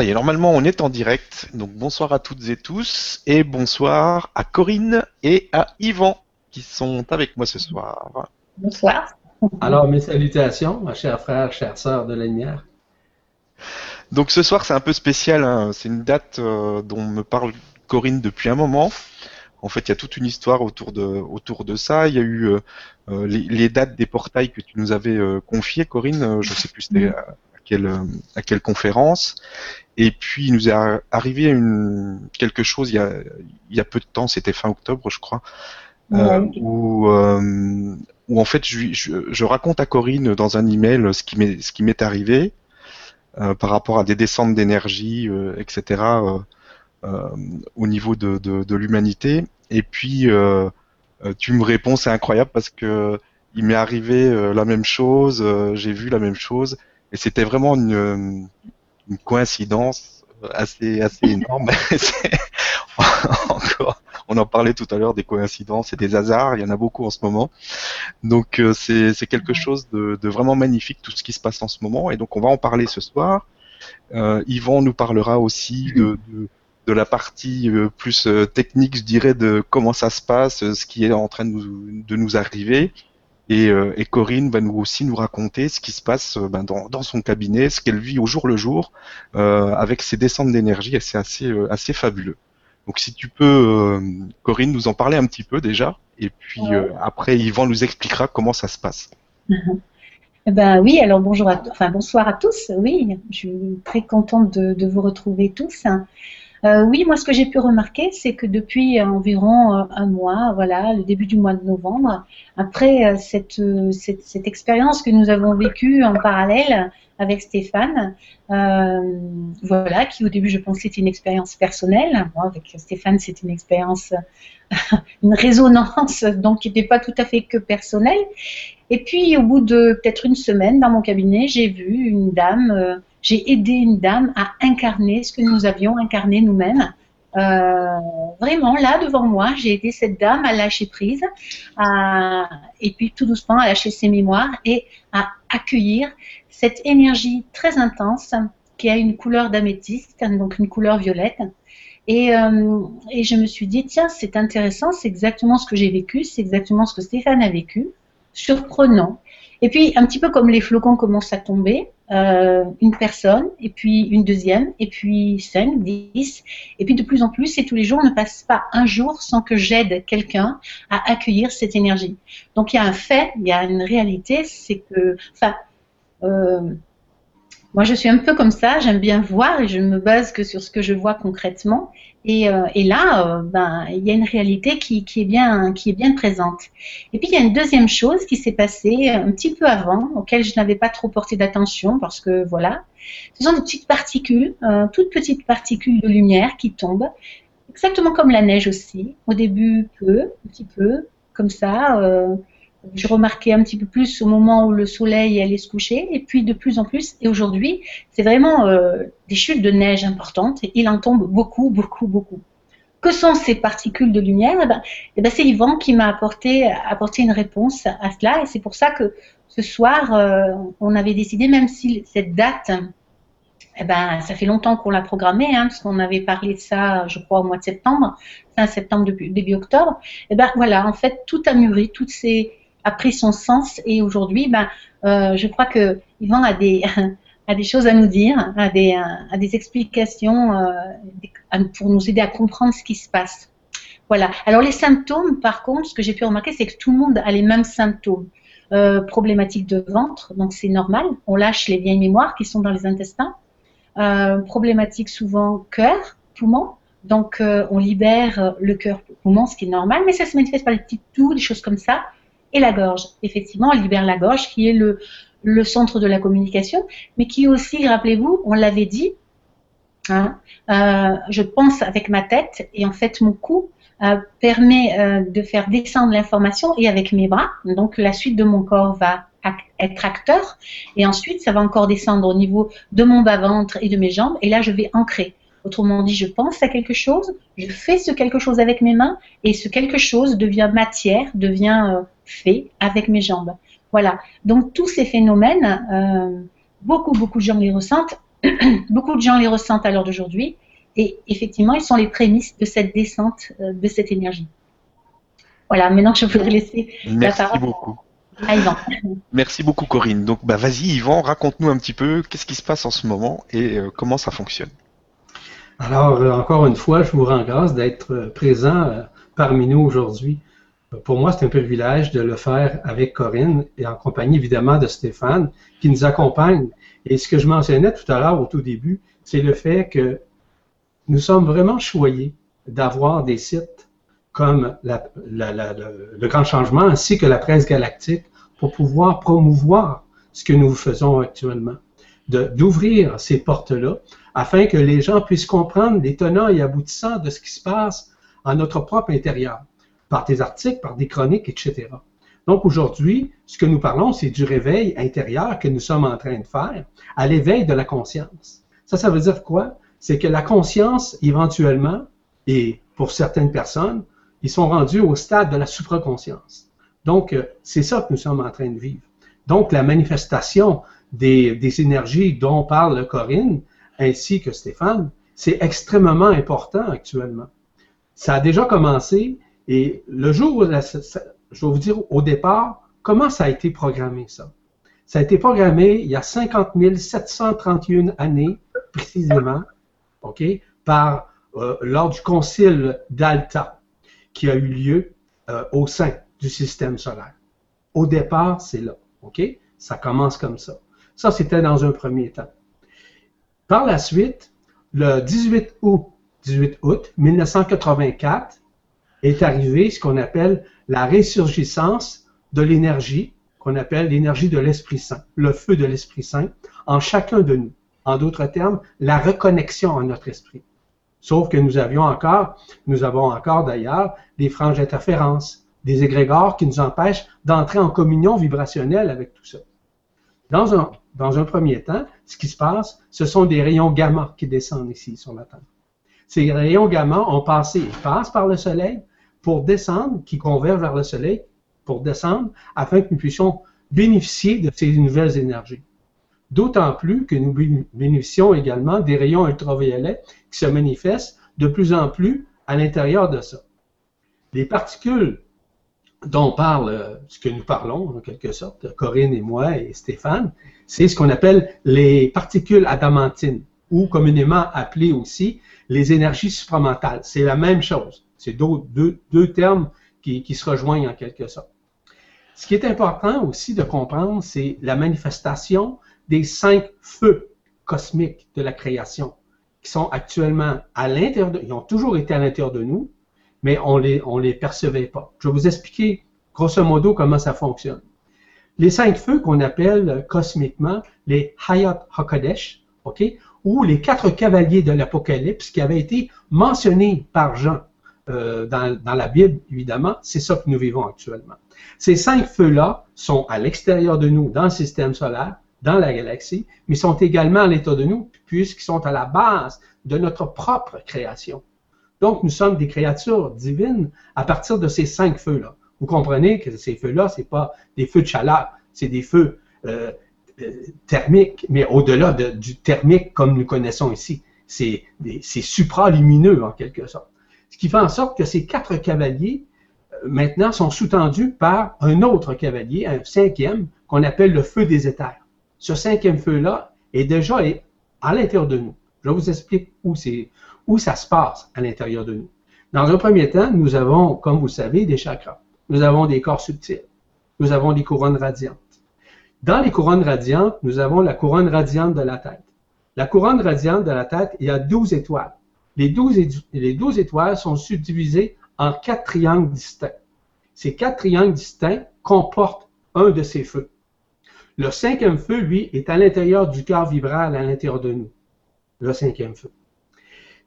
Ça y est, normalement on est en direct, donc bonsoir à toutes et tous, et bonsoir à Corinne et à Yvan qui sont avec moi ce soir. Bonsoir. Alors mes salutations, ma chers frères, chères sœurs de la lumière. Donc ce soir c'est un peu spécial, hein. c'est une date euh, dont me parle Corinne depuis un moment. En fait, il y a toute une histoire autour de, autour de ça. Il y a eu euh, euh, les, les, dates des portails que tu nous avais confiées, Corinne. Je sais plus c'était euh, à quelle conférence. Et puis il nous est arrivé une, quelque chose il y, a, il y a peu de temps, c'était fin octobre je crois, euh, où, euh, où en fait je, je, raconte à Corinne dans un email ce qui m'est ce qui m'est arrivé par rapport à des descentes d'énergie, etc. au niveau de, de, de l'humanité. Et puis tu me réponds, c'est incroyable parce que il m'est arrivé la même chose, j'ai vu la même chose, et c'était vraiment une, une, coïncidence assez, assez énorme. Encore, on en parlait tout à l'heure des coïncidences et des hasards, il y en a beaucoup en ce moment. Donc euh, c'est quelque chose de, de, vraiment magnifique tout ce qui se passe en ce moment et donc on va en parler ce soir. Euh, Yvan nous parlera aussi de, de, de la partie euh, plus euh, technique, je dirais, de comment ça se passe, ce qui est en train de nous, de nous arriver. Euh, et, Corinne va nous aussi nous raconter ce qui se passe euh, ben, dans, son cabinet, ce qu'elle vit au jour le jour euh, avec ses descentes d'énergie, et c'est assez, assez fabuleux. Donc si tu peux, Corinne, nous en parler un petit peu déjà, et puis après Yvan nous expliquera comment ça se passe. Eh ben oui, alors bonjour à, enfin bonsoir à tous. Oui, je suis très contente de, de vous retrouver tous. Euh, oui, moi, ce que j'ai pu remarquer, c'est que depuis environ euh, un mois, voilà, le début du mois de novembre, après euh, cette, expérience que nous avons vécue en parallèle avec Stéphane, euh, voilà, qui au début je pensais c'était une expérience personnelle. Moi, avec Stéphane, c'était une expérience, une résonance, donc qui n'était pas tout à fait que personnelle. Et puis, au bout de peut-être une semaine, dans mon cabinet, j'ai vu une dame j'ai aidé une dame à incarner ce que nous avions incarné nous-mêmes. Euh, vraiment, là, devant moi, j'ai aidé cette dame à lâcher prise, à, et puis tout doucement à lâcher ses mémoires et à accueillir cette énergie très intense qui a une couleur d'améthyste, donc une couleur violette. Et, euh, et je me suis dit, tiens, c'est intéressant, c'est exactement ce que j'ai vécu, c'est exactement ce que Stéphane a vécu, surprenant. Et puis, un petit peu comme les flocons commencent à tomber, euh, une personne, et puis une deuxième, et puis cinq, dix, et puis de plus en plus, et tous les jours, ne passe pas un jour sans que j'aide quelqu'un à accueillir cette énergie. Donc il y a un fait, il y a une réalité, c'est que, enfin, euh, moi, je suis un peu comme ça, j'aime bien voir et je me base que sur ce que je vois concrètement. Et, euh, et là, euh, ben, il y a une réalité qui, qui, est bien, qui est bien présente. Et puis, il y a une deuxième chose qui s'est passée un petit peu avant, auquel je n'avais pas trop porté d'attention parce que, voilà, ce sont des petites particules, euh, toutes petites particules de lumière qui tombent, exactement comme la neige aussi. Au début, peu, un petit peu, comme ça. Je remarquais un petit peu plus au moment où le soleil allait se coucher, et puis de plus en plus. Et aujourd'hui, c'est vraiment euh, des chutes de neige importantes, et il en tombe beaucoup, beaucoup, beaucoup. Que sont ces particules de lumière? Eh ben, eh ben, C'est Yvan qui m'a apporté, apporté une réponse à cela, et c'est pour ça que ce soir, euh, on avait décidé, même si cette date, eh ben, ça fait longtemps qu'on l'a programmée, hein, parce qu'on avait parlé de ça, je crois, au mois de septembre, fin septembre, début, début octobre. Eh ben voilà, en fait, tout a mûri, toutes ces a pris son sens et aujourd'hui, ben, euh, je crois que Yvan a des, a des choses à nous dire, a des, a des explications euh, pour nous aider à comprendre ce qui se passe. Voilà. Alors les symptômes, par contre, ce que j'ai pu remarquer, c'est que tout le monde a les mêmes symptômes. Euh, problématique de ventre, donc c'est normal. On lâche les vieilles mémoires qui sont dans les intestins. Euh, problématique souvent cœur, poumon. Donc euh, on libère le cœur, poumon, ce qui est normal, mais ça se manifeste par des petits toux, des choses comme ça et la gorge. Effectivement, on libère la gorge qui est le, centre de la communication, mais qui aussi, rappelez-vous, on l'avait dit, hein, euh, je pense avec ma tête et en fait mon cou euh, permet euh, de faire descendre l'information et avec mes bras, donc la suite de mon corps va être acteur et ensuite ça va encore descendre au niveau de mon bas-ventre et de mes jambes et là je vais ancrer. Autrement dit, je pense à quelque chose, je fais ce quelque chose avec mes mains et ce quelque chose devient matière, devient fait avec mes jambes. Voilà. Donc tous ces phénomènes, euh, beaucoup, beaucoup de gens les ressentent beaucoup de gens les ressentent à l'heure d'aujourd'hui. Et effectivement, ils sont les prémices de cette descente euh, de cette énergie. Voilà, maintenant je voudrais laisser Merci la parole beaucoup. à Yvan. Merci beaucoup Corinne. Donc bah vas-y Yvan, raconte-nous un petit peu qu'est-ce qui se passe en ce moment et euh, comment ça fonctionne. Alors, encore une fois, je vous rends grâce d'être présent euh, parmi nous aujourd'hui. Pour moi, c'est un privilège de le faire avec Corinne et en compagnie évidemment de Stéphane qui nous accompagne. Et ce que je mentionnais tout à l'heure au tout début, c'est le fait que nous sommes vraiment choyés d'avoir des sites comme la- la- la- le, Grand Changement ainsi que la presse galactique pour pouvoir promouvoir ce que nous faisons actuellement. D'ouvrir ces portes-là afin que les gens puissent comprendre les tenants et aboutissants de ce qui se passe en notre propre intérieur, par des articles, par des chroniques, etc. Donc aujourd'hui, ce que nous parlons, c'est du réveil intérieur que nous sommes en train de faire à l'éveil de la conscience. Ça, ça veut dire quoi? C'est que la conscience, éventuellement, et pour certaines personnes, ils sont rendus au stade de la supraconscience. Donc, euh, c'est ça que nous sommes en train de vivre. Donc, la manifestation des, des énergies dont parle Corinne, ainsi que Stéphane, c'est extrêmement important actuellement. Ça a déjà commencé et le jour où, je vais vous dire au départ, comment ça a été programmé ça? Ça a été programmé il y a 50 731 années précisément, OK, par, euh, lors du concile d'Alta qui a eu lieu euh, au sein du système solaire. Au départ, c'est là, OK? Ça commence comme ça. Ça, c'était dans un premier temps. Par la suite, le 18 août, 18 août 1984 est arrivé ce qu'on appelle la résurgissance de l'énergie, qu'on appelle l'énergie de l'Esprit Saint, le feu de l'Esprit Saint, en chacun de nous. En d'autres termes, la reconnexion à notre esprit. Sauf que nous avions encore, nous avons encore d'ailleurs des franges d'interférence, des égrégores qui nous empêchent d'entrer en communion vibrationnelle avec tout ça. Dans un, dans un premier temps, ce qui se passe, ce sont des rayons gamma qui descendent ici sur la Terre. Ces rayons gamma ont passé, ils passent par le Soleil pour descendre, qui convergent vers le Soleil, pour descendre, afin que nous puissions bénéficier de ces nouvelles énergies. D'autant plus que nous bénéficions également des rayons ultraviolets qui se manifestent de plus en plus à l'intérieur de ça. Les particules dont parle euh, ce que nous parlons, en quelque sorte, Corinne et moi et Stéphane, c'est ce qu'on appelle les particules adamantines, ou communément appelées aussi les énergies supramentales. C'est la même chose. C'est deux, termes qui, se rejoignent en quelque sorte. Ce qui est important aussi de comprendre, c'est la manifestation des cinq feux cosmiques de la création, qui sont actuellement à l'intérieur de, ils ont toujours été à l'intérieur de nous, mais on les, les percevait pas. Je vais vous expliquer grosso modo comment ça fonctionne. Les cinq feux qu'on appelle cosmiquement les Hayat HaKadesh, ok, ou les quatre cavaliers de l'Apocalypse qui avaient été mentionnés par Jean euh, dans, la Bible, évidemment, c'est ça que nous vivons actuellement. Ces cinq feux-là sont à l'extérieur de nous, dans le système solaire, dans la galaxie, mais sont également à l'état de nous, puisqu'ils sont à la base de notre propre création. Donc, nous sommes des créatures divines à partir de ces cinq feux-là. Vous comprenez que ces feux-là, c'est pas des feux de chaleur, c'est des feux euh, euh, thermiques, mais au-delà de, du thermique comme nous connaissons ici. C'est supralumineux en quelque sorte. Ce qui fait en sorte que ces quatre cavaliers, euh, maintenant, sont sous-tendus par un autre cavalier, un cinquième, qu'on appelle le feu des éthers. Ce cinquième feu-là est déjà à l'intérieur de nous. Je vous explique où où ça se passe à l'intérieur de nous. Dans un premier temps, nous avons, comme vous le savez, des chakras. Nous avons des corps subtils. Nous avons des couronnes radiantes. Dans les couronnes radiantes, nous avons la couronne radiante de la tête. La couronne radiante de la tête, il y a 12 étoiles. Les 12, les 12 étoiles sont subdivisées en quatre triangles distincts. Ces quatre triangles distincts comportent un de ces feux. Le cinquième feu, lui, est à l'intérieur du cœur vibral, à l'intérieur de nous. Le cinquième feu.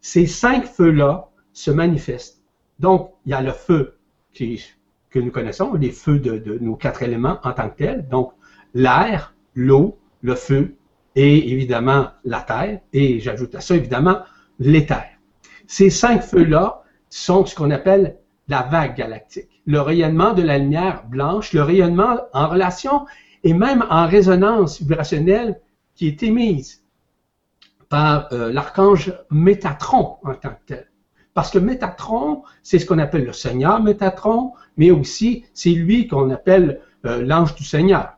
Ces cinq feux-là se manifestent. Donc, il y a le feu que nous connaissons, les feux de, de, nos quatre éléments en tant que tels. Donc, l'air, l'eau, le feu et évidemment la terre. Et j'ajoute à ça, évidemment, l'éther. Ces cinq feux-là sont ce qu'on appelle la vague galactique. Le rayonnement de la lumière blanche, le rayonnement en relation et même en résonance vibrationnelle qui est émise par euh, l'archange Métatron en tant que tel. Parce que Métatron, c'est ce qu'on appelle le Seigneur Métatron, mais aussi c'est lui qu'on appelle euh, l'ange du Seigneur,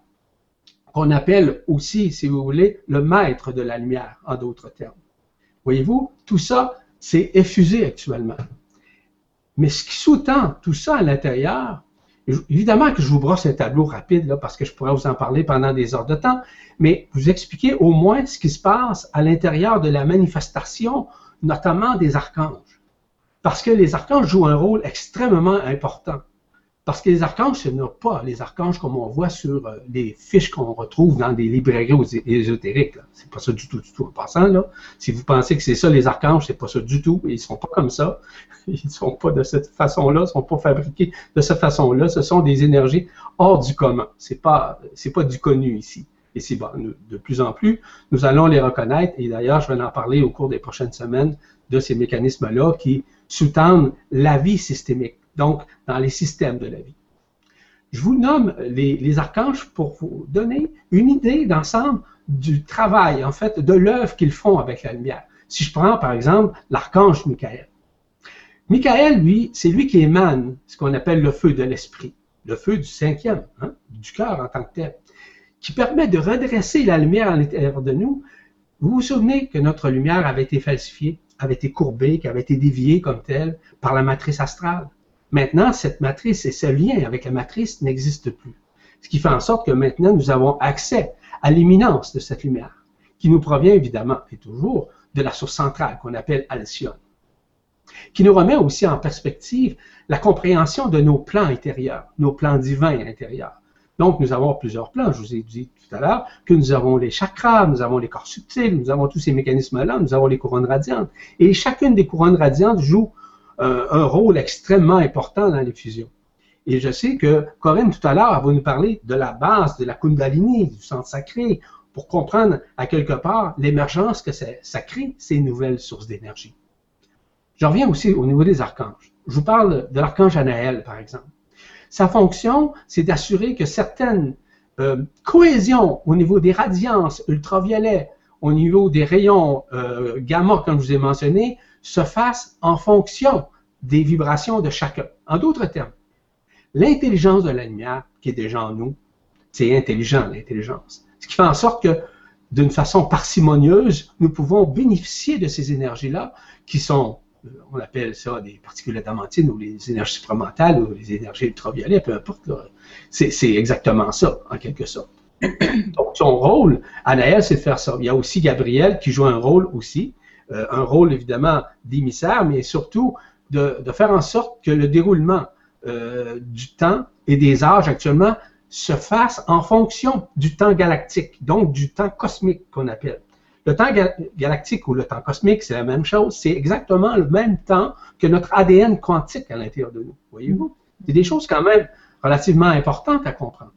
qu'on appelle aussi, si vous voulez, le maître de la lumière, en d'autres termes. Voyez-vous, tout ça, c'est effusé actuellement. Mais ce qui sous-tend tout ça à l'intérieur, évidemment que je vous brosse un tableau rapide, parce que je pourrais vous en parler pendant des heures de temps, mais vous expliquer au moins ce qui se passe à l'intérieur de la manifestation, notamment des archanges. Parce que les archanges jouent un rôle extrêmement important. Parce que les archanges, ce n'est pas les archanges comme on voit sur euh, les fiches qu'on retrouve dans des librairies ésotériques. C'est pas ça du tout, du tout en passant. Là. Si vous pensez que c'est ça les archanges, c'est pas ça du tout. Ils sont pas comme ça. Ils sont pas de cette façon-là. Ils sont pas fabriqués de cette façon-là. Ce sont des énergies hors du commun. C'est pas, c'est pas du connu ici. Et c'est bon, de plus en plus, nous allons les reconnaître. Et d'ailleurs, je vais en parler au cours des prochaines semaines de ces mécanismes-là qui sous-tendent la vie systémique donc dans les systèmes de la vie. Je vous nomme les, archanges pour vous donner une idée d'ensemble du travail, en fait, de l'œuvre qu'ils font avec la lumière. Si je prends par exemple l'archange Michael. Michael, lui, c'est lui qui émane ce qu'on appelle le feu de l'esprit, le feu du cinquième, hein, du cœur en tant que tel, qui permet de redresser la lumière à l'intérieur de nous. Vous vous souvenez que notre lumière avait été falsifiée, avait été courbée, qui avait été déviée comme telle par la matrice astrale? Maintenant, cette matrice et ce lien avec la matrice n'existent plus. Ce qui fait en sorte que maintenant, nous avons accès à l'imminence de cette lumière, qui nous provient évidemment et toujours de la source centrale qu'on appelle Alcyone, qui nous remet aussi en perspective la compréhension de nos plans intérieurs, nos plans divins intérieurs. Donc, nous avons plusieurs plans. Je vous ai dit tout à l'heure que nous avons les chakras, nous avons les corps subtils, nous avons tous ces mécanismes-là, nous avons les couronnes radiantes. Et chacune des couronnes radiantes joue un, rôle extrêmement important dans les fusions. Et je sais que Corinne, tout à l'heure, va nous parler de la base de la Kundalini, du centre sacré, pour comprendre à quelque part l'émergence que ça, crée, ces nouvelles sources d'énergie. Je reviens aussi au niveau des archanges. Je vous parle de l'archange Anaël, par exemple. Sa fonction, c'est d'assurer que certaines euh, cohésions au niveau des radiances ultraviolets, au niveau des rayons euh, gamma, comme je vous ai mentionné, se fasse en fonction des vibrations de chacun. En d'autres termes, l'intelligence de la lumière, qui est déjà en nous, c'est intelligent, l'intelligence. Ce qui fait en sorte que, d'une façon parcimonieuse, nous pouvons bénéficier de ces énergies-là, qui sont, euh, on appelle ça des particules adamantines ou les énergies supramentales ou les énergies ultraviolettes, peu importe. C'est exactement ça, en quelque sorte. Donc, son rôle, Anaël, c'est de faire ça. Il y a aussi Gabriel qui joue un rôle aussi. Euh, un rôle évidemment d'émissaire, mais surtout de, faire en sorte que le déroulement euh, du temps et des âges actuellement se fasse en fonction du temps galactique, donc du temps cosmique qu'on appelle. Le temps galactique ou le temps cosmique, c'est la même chose, c'est exactement le même temps que notre ADN quantique à l'intérieur de nous. Voyez-vous? C'est des choses quand même relativement importantes à comprendre.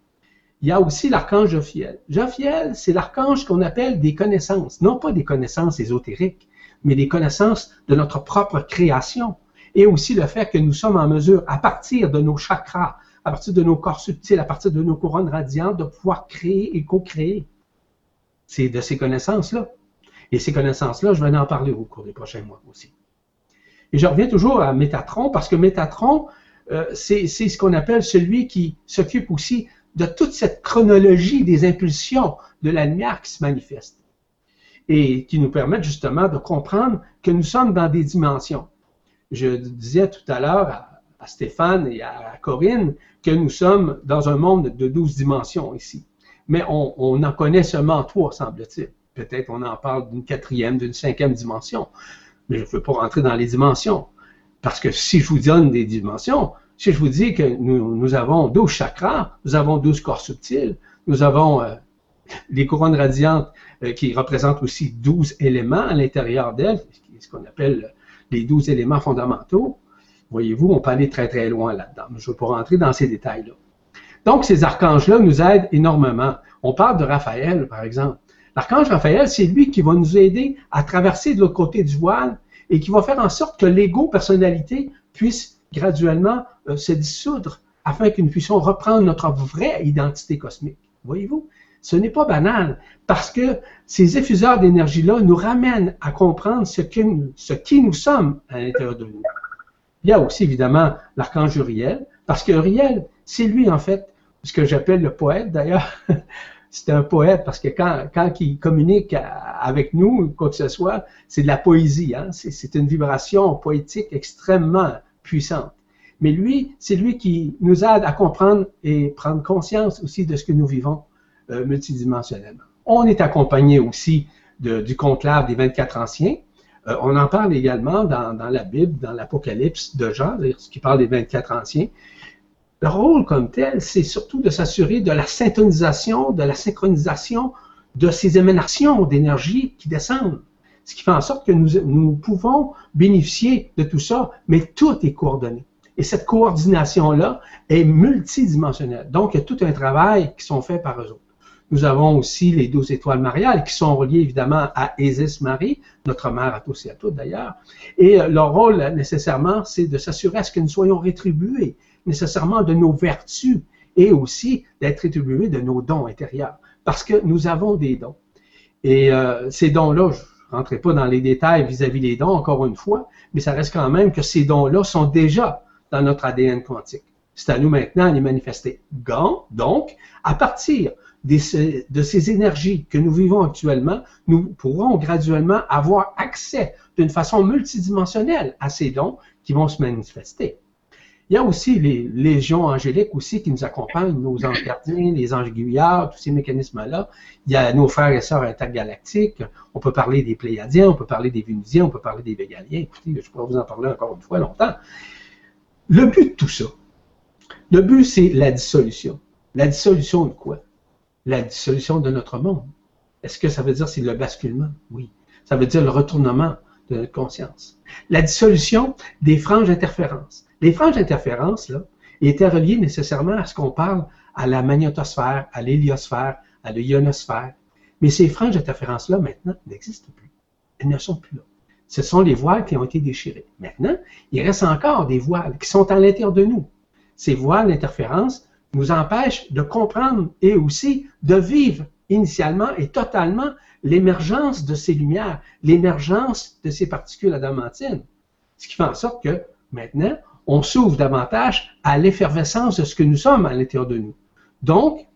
Il y a aussi l'archange Jophiel. Jophiel, c'est l'archange qu'on appelle des connaissances, non pas des connaissances ésotériques, mais des connaissances de notre propre création. Et aussi le fait que nous sommes en mesure, à partir de nos chakras, à partir de nos corps subtils, à partir de nos couronnes radiantes, de pouvoir créer et co-créer. C'est de ces connaissances-là. Et ces connaissances-là, je vais en parler au cours des prochains mois aussi. Et je reviens toujours à Métatron, parce que Métatron, euh, c'est ce qu'on appelle celui qui s'occupe aussi de toute cette chronologie des impulsions de la lumière qui se manifeste et qui nous permettent justement de comprendre que nous sommes dans des dimensions. Je disais tout à l'heure à, Stéphane et à, Corinne que nous sommes dans un monde de 12 dimensions ici. Mais on, en connaît seulement trois, semble-t-il. Peut-être on en parle d'une quatrième, d'une cinquième dimension. Mais je ne veux pas rentrer dans les dimensions. Parce que si je vous donne des dimensions, si je vous dis que nous, avons 12 chakras, nous avons 12 corps subtils, nous avons euh, les couronnes radiantes qui représentent aussi 12 éléments à l'intérieur d'elles, ce qu'on appelle les 12 éléments fondamentaux. Voyez-vous, on peut aller très très loin là-dedans. Je ne vais pas rentrer dans ces détails-là. Donc, ces archanges-là nous aident énormément. On parle de Raphaël, par exemple. L'archange Raphaël, c'est lui qui va nous aider à traverser de l'autre côté du voile et qui va faire en sorte que l'ego personnalité puisse graduellement euh, se dissoudre afin que nous puissions reprendre notre vraie identité cosmique. Voyez-vous? Ce n'est pas banal, parce que ces effuseurs d'énergie-là nous ramènent à comprendre ce, qui nous sommes à l'intérieur de nous. Il y a aussi évidemment l'archange Uriel, parce que Uriel, c'est lui en fait, ce que j'appelle le poète d'ailleurs. c'est un poète parce que quand, quand il communique avec nous, quoi que ce soit, c'est de la poésie. Hein? C'est une vibration poétique extrêmement puissante. Mais lui, c'est lui qui nous aide à comprendre et prendre conscience aussi de ce que nous vivons euh, multidimensionnellement. On est accompagné aussi de, du conclave des 24 anciens. Euh, on en parle également dans, la Bible, dans l'Apocalypse de Jean, qui parle des 24 anciens. Le rôle comme tel, c'est surtout de s'assurer de la syntonisation, de la synchronisation de ces émanations d'énergie qui descendent. Ce qui fait en sorte que nous, nous pouvons bénéficier de tout ça, mais tout est coordonné. Et cette coordination-là est multidimensionnelle. Donc, il y a tout un travail qui sont faits par eux autres. Nous avons aussi les douze étoiles mariales qui sont reliées évidemment à Isis Marie, notre mère à tous et à toutes d'ailleurs. Et euh, leur rôle nécessairement, c'est de s'assurer à ce que nous soyons rétribués nécessairement de nos vertus et aussi d'être rétribués de nos dons intérieurs. Parce que nous avons des dons. Et euh, ces dons-là, je ne rentrerai pas dans les détails vis-à-vis des dons, encore une fois, mais ça reste quand même que ces dons-là sont déjà dans notre ADN quantique. C'est à nous maintenant de les manifester. Donc, à partir de ces énergies que nous vivons actuellement, nous pourrons graduellement avoir accès d'une façon multidimensionnelle à ces dons qui vont se manifester. Il y a aussi les légions angéliques aussi qui nous accompagnent, nos anges gardiens, les anges aiguillards, tous ces mécanismes-là. Il y a nos frères et sœurs intergalactiques. On peut parler des Pléiadiens, on peut parler des Vénusiens, on peut parler des Végaliens. Écoutez, je pourrais vous en parler encore une fois longtemps. Le but de tout ça, le but, c'est la dissolution. La dissolution de quoi? La dissolution de notre monde. Est-ce que ça veut dire c'est le basculement? Oui. Ça veut dire le retournement de notre conscience. La dissolution des franges interférences. Les franges d'interférence, là, étaient reliées nécessairement à ce qu'on parle à la magnétosphère, à l'héliosphère, à l'ionosphère. Mais ces franges d'interférence-là, maintenant, n'existent plus. Elles ne sont plus là. Ce sont les voiles qui ont été déchirées. Maintenant, il reste encore des voiles qui sont à l'intérieur de nous. Ces voiles d'interférence nous empêchent de comprendre et aussi de vivre initialement et totalement l'émergence de ces lumières, l'émergence de ces particules adamantines. Ce qui fait en sorte que maintenant, on s'ouvre davantage à l'effervescence de ce que nous sommes à l'intérieur de nous. Donc,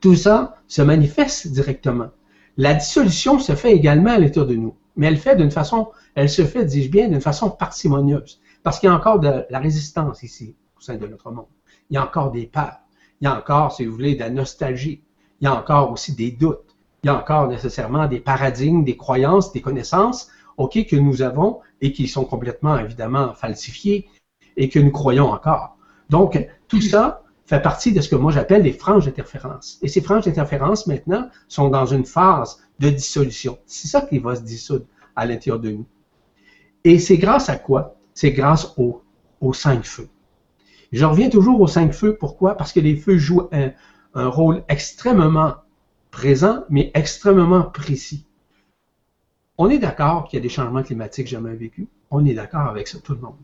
tout ça se manifeste directement. La dissolution se fait également à l'intérieur de nous, mais elle fait d'une façon, elle se fait, dis-je bien, d'une façon parcimonieuse, parce qu'il y a encore de la résistance ici, au sein de notre monde. Il y a encore des peurs, il y a encore, si vous voulez, de la nostalgie, il y a encore aussi des doutes, il y a encore nécessairement des paradigmes, des croyances, des connaissances, que nous avons et qui sont complètement, évidemment, falsifiées et que nous croyons encore. Donc, tout ça fait partie de ce que moi j'appelle les franges d'interférence. Et ces franges d'interférence, maintenant, sont dans une phase de dissolution. C'est ça qui va se dissoudre à l'intérieur de nous. Et c'est grâce à quoi? C'est grâce aux, cinq feux. Je reviens toujours aux cinq feux. Pourquoi? Parce que les feux jouent un, rôle extrêmement présent, mais extrêmement précis. On est d'accord qu'il y a des changements climatiques jamais vécus. On est d'accord avec ça, tout le monde.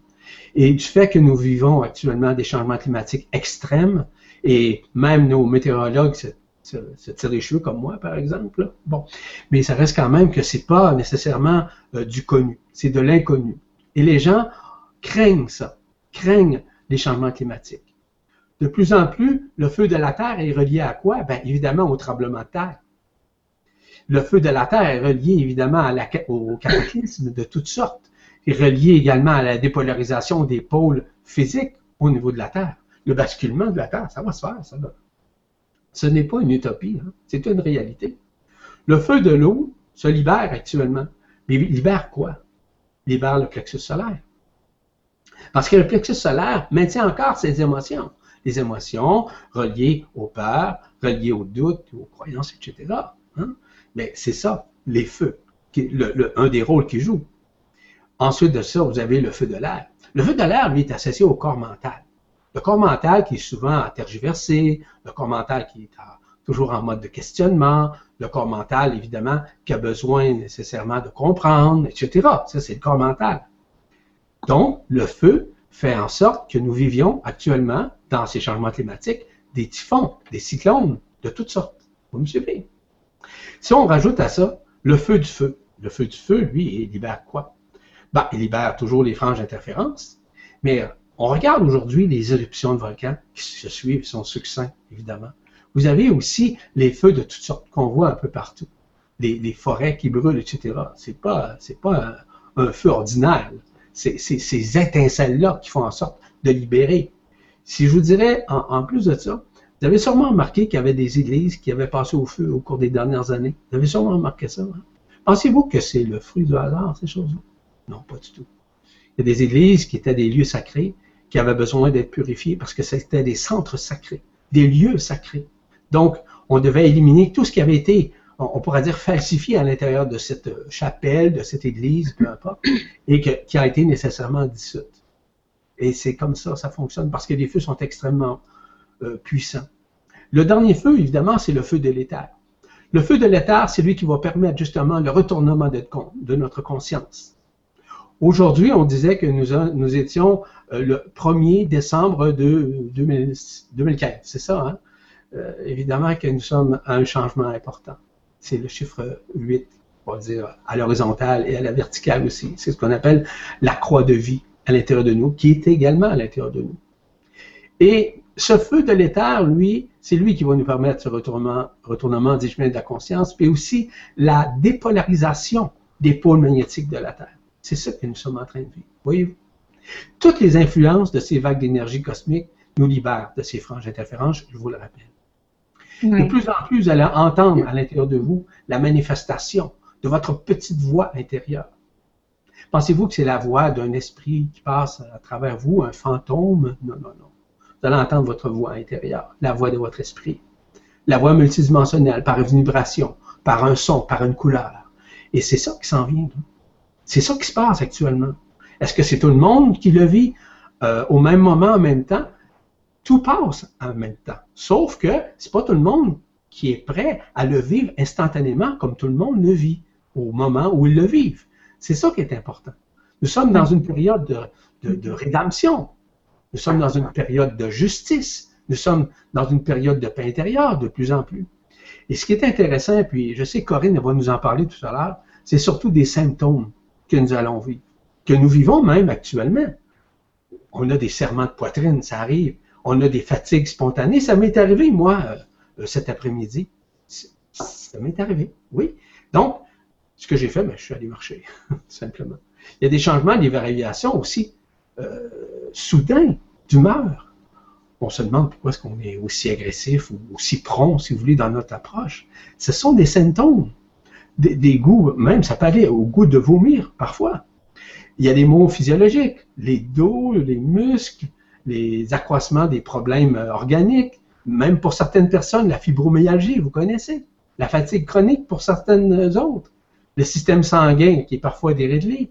Et du fait que nous vivons actuellement des changements climatiques extrêmes, et même nos météorologues se, tirent les cheveux comme moi, par exemple. Bon, mais ça reste quand même que c'est pas nécessairement euh, du connu, c'est de l'inconnu. Et les gens craignent ça, craignent les changements climatiques. De plus en plus, le feu de la Terre est relié à quoi? Bien, évidemment, au tremblement de terre. Le feu de la Terre est relié évidemment au cataclysme de toutes sortes est relié également à la dépolarisation des pôles physiques au niveau de la Terre. Le basculement de la Terre, ça va se faire, ça. Ce n'est pas une utopie, hein. c'est une réalité. Le feu de l'eau se libère actuellement. Mais libère quoi? Libère le plexus solaire. Parce que le plexus solaire maintient encore ses émotions. Les émotions reliées aux peurs, reliées aux doutes, aux croyances, etc. Hein. Mais c'est ça, les feux, un des rôles qu'ils jouent. Ensuite de ça, vous avez le feu de l'air. Le feu de l'air, lui, est associé au corps mental. Le corps mental qui est souvent tergiversé, le corps mental qui est toujours en mode de questionnement, le corps mental, évidemment, qui a besoin nécessairement de comprendre, etc. Ça, c'est le corps mental. Donc, le feu fait en sorte que nous vivions actuellement, dans ces changements climatiques, des typhons, des cyclones de toutes sortes. Vous me suivez? Si on rajoute à ça le feu du feu, le feu du feu, lui, il libère quoi? Ben, il libère toujours les franges d'interférence, mais on regarde aujourd'hui les éruptions de volcans qui se suivent, sont succincts, évidemment. Vous avez aussi les feux de toutes sortes qu'on voit un peu partout. Les, forêts qui brûlent, etc. C'est pas, c'est pas un, feu ordinaire. Ces étincelles-là qui font en sorte de libérer. Si je vous dirais, en, plus de ça, vous avez sûrement remarqué qu'il y avait des églises qui avaient passé au feu au cours des dernières années. Vous avez sûrement remarqué ça. Hein? Pensez-vous que c'est le fruit du hasard, ces choses-là? Non, pas du tout. Il y a des églises qui étaient des lieux sacrés, qui avaient besoin d'être purifiés parce que c'était des centres sacrés, des lieux sacrés. Donc, on devait éliminer tout ce qui avait été, on pourrait dire, falsifié à l'intérieur de cette chapelle, de cette église, peu importe, et qui a été nécessairement dissoute. Et c'est comme ça, ça fonctionne, parce que les feux sont extrêmement euh, puissants. Le dernier feu, évidemment, c'est le feu de l'éther. Le feu de l'éther, c'est lui qui va permettre justement le retournement de notre conscience. Aujourd'hui, on disait que nous, étions euh, le 1er décembre de 2015. C'est ça, hein? Euh, évidemment que nous sommes à un changement important. C'est le chiffre 8, on va dire, à l'horizontale et à la verticale aussi. C'est ce qu'on appelle la croix de vie à l'intérieur de nous, qui est également à l'intérieur de nous. Et ce feu de l'éther, lui, c'est lui qui va nous permettre ce retournement, retournement des chemins de la conscience, puis aussi la dépolarisation des pôles magnétiques de la Terre. C'est ça que nous sommes en train de vivre. Voyez-vous? Toutes les influences de ces vagues d'énergie cosmique nous libèrent de ces franges d'interférence, je vous le rappelle. De plus en plus, vous allez entendre à l'intérieur de vous la manifestation de votre petite voix intérieure. Pensez-vous que c'est la voix d'un esprit qui passe à travers vous, un fantôme? Non, non, non. Vous allez entendre votre voix intérieure, la voix de votre esprit. La voix multidimensionnelle, par une vibration, par un son, par une couleur. Et c'est ça qui s'en vient. C'est ça qui se passe actuellement. Est-ce que c'est tout le monde qui le vit euh, au même moment, en même temps? Tout passe en même temps. Sauf que c'est pas tout le monde qui est prêt à le vivre instantanément comme tout le monde le vit au moment où ils le vivent. C'est ça qui est important. Nous sommes dans une période de, de, rédemption. Nous sommes dans une période de justice. Nous sommes dans une période de paix intérieure de plus en plus. Et ce qui est intéressant, puis je sais que Corinne va nous en parler tout à l'heure, c'est surtout des symptômes que nous allons vivre, que nous vivons même actuellement. On a des serments de poitrine, ça arrive. On a des fatigues spontanées. Ça m'est arrivé, moi, euh, cet après-midi. Ça m'est arrivé, oui. Donc, ce que j'ai fait, ben, je suis allé marcher, simplement. Il y a des changements, des variations aussi euh, soudains d'humeur. On se demande pourquoi est-ce qu'on est aussi agressif ou aussi prompt, si vous voulez, dans notre approche. Ce sont des symptômes des, goûts, même ça peut aller au goût de vomir parfois. Il y a des mots physiologiques, les dos, les muscles, les accroissements des problèmes euh, organiques, même pour certaines personnes, la fibromyalgie, vous connaissez, la fatigue chronique pour certaines autres, le système sanguin qui est parfois déréglé.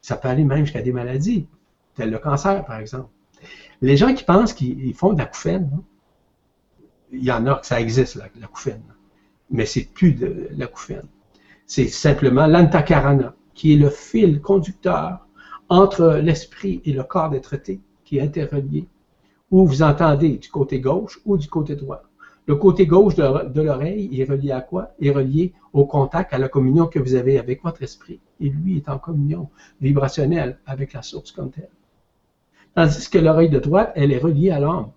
Ça peut aller même jusqu'à des maladies, telles le cancer, par exemple. Les gens qui pensent qu'ils font de la couffaine, hein, il y en a que ça existe, la, la mais c'est plus de l'acouphène. C'est simplement l'antakarana, qui est le fil conducteur entre l'esprit et le corps d'être traité, qui est interrelié, où vous entendez du côté gauche ou du côté droit. Le côté gauche de, l'oreille est relié à quoi? Est relié au contact, à la communion que vous avez avec votre esprit. Et lui est en communion vibrationnelle avec la source comme telle. Tandis que l'oreille de droite, elle est reliée à l'âme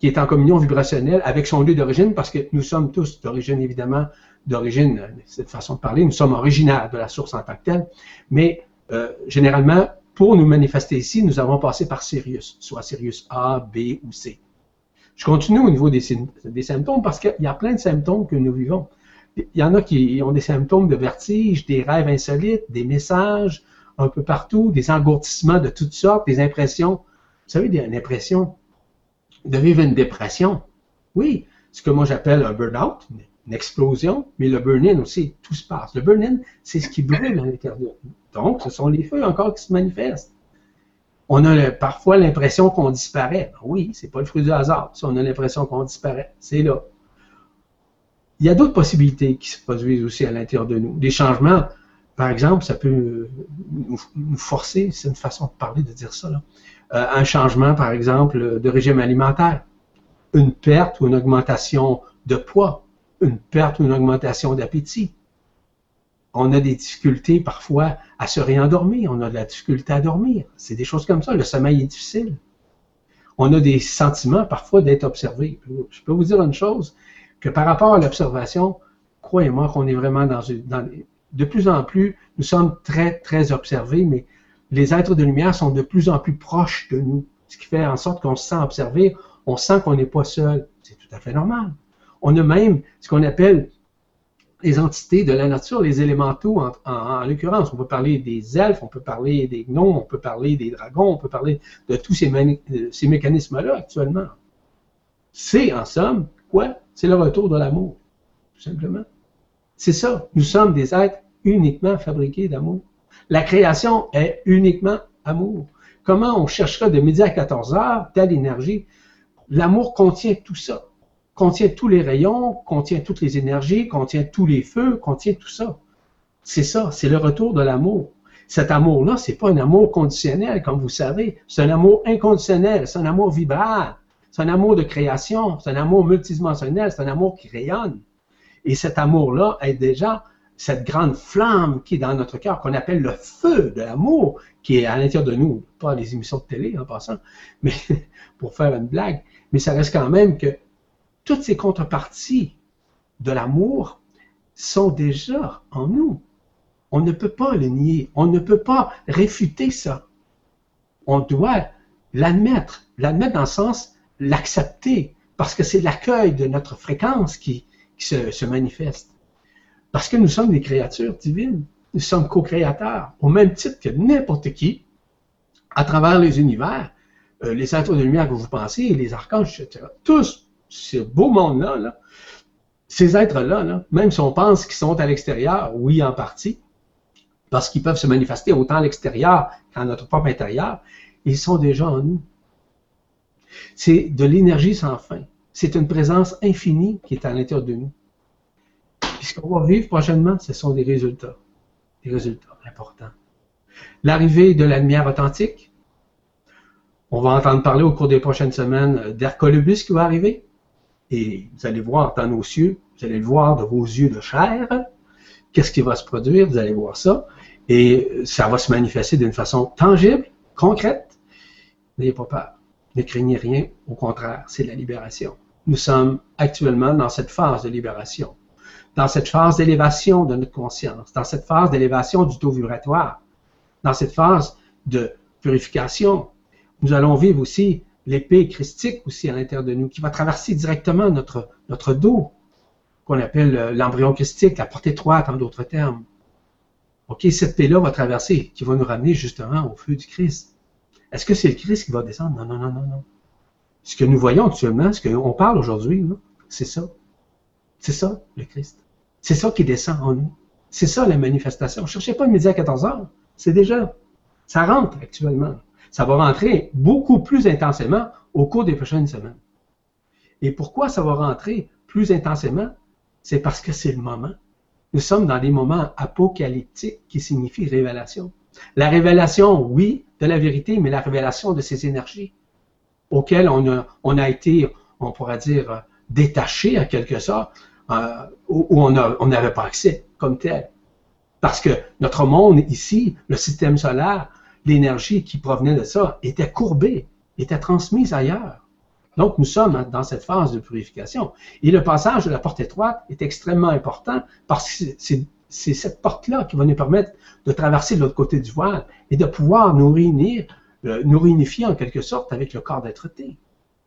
qui est en communion vibrationnelle avec son lieu d'origine, parce que nous sommes tous d'origine, évidemment, d'origine, cette façon de parler, nous sommes originaires de la source en tant que telle, mais euh, généralement, pour nous manifester ici, nous avons passé par Sirius, soit Sirius A, B ou C. Je continue au niveau des, symptômes parce qu'il y a plein de symptômes que nous vivons. Il y en a qui ont des symptômes de vertige, des rêves insolites, des messages un peu partout, des engourdissements de toutes sortes, des impressions. Vous savez, des impressions de vivre une dépression. Oui, ce que moi j'appelle un burn-out, une explosion, mais le burn-in aussi, tout se passe. Le burn-in, c'est ce qui brûle à l'intérieur. Donc, ce sont les feux encore qui se manifestent. On a parfois l'impression qu'on disparaît. Oui, c'est pas le fruit du hasard. On a l'impression qu'on disparaît, c'est là. Il y a d'autres possibilités qui se produisent aussi à l'intérieur de nous. Des changements, par exemple, ça peut nous forcer, c'est une façon de parler, de dire ça, euh, un changement, par exemple, de régime alimentaire, une perte ou une augmentation de poids, une perte ou une augmentation d'appétit. On a des difficultés parfois à se réendormir, on a de la difficulté à dormir. C'est des choses comme ça, le sommeil est difficile. On a des sentiments parfois d'être observé. Je peux vous dire une chose, que par rapport à l'observation, croyez-moi qu'on est vraiment dans, une, de plus en plus, nous sommes très, très observés, mais les êtres de lumière sont de plus en plus proches de nous, ce qui fait en sorte qu'on se sent observé, on sent qu'on n'est pas seul. C'est tout à fait normal. On a même ce qu'on appelle les entités de la nature, les élémentaux en, l'occurrence. On peut parler des elfes, on peut parler des gnomes, on peut parler des dragons, on peut parler de tous ces, mécanismes-là actuellement. C'est, en somme, quoi? C'est le retour de l'amour, tout simplement. C'est ça. Nous sommes des êtres uniquement fabriqués d'amour. La création est uniquement amour. Comment on cherchera de midi à 14 heures telle énergie? L'amour contient tout ça. Contient tous les rayons, contient toutes les énergies, contient tous les feux, contient tout ça. C'est ça, c'est le retour de l'amour. Cet amour-là, c'est pas un amour conditionnel, comme vous savez. C'est un amour inconditionnel, c'est un amour vibral, c'est un amour de création, c'est un amour multidimensionnel, c'est un amour qui rayonne. Et cet amour-là est déjà cette grande flamme qui est dans notre cœur, qu'on appelle le feu de l'amour, qui est à l'intérieur de nous, pas les émissions de télé en passant, mais pour faire une blague, mais ça reste quand même que toutes ces contreparties de l'amour sont déjà en nous. On ne peut pas le nier, on ne peut pas réfuter ça. On doit l'admettre, l'admettre dans le sens l'accepter, parce que c'est l'accueil de notre fréquence qui, se manifeste. Parce que nous sommes des créatures divines. Nous sommes co-créateurs, au même titre que n'importe qui, à travers les univers, euh, les êtres de lumière que vous pensez, les archanges, etc. Tous, ce beau monde-là, ces êtres-là, même si on pense qu'ils sont à l'extérieur, oui, en partie, parce qu'ils peuvent se manifester autant à l'extérieur qu'à notre propre intérieur, ils sont déjà en nous. C'est de l'énergie sans fin. C'est une présence infinie qui est à l'intérieur de nous. Puis ce qu'on va vivre prochainement, ce sont des résultats. Des résultats importants. L'arrivée de la lumière authentique. On va entendre parler au cours des prochaines semaines d'Hercolubus qui va arriver. Et vous allez voir dans nos cieux, vous allez le voir de vos yeux de chair. Qu'est-ce qui va se produire? Vous allez voir ça. Et ça va se manifester d'une façon tangible, concrète. N'ayez pas peur. Ne craignez rien. Au contraire, c'est la libération. Nous sommes actuellement dans cette phase de libération dans cette phase d'élévation de notre conscience, dans cette phase d'élévation du taux vibratoire, dans cette phase de purification. Nous allons vivre aussi l'épée christique aussi à l'intérieur de nous, qui va traverser directement notre, notre dos, qu'on appelle euh, l'embryon christique, la porte étroite en d'autres termes. OK, cette épée-là va traverser, qui va nous ramener justement au feu du Christ. Est-ce que c'est le Christ qui va descendre? Non, non, non, non, non. Ce que nous voyons actuellement, ce qu'on parle aujourd'hui, c'est ça. C'est ça, le Christ. C'est ça qui descend en nous. C'est ça la manifestation. Ne cherchez pas le midi à 14 heures. C'est déjà. Ça rentre actuellement. Ça va rentrer beaucoup plus intensément au cours des prochaines semaines. Et pourquoi ça va rentrer plus intensément? C'est parce que c'est le moment. Nous sommes dans des moments apocalyptiques qui signifient révélation. La révélation, oui, de la vérité, mais la révélation de ces énergies auxquelles on a, été, on pourrait dire, détaché en quelque sorte, euh, où on n'avait pas accès comme tel. Parce que notre monde ici, le système solaire, l'énergie qui provenait de ça était courbée, était transmise ailleurs. Donc, nous sommes dans cette phase de purification. Et le passage de la porte étroite est extrêmement important parce que c'est cette porte-là qui va nous permettre de traverser l'autre côté du voile et de pouvoir nous réunir, euh, nous réunifier en quelque sorte avec le corps d'être traité.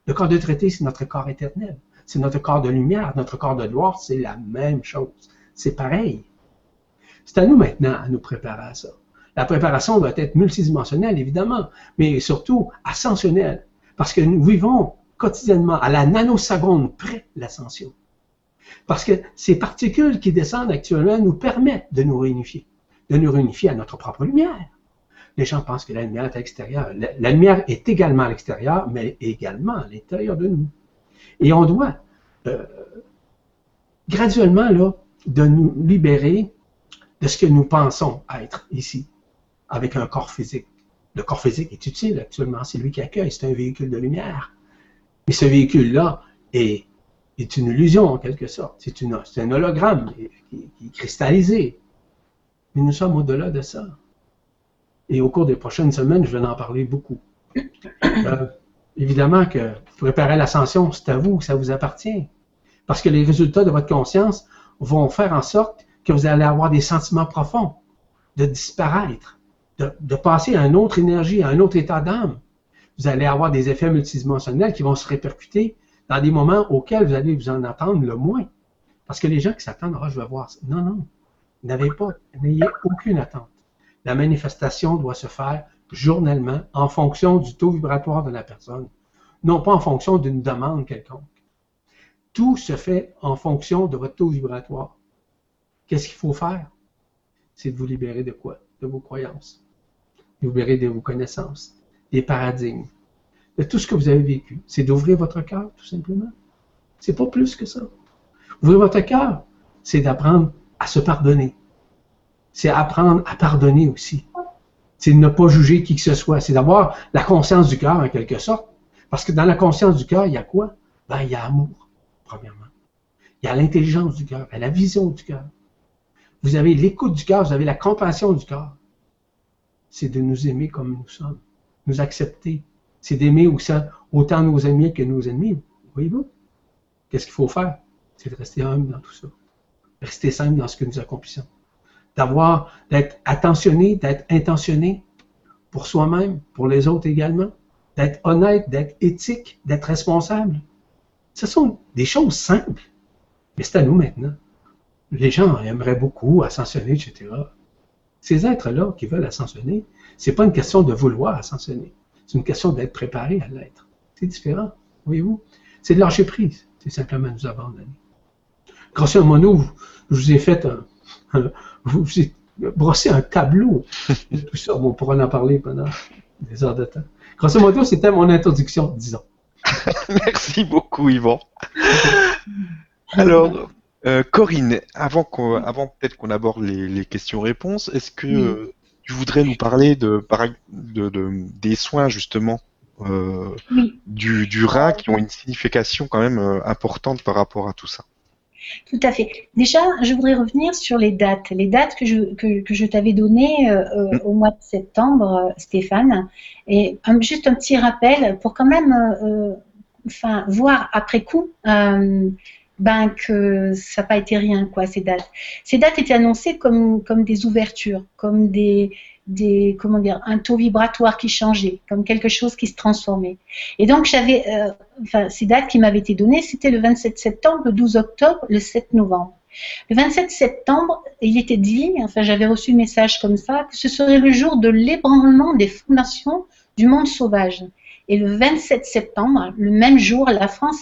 Le corps de traité, c'est notre corps éternel c'est notre corps de lumière, notre corps de gloire, c'est la même chose. C'est pareil. C'est à nous maintenant à nous préparer à ça. La préparation doit être multidimensionnelle, évidemment, mais surtout ascensionnelle, parce que nous vivons quotidiennement à la nanoseconde près l'ascension. Parce que ces particules qui descendent actuellement nous permettent de nous réunifier, de nous réunifier à notre propre lumière. Les gens pensent que la lumière est à l'extérieur. La, lumière est également à l'extérieur, mais également à l'intérieur de nous. Et on doit euh, graduellement de nous libérer de ce que nous pensons être ici, avec un corps physique. Le corps physique est utile actuellement, c'est lui qui accueille, c'est un véhicule de lumière. Mais ce véhicule-là est, une illusion en quelque sorte. C'est un hologramme qui, est cristallisé. Mais nous sommes au-delà de ça. Et au cours des prochaines semaines, je vais en parler beaucoup. Euh, évidemment que préparer l'ascension, c'est à vous, ça vous appartient. Parce que les résultats de votre conscience vont faire en sorte que vous allez avoir des sentiments profonds, de disparaître, de, passer à une autre énergie, à un autre état d'âme. Vous allez avoir des effets multidimensionnels qui vont se répercuter dans des moments auxquels vous allez vous en attendre le moins. Parce que les gens qui s'attendent, ah, je vais voir ça. Non, non. N'avez pas, n'ayez aucune attente. La manifestation doit se faire journellement en fonction du taux vibratoire de la personne, non pas en fonction d'une demande quelconque. Tout se fait en fonction de votre taux vibratoire. Qu'est-ce qu'il faut faire? C'est de vous libérer de quoi? De vos croyances. Vous libérer de vos connaissances, des paradigmes, de tout ce que vous avez vécu. C'est d'ouvrir votre cœur, tout simplement. C'est pas plus que ça. Ouvrir votre cœur, c'est d'apprendre à se pardonner. C'est apprendre à pardonner aussi. C'est de ne pas juger qui que ce soit. C'est d'avoir la conscience du cœur, en quelque sorte. Parce que dans la conscience du cœur, il y a quoi? Ben, il y a amour, premièrement. Il y a l'intelligence du cœur, il y a la vision du cœur. Vous avez l'écoute du cœur, vous avez la compassion du cœur. C'est de nous aimer comme nous sommes, nous accepter, c'est d'aimer autant nos amis que nos ennemis. Voyez-vous? Qu'est-ce qu'il faut faire? C'est de rester humble dans tout ça. Rester simple dans ce que nous accomplissons. D'avoir, d'être attentionné, d'être intentionné pour soi-même, pour les autres également. D'être honnête, d'être éthique, d'être responsable. Ce sont des choses simples. Mais c'est à nous maintenant. Les gens aimeraient beaucoup ascensionner, etc. Ces êtres-là qui veulent ascensionner, c'est pas une question de vouloir ascensionner. C'est une question d'être préparé à l'être. C'est différent, voyez-vous. C'est de lâcher prise. C'est simplement nous abandonner. Grosso modo, je vous ai fait un, vous ai brossé un tableau de tout ça. on pourra en parler pendant des heures de temps. Grosso modo, c'était mon introduction, disons. Merci beaucoup, Yvan. Alors, euh, Corinne, avant, avant peut-être qu'on aborde les, questions-réponses, est-ce que tu voudrais nous parler de, des soins justement euh, du, du, rein qui ont une signification quand même euh, importante par rapport à tout ça? Tout à fait. Déjà, je voudrais revenir sur les dates. Les dates que je, que, je t'avais données euh, mm. au mois de septembre, Stéphane. Et juste un petit rappel pour quand même enfin, voir après coup ben que ça n'a pas été rien, quoi, ces dates. Ces dates étaient annoncées comme, comme des ouvertures, comme des, des, comment dire, un taux vibratoire qui changeait, comme quelque chose qui se transformait. Et donc, j'avais, euh, enfin, ces dates qui m'avaient été données, c'était le 27 septembre, le 12 octobre, le 7 novembre. Le 27 septembre, il était dit, enfin, j'avais reçu le message comme ça, que ce serait le jour de l'ébranlement des fondations du monde sauvage. Et le 27 septembre, le même jour, la France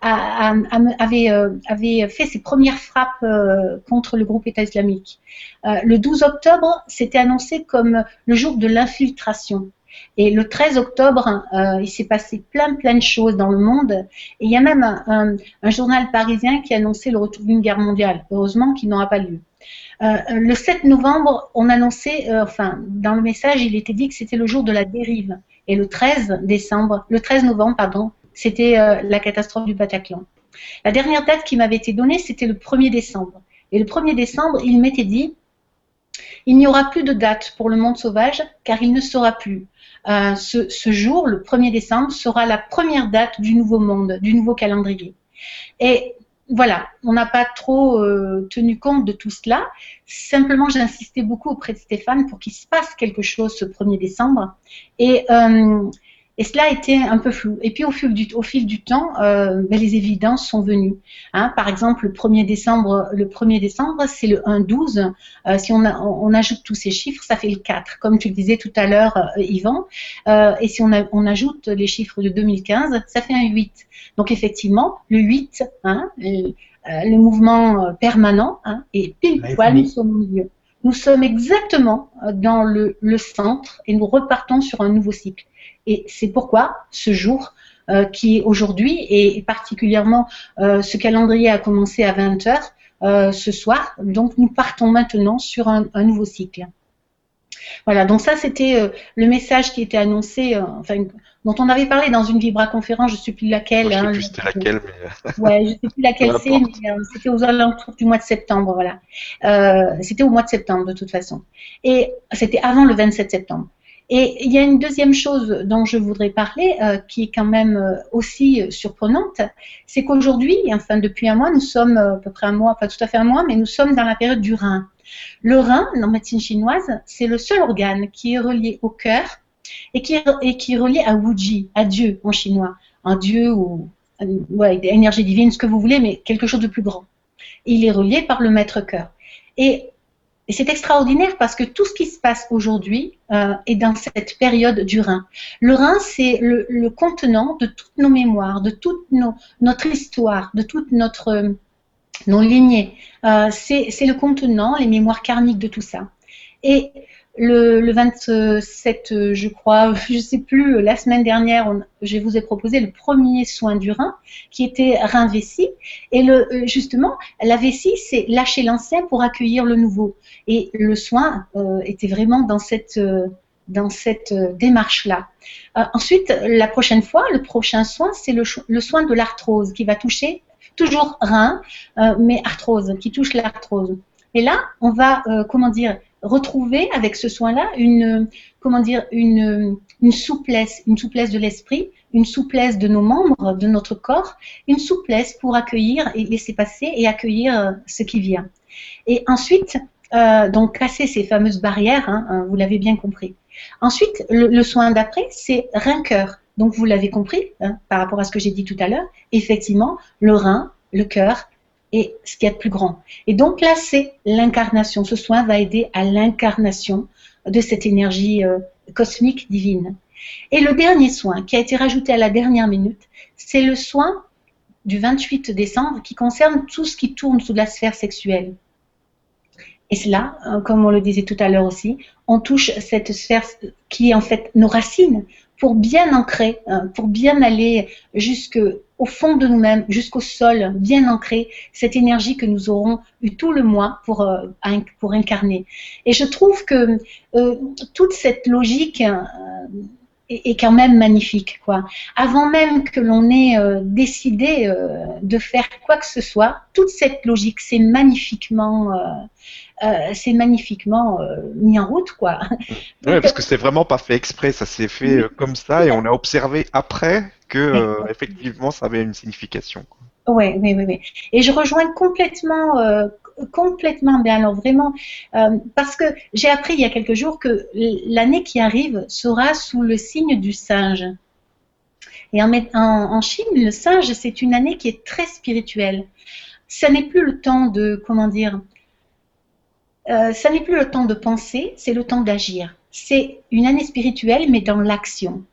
avait, euh, avait, fait ses premières frappes euh, contre le groupe État islamique. Euh, le 12 octobre, c'était annoncé comme le jour de l'infiltration. Et le 13 octobre, il s'est passé plein plein de choses dans le monde. Et il y a même un, un journal parisien qui a annoncé le retour d'une guerre mondiale. Heureusement qu'il n'aura pas lieu. le 7 novembre, on annonçait, enfin, dans le message, il était dit que c'était le jour de la dérive. Et le 13 décembre, le 13 novembre, pardon, c'était euh, la catastrophe du Bataclan. La dernière date qui m'avait été donnée, c'était le 1er décembre. Et le 1er décembre, il m'était dit, il n'y aura plus de date pour le monde sauvage, car il ne sera plus. Euh, ce, ce, jour, le 1er décembre, sera la première date du nouveau monde, du nouveau calendrier. Et voilà, on n'a pas trop euh, tenu compte de tout cela. Simplement, j'ai insisté beaucoup auprès de Stéphane pour qu'il se passe quelque chose ce 1er décembre. Et euh, et cela a été un peu flou. Et puis au fil du, au fil du temps, euh, ben, les évidences sont venues. Hein. Par exemple, le 1er décembre, le 1er décembre, c'est le 1-12. Euh, si on, on, ajoute tous ces chiffres, ça fait le 4, comme tu le disais tout à l'heure, euh, Yvan. Euh, et si on, a, on, ajoute les chiffres de 2015, ça fait un 8. Donc effectivement, le 8, hein, le, le mouvement permanent, hein, et pile poil, sommes au milieu. Nous sommes exactement dans le, centre et nous repartons sur un nouveau cycle. Et c'est pourquoi ce jour, euh, qui est aujourd'hui, et particulièrement euh, ce calendrier a commencé à 20 heures euh, ce soir, donc nous partons maintenant sur un, nouveau cycle. Voilà, donc ça c'était euh, le message qui était annoncé, euh, enfin dont on avait parlé dans une Vibra conférence, je ne sais plus laquelle. je ne sais plus c'était laquelle, mais. ouais, je sais plus laquelle c'est, mais c'était aux alentours du mois de septembre, voilà. c'était au mois de septembre de toute façon, et c'était avant le 27 septembre. Et il y a une deuxième chose dont je voudrais parler, euh, qui est quand même euh, aussi euh, surprenante, c'est qu'aujourd'hui, enfin depuis un mois, nous sommes à peu près un mois, pas tout à fait un mois, mais nous sommes dans la période du rein. Le rein, en médecine chinoise, c'est le seul organe qui est relié au cœur et qui est, relié à Wuji, à Dieu en chinois, un Dieu ou ouais, énergie divine, ce que vous voulez, mais quelque chose de plus grand. Il est relié par le maître cœur. Et c'est extraordinaire parce que tout ce qui se passe aujourd'hui euh, est dans cette période du Rhin. Le Rhin, c'est le, contenant de toutes nos mémoires, de toute notre histoire, de toute notre euh, nos lignées. Euh, c'est le contenant, les mémoires karmiques de tout ça. Et le, 27, euh, je crois, je ne sais plus, la semaine dernière, je vous ai proposé le premier soin du rein, qui était rein vessie. Et le, euh, justement, la vessie, c'est lâcher l'ancien pour accueillir le nouveau. Et le soin euh, était vraiment dans cette, dans cette démarche-là. ensuite, la prochaine fois, le prochain soin, c'est le, le, soin de l'arthrose qui va toucher toujours rein, mais arthrose, qui touche l'arthrose. Et là, on va, comment dire, retrouver avec ce soin-là une, comment dire, une, souplesse, une souplesse de l'esprit, une souplesse de nos membres, de notre corps, une souplesse pour accueillir et laisser passer et accueillir euh, ce qui vient. Et ensuite, euh, donc casser ces fameuses barrières, hein, hein, vous l'avez bien compris. Ensuite, le, soin d'après, c'est rein-cœur. Donc vous l'avez compris hein, par rapport à ce que j'ai dit tout à l'heure. Effectivement, le rein, le cœur, et ce qui est plus grand. Et donc là, c'est l'incarnation. Ce soin va aider à l'incarnation de cette énergie euh, cosmique divine. Et le dernier soin qui a été rajouté à la dernière minute, c'est le soin du 28 décembre qui concerne tout ce qui tourne sous la sphère sexuelle. Et cela, euh, comme on le disait tout à l'heure aussi, on touche cette sphère qui est en fait nos racines pour bien ancrer, hein, pour bien aller jusqu'au fond de nous-mêmes, jusqu'au sol, bien ancrer cette énergie que nous aurons eu tout le mois pour, euh, pour incarner. Et je trouve que euh, toute cette logique euh, est, quand même magnifique. Quoi. Avant même que l'on ait décidé de faire quoi que ce soit, toute cette logique, c'est magnifiquement euh, c'est magnifiquement euh, mis en route, quoi. Oui, parce que c'est vraiment pas fait exprès, ça s'est fait euh, comme ça et on a observé après que effectivement ça avait une signification. Oui, oui, oui, oui. Et je rejoins complètement, complètement bien. Alors vraiment, parce que j'ai appris il y a quelques jours que l'année qui arrive sera sous le signe du singe. Et en, en Chine, le singe, c'est une année qui est très spirituelle. Ça n'est plus le temps de, comment dire, euh, ça n'est plus le temps de penser, c'est le temps d'agir. C'est une année spirituelle, mais dans l'action.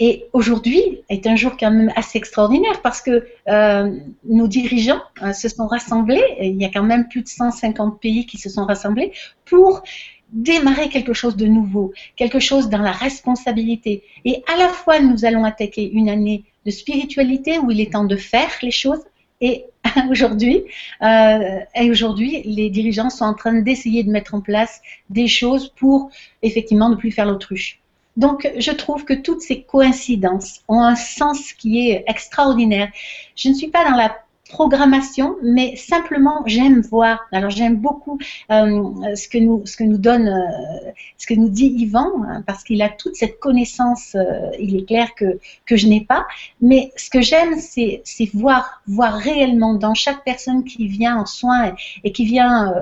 Et aujourd'hui est un jour quand même assez extraordinaire parce que euh, nos dirigeants euh, se sont rassemblés, il y a quand même plus de 150 pays qui se sont rassemblés pour démarrer quelque chose de nouveau, quelque chose dans la responsabilité. Et à la fois, nous allons attaquer une année de spiritualité où il est temps de faire les choses, et aujourd'hui, euh, et aujourd'hui, les dirigeants sont en train d'essayer de mettre en place des choses pour effectivement ne plus faire l'autruche. Donc, je trouve que toutes ces coïncidences ont un sens qui est extraordinaire. Je ne suis pas dans la programmation, mais simplement j'aime voir. Alors j'aime beaucoup euh, ce que nous ce que nous donne euh, ce que nous dit Yvan hein, parce qu'il a toute cette connaissance. Euh, il est clair que que je n'ai pas, mais ce que j'aime c'est c'est voir voir réellement dans chaque personne qui vient en soins et, qui vient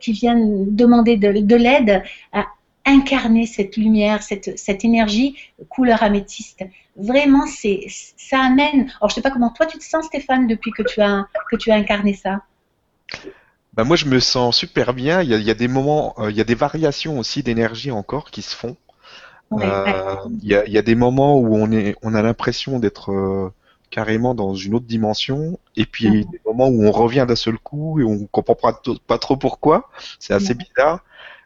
qui vient demander de, de l'aide incarner cette lumière, cette, cette énergie couleur améthyste. Vraiment, c'est ça amène. Alors, je sais pas comment toi tu te sens, Stéphane, depuis que tu as que tu as incarné ça? Bah moi, je me sens super bien. Il y a, il y a des moments, euh, il y a des variations aussi d'énergie encore qui se font. Euh, il, y a, il, y a, des moments où on est, on a l'impression d'être euh, carrément dans une autre dimension, et puis il y a des moments où on revient d'un seul coup et on comprend pas, pas trop pourquoi. C'est assez bizarre.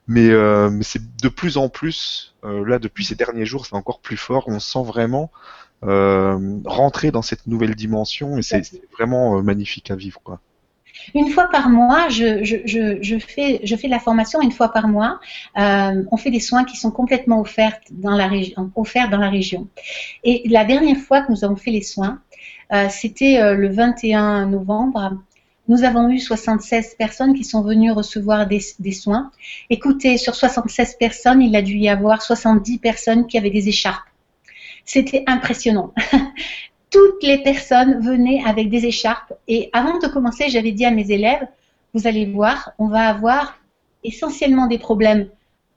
Mais, euh, mais c'est de plus en plus, euh, là depuis ces derniers jours, c'est encore plus fort. On sent vraiment euh, rentrer dans cette nouvelle dimension et c'est vraiment magnifique à vivre. Une fois par mois, je, fais, je fais la formation une fois par mois. Euh, on fait des soins qui sont complètement offerts dans, la région, offerts dans la région. Et la dernière fois que nous avons fait les soins, euh, c'était euh, le 21 novembre. Nous avons eu 76 personnes qui sont venues recevoir des, soins. Écoutez, sur 76 personnes, il a dû y avoir 70 personnes qui avaient des écharpes. C'était impressionnant. toutes les personnes venaient avec des écharpes. Et avant de commencer, j'avais dit à mes élèves, vous allez voir, on va avoir essentiellement des problèmes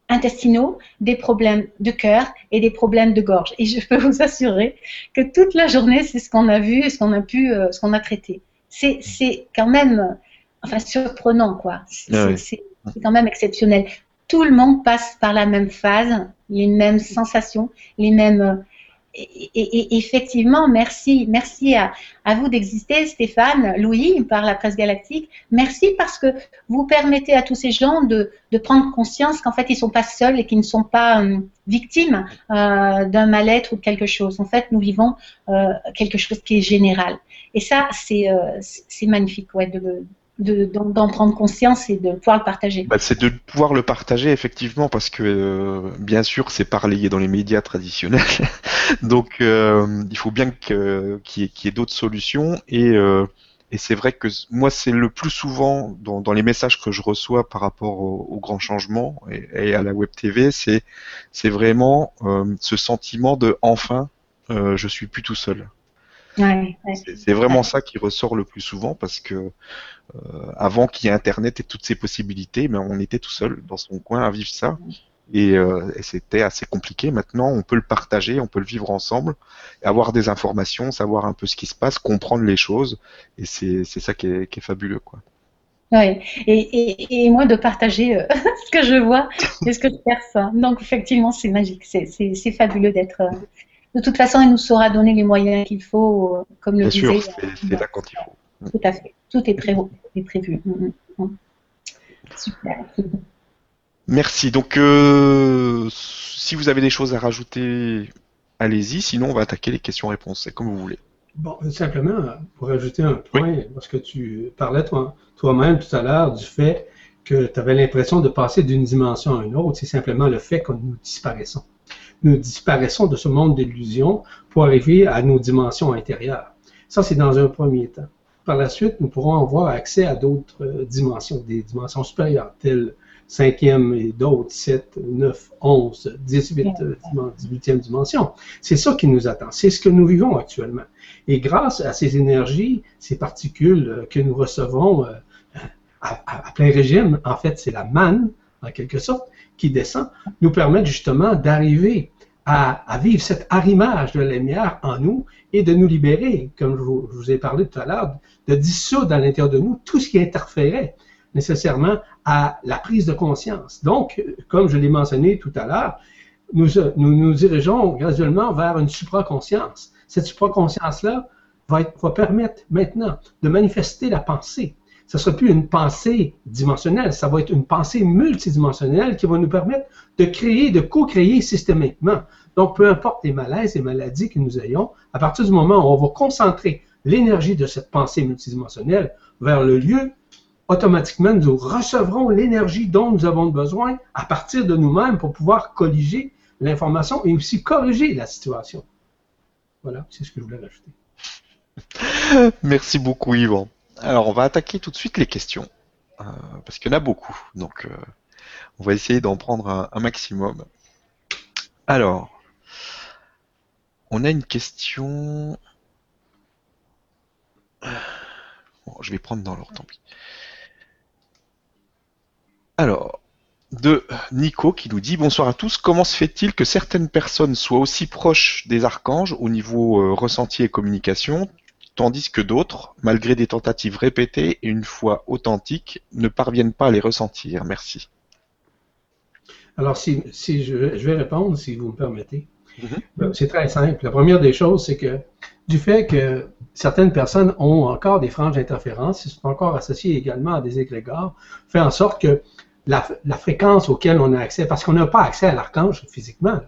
intestinaux, des problèmes de cœur et des problèmes de gorge. Et je peux vous assurer que toute la journée, c'est ce qu'on a vu et ce qu'on a pu, euh, ce qu'on a traité. C'est, quand même, enfin, surprenant, quoi. Ah c'est, quand même exceptionnel. Tout le monde passe par la même phase, les mêmes sensations, les mêmes, et, effectivement, merci, merci à, vous d'exister, Stéphane, Louis, par la presse galactique. Merci parce que vous permettez à tous ces gens de, prendre conscience qu'en fait, ils ne sont pas seuls et qu'ils ne sont pas euh, victimes euh, d'un mal-être ou de quelque chose. En fait, nous vivons euh, quelque chose qui est général. Et ça, c'est magnifique ouais, de, d'en prendre conscience et de pouvoir le partager. Bah, c'est de pouvoir le partager effectivement parce que euh, bien sûr c'est parlé dans les médias traditionnels, donc euh, il faut bien qu'il y ait, d'autres solutions et, euh, et c'est vrai que moi c'est le plus souvent dans, les messages que je reçois par rapport au, grand changement et, et, à la web TV, c'est c'est vraiment ce sentiment de enfin je suis plus tout seul. C'est vraiment ça qui ressort le plus souvent parce que euh, avant qu'il y ait Internet et toutes ces possibilités, mais on était tout seul dans son coin à vivre ça. Euh, et, c'était assez compliqué. Maintenant, on peut le partager, on peut le vivre ensemble, avoir des informations, savoir un peu ce qui se passe, comprendre les choses. Et c'est ça qui est, qui est, fabuleux, quoi. Oui, et, et, moi de partager euh, ce que je vois et ce que je perçois. Donc effectivement, c'est magique, c'est fabuleux d'être de toute façon, il nous saura donner les moyens qu'il faut, euh, comme le Bien disait. Sûr, c'est là quand il faut. Tout à fait. Tout est, prévu. Mm, mm, mm. Super. Merci. Donc, euh, si vous avez des choses à rajouter, allez-y. Sinon, on va attaquer les questions-réponses. C'est comme vous voulez. Bon, simplement, pour ajouter un point, parce que tu parlais toi-même tout à l'heure du fait que tu avais l'impression de passer d'une dimension à une autre, c'est simplement le fait que nous disparaissons nous disparaissons de ce monde d'illusions pour arriver à nos dimensions intérieures. Ça, c'est dans un premier temps. Par la suite, nous pourrons avoir accès à d'autres euh, dimensions, des dimensions supérieures, telles cinquième et d'autres, 7, 9, 11, 18, 18e dimension. C'est ça qui nous attend. C'est ce que nous vivons actuellement. Et grâce à ces énergies, ces particules euh, que nous recevons euh, à plein régime, en fait, c'est la manne, en quelque sorte, qui descend, nous permettent justement d'arriver à, vivre cet arrimage de lumière en nous et de nous libérer, comme je vous, ai parlé tout à l'heure, de dissoudre à l'intérieur de nous tout ce qui interférait nécessairement à la prise de conscience. Donc, comme je l'ai mentionné tout à l'heure, nous, nous dirigeons graduellement vers une supraconscience. Cette supraconscience-là va permettre maintenant de manifester la pensée, ce ne sera plus une pensée dimensionnelle, ça va être une pensée multidimensionnelle qui va nous permettre de créer, de co-créer systématiquement. Donc, peu importe les malaises et maladies que nous ayons, à partir du moment où on va concentrer l'énergie de cette pensée multidimensionnelle vers le lieu, automatiquement, nous recevrons l'énergie dont nous avons besoin à partir de nous-mêmes pour pouvoir colliger l'information et aussi corriger la situation. Voilà, c'est ce que je voulais rajouter. Merci beaucoup, Yvan. Alors, on va attaquer tout de suite les questions, euh, parce qu'il y en a beaucoup. Donc, euh, on va essayer d'en prendre un, maximum. Alors, on a une question. Bon, je vais prendre dans l'ordre, tant pis. Alors, de Nico qui nous dit bonsoir à tous. Comment se fait-il que certaines personnes soient aussi proches des archanges au niveau euh, ressenti et communication, tandis que d'autres, malgré des tentatives répétées et une fois authentiques, ne parviennent pas à les ressentir. Merci. Alors, si, je, vais répondre, si vous me permettez. Mhm. Ben, c'est très simple. La première des choses, c'est que du fait que certaines personnes ont encore des franges d'interférence, ils sont encore associés également à des égrégores, fait en sorte que la, fréquence auquel on a accès, parce qu'on n'a pas accès à l'archange physiquement,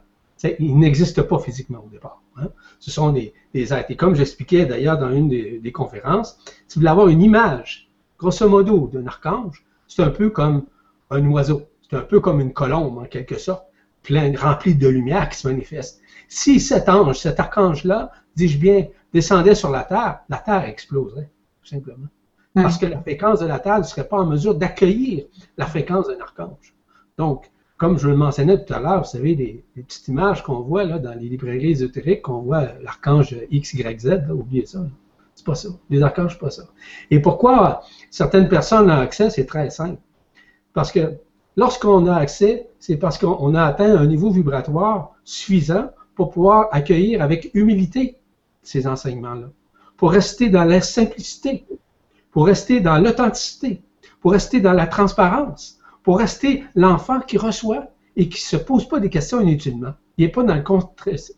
il n'existe pas physiquement au départ. Hein. Ce sont des, êtres. Et comme j'expliquais d'ailleurs dans une des, conférences, si vous voulez avoir une image grosso modo, d'un archange, c'est un peu comme un oiseau. C'est un peu comme une colombe, en quelque sorte, plein, remplie de lumière qui se manifeste. Si cet ange, cet archange-là, dis-je bien, descendait sur la Terre, la Terre exploserait, tout simplement. Parce que la fréquence de la Terre ne serait pas en mesure d'accueillir la fréquence d'un archange. Donc, comme je le mentionnais tout à l'heure, vous savez, les, petites images qu'on voit là, dans les librairies ésotériques, qu'on voit l'archange X, Y, Z, oubliez ça. C'est pas ça. Les archanges, c'est pas ça. Et pourquoi certaines personnes ont accès, c'est très simple. Parce que lorsqu'on a accès, c'est parce qu'on a atteint un niveau vibratoire suffisant pour pouvoir accueillir avec humilité ces enseignements-là. Pour rester dans la simplicité, pour rester dans l'authenticité, pour rester dans la transparence, pour rester l'enfant qui reçoit et qui ne se pose pas des questions inutilement. Il n'est pas dans le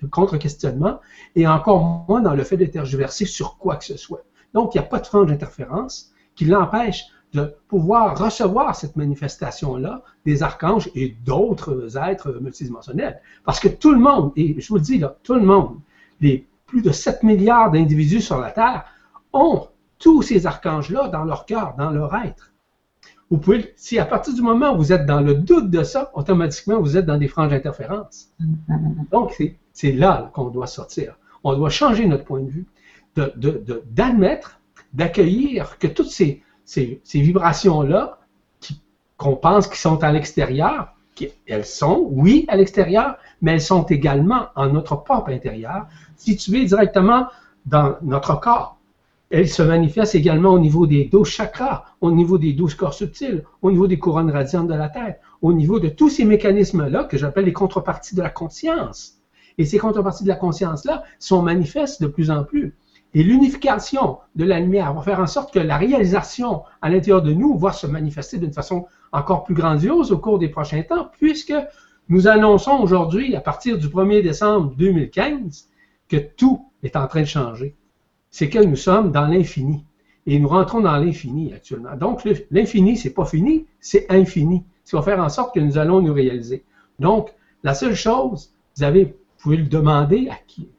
contre-questionnement et encore moins dans le fait de tergiverser sur quoi que ce soit. Donc, il n'y a pas de frange d'interférence qui l'empêche de pouvoir recevoir cette manifestation-là des archanges et d'autres êtres multidimensionnels. Parce que tout le monde, et je vous le dis là, tout le monde, les plus de 7 milliards d'individus sur la Terre ont tous ces archanges-là dans leur cœur, dans leur être. Vous pouvez, si à partir du moment où vous êtes dans le doute de ça, automatiquement vous êtes dans des franges d'interférence. Donc, c'est là qu'on doit sortir. On doit changer notre point de vue, d'admettre, d'accueillir que toutes ces, ces, vibrations-là, qu'on pense qui sont à l'extérieur, elles sont, oui, à l'extérieur, mais elles sont également en notre propre intérieur, situées directement dans notre corps. Elles se manifestent également au niveau des douze chakras, au niveau des douze corps subtils, au niveau des couronnes radiantes de la tête, au niveau de tous ces mécanismes-là que j'appelle les contreparties de la conscience. Et ces contreparties de la conscience-là sont manifestes de plus en plus. Et l'unification de la lumière va faire en sorte que la réalisation à l'intérieur de nous va se manifester d'une façon encore plus grandiose au cours des prochains temps, puisque nous annonçons aujourd'hui, à partir du 1er décembre 2015, que tout est en train de changer. C'est que nous sommes dans l'infini. Et nous rentrons dans l'infini actuellement. Donc, l'infini, c'est pas fini, c'est infini. Ça va faire en sorte que nous allons nous réaliser. Donc, la seule chose, vous avez, vous pouvez le demander à qui?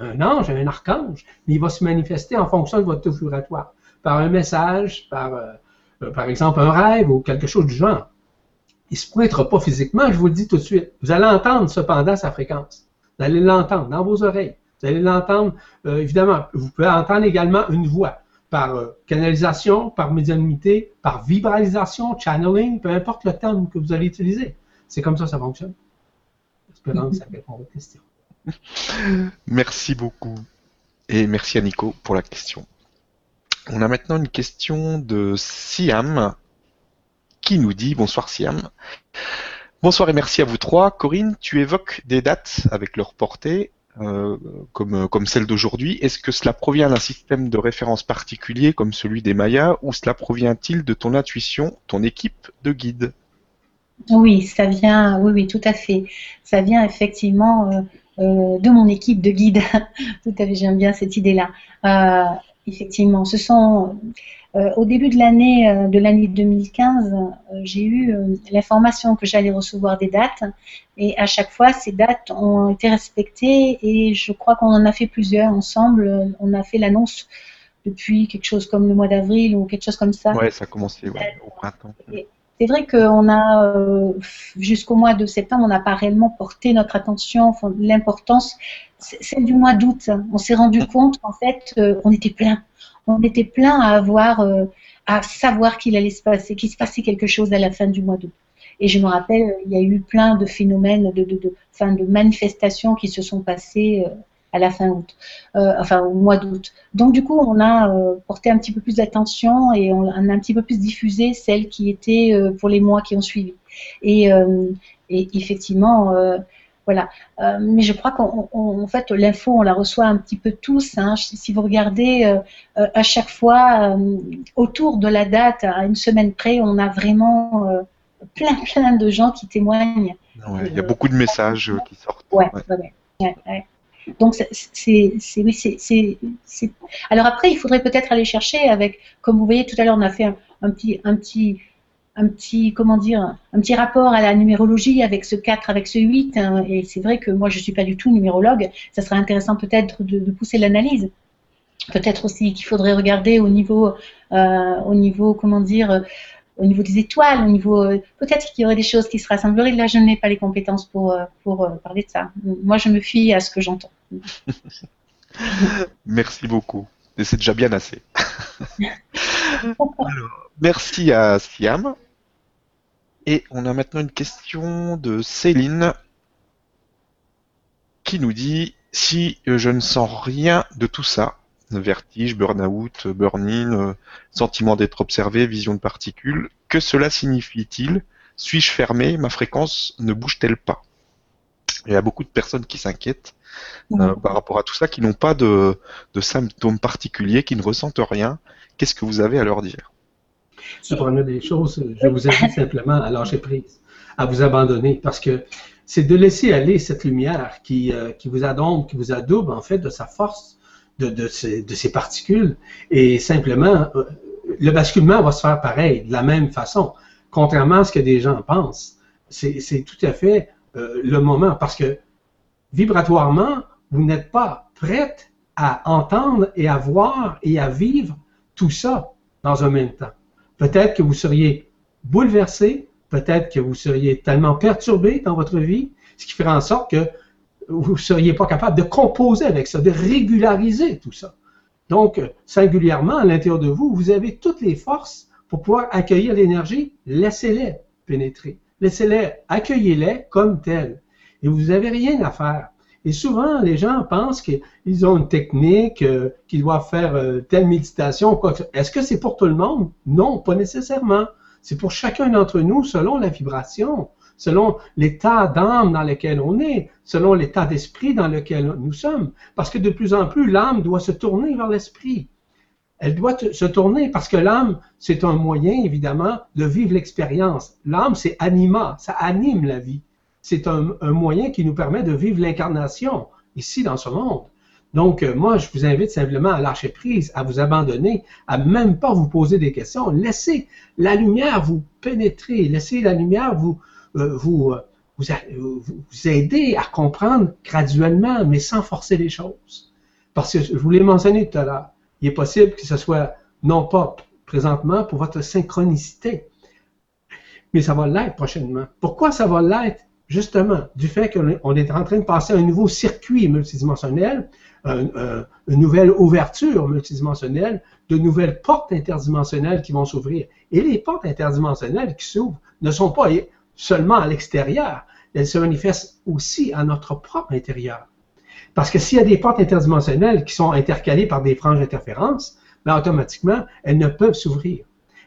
un ange, un archange, mais il va se manifester en fonction de votre vibratoire, par un message, par, euh, par exemple un rêve ou quelque chose du genre. Il ne se pointera pas physiquement, je vous le dis tout de suite. Vous allez entendre cependant sa fréquence. Vous allez l'entendre dans vos oreilles. Vous allez l'entendre, euh, évidemment, vous pouvez entendre également une voix par canalisation, par médiumnité, par vibralisation, channeling, peu importe le terme que vous allez utiliser. C'est comme ça que ça fonctionne. J'espère que ça répond à votre. Merci beaucoup. Et merci à Nico pour la question. On a maintenant une question de Siam qui nous dit Bonsoir Siam. Bonsoir et merci à vous trois. Corinne, tu évoques des dates avec leur portée, euh, comme, comme celle d'aujourd'hui. Est-ce que cela provient d'un système de référence particulier comme celui des Mayas ou cela provient-il de ton intuition, ton équipe de guide? Oui, ça vient, oui, oui, tout à fait. Ça vient effectivement euh, euh, de mon équipe de guide. Tout à fait, j'aime bien cette idée-là. Euh, effectivement, ce sont euh, au début de l'année de l'année 2015, j'ai eu l'information que j'allais recevoir des dates et à chaque fois ces dates ont été respectées et je crois qu'on en a fait plusieurs ensemble. On a fait l'annonce depuis quelque chose comme le mois d'avril ou quelque chose comme ça. Ouais, ça a commencé au printemps. C'est vrai qu'on a, euh, jusqu'au mois de septembre, on n'a pas réellement porté notre attention, l'importance, celle du mois d'août. On s'est rendu compte qu'en fait, euh, on était plein. On était plein à avoir, euh, à savoir qu'il allait se passer, qu'il se passait quelque chose à la fin du mois d'août. Et je me rappelle, il y a eu plein de phénomènes, de, de, de, de manifestations qui se sont passées à la fin août, euh, enfin au mois d'août. Donc du coup, on a euh, porté un petit peu plus d'attention et on a un petit peu plus diffusé celles qui étaient euh, pour les mois qui ont suivi. Et, et effectivement, voilà. mais je crois qu'en fait, l'info, on la reçoit un petit peu tous. Hein. Si vous regardez à chaque fois autour de la date, à une semaine près, on a vraiment plein, plein de gens qui témoignent. il y a beaucoup de messages qui sortent. Ouais, ouais. ouais donc, c'est, oui, c'est, Alors après, il faudrait peut-être aller chercher avec, comme vous voyez tout à l'heure, on a fait un, petit, un petit, un petit, comment dire, un petit rapport à la numérologie avec ce 4, avec ce 8. Hein, et c'est vrai que moi, je ne suis pas du tout numérologue. Ça serait intéressant peut-être de, pousser l'analyse. peut-être aussi qu'il faudrait regarder au niveau, au niveau, comment dire, au niveau des étoiles, au niveau peut-être qu'il y aurait des choses qui se rassembleraient. Là, je n'ai pas les compétences pour pour parler de ça. Moi, je me fie à ce que j'entends. Merci beaucoup. Et c'est déjà bien assez. merci à Siam. Et on a maintenant une question de Céline qui nous dit si je ne sens rien de tout ça, vertige, burn-out, burn-in, sentiment d'être observé, vision de particules, que cela signifie-t-il? Suis-je fermé? Ma fréquence ne bouge-t-elle pas? Il y a beaucoup de personnes qui s'inquiètent euh, par rapport à tout ça, qui n'ont pas de, symptômes particuliers, qui ne ressentent rien. Qu'est-ce que vous avez à leur dire? C'est pour des choses, je vous invite simplement à lâcher prise, à vous abandonner, parce que c'est de laisser aller cette lumière qui, euh, qui vous adombe, qui vous adoube en fait de sa force, de, de, ces, de particules, et simplement, euh, le basculement va se faire pareil, de la même façon, contrairement à ce que des gens pensent. C'est tout à fait le moment, parce que vibratoirement, vous n'êtes pas prête à entendre et à voir et à vivre tout ça dans un même temps. Peut-être que vous seriez bouleversé, peut-être que vous seriez tellement perturbé dans votre vie, ce qui ferait en sorte que vous ne seriez pas capable de composer avec ça, de régulariser tout ça. Donc, singulièrement, à l'intérieur de vous, vous avez toutes les forces pour pouvoir accueillir l'énergie. Laissez-les pénétrer. Laissez-les, accueillez-les comme telles et vous n'avez rien à faire. Et souvent, les gens pensent qu'ils ont une technique, euh, qu'ils doivent faire euh, telle méditation. Est-ce que c'est pour tout le monde? Non, pas nécessairement. C'est pour chacun d'entre nous selon la vibration, selon l'état d'âme dans lequel on est, selon l'état d'esprit dans lequel nous sommes. Parce que de plus en plus, l'âme doit se tourner vers l'esprit. Elle doit se tourner parce que l'âme, c'est un moyen, évidemment, de vivre l'expérience. L'âme, c'est anima, ça anime la vie c'est un, moyen qui nous permet de vivre l'incarnation ici dans ce monde. Donc, euh, moi, je vous invite simplement à lâcher prise, à vous abandonner, à même pas vous poser des questions. Laissez la lumière vous pénétrer, laissez la lumière vous, euh, vous, euh, vous, vous, aider à comprendre graduellement, mais sans forcer les choses. Parce que je vous l'ai mentionné tout à l'heure, il est possible que ce soit non pas présentement pour votre synchronicité, mais ça va l'être prochainement. Pourquoi ça va l'être? Justement, du fait qu'on est en train de passer un nouveau circuit multidimensionnel, une nouvelle ouverture multidimensionnelle, de nouvelles portes interdimensionnelles qui vont s'ouvrir. Et les portes interdimensionnelles qui s'ouvrent ne sont pas seulement à l'extérieur, elles se manifestent aussi à notre propre intérieur. Parce que s'il y a des portes interdimensionnelles qui sont intercalées par des franges d'interférence, ben automatiquement, elles ne peuvent s'ouvrir.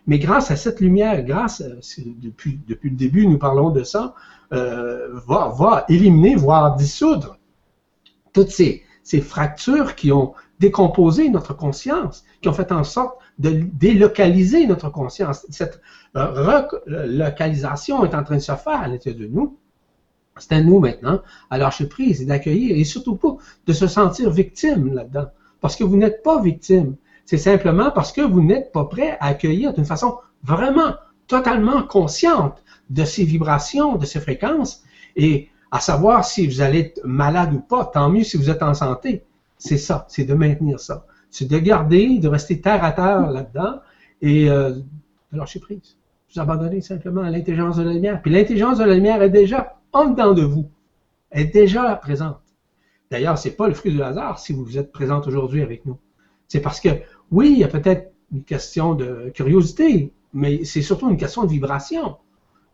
Mais grâce à cette lumière, grâce, depuis le début, nous parlons de ça, euh, va, va, éliminer, voire dissoudre toutes ces, ces fractures qui ont décomposé notre conscience, qui ont fait en sorte de délocaliser notre conscience. Cette euh, relocalisation est en train de se faire à l'intérieur de nous. C'est à nous maintenant à lâcher prise d'accueillir et surtout pas de se sentir victime là-dedans. Parce que vous n'êtes pas victime. C'est simplement parce que vous n'êtes pas prêt à accueillir d'une façon vraiment totalement consciente de ces vibrations, de ces fréquences, et à savoir si vous allez être malade ou pas, tant mieux si vous êtes en santé. C'est ça, c'est de maintenir ça. C'est de garder, de rester terre à terre là-dedans et euh, de lâcher prise. Vous abandonnez simplement à l'intelligence de la lumière. Puis l'intelligence de la lumière est déjà en dedans de vous. Est déjà présente. D'ailleurs, c'est pas le fruit du hasard si vous êtes présente aujourd'hui avec nous. C'est parce que oui, il y a peut-être une question de curiosité, mais c'est surtout une question de vibration.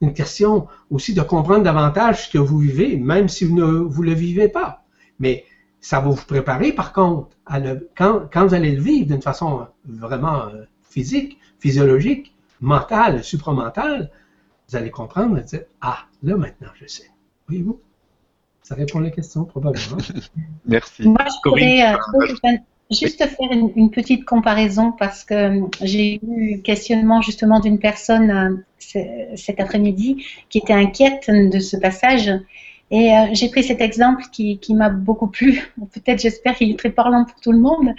Une question aussi de comprendre davantage ce que vous vivez, même si vous ne vous le vivez pas. Mais ça va vous préparer, par contre, à le, quand, quand vous allez le vivre d'une façon vraiment euh, physique, physiologique, mentale, supramentale, vous allez comprendre et dire Ah, là maintenant, je sais. Voyez-vous? Ça répond à la question, probablement. Merci. Moi, je pourrais, euh, juste faire une, petite comparaison parce que euh, j'ai eu questionnement justement d'une personne euh, cet après-midi qui était inquiète de ce passage. Et euh, j'ai pris cet exemple qui, qui m'a beaucoup plu. Peut-être, j'espère qu'il est très parlant pour tout le monde.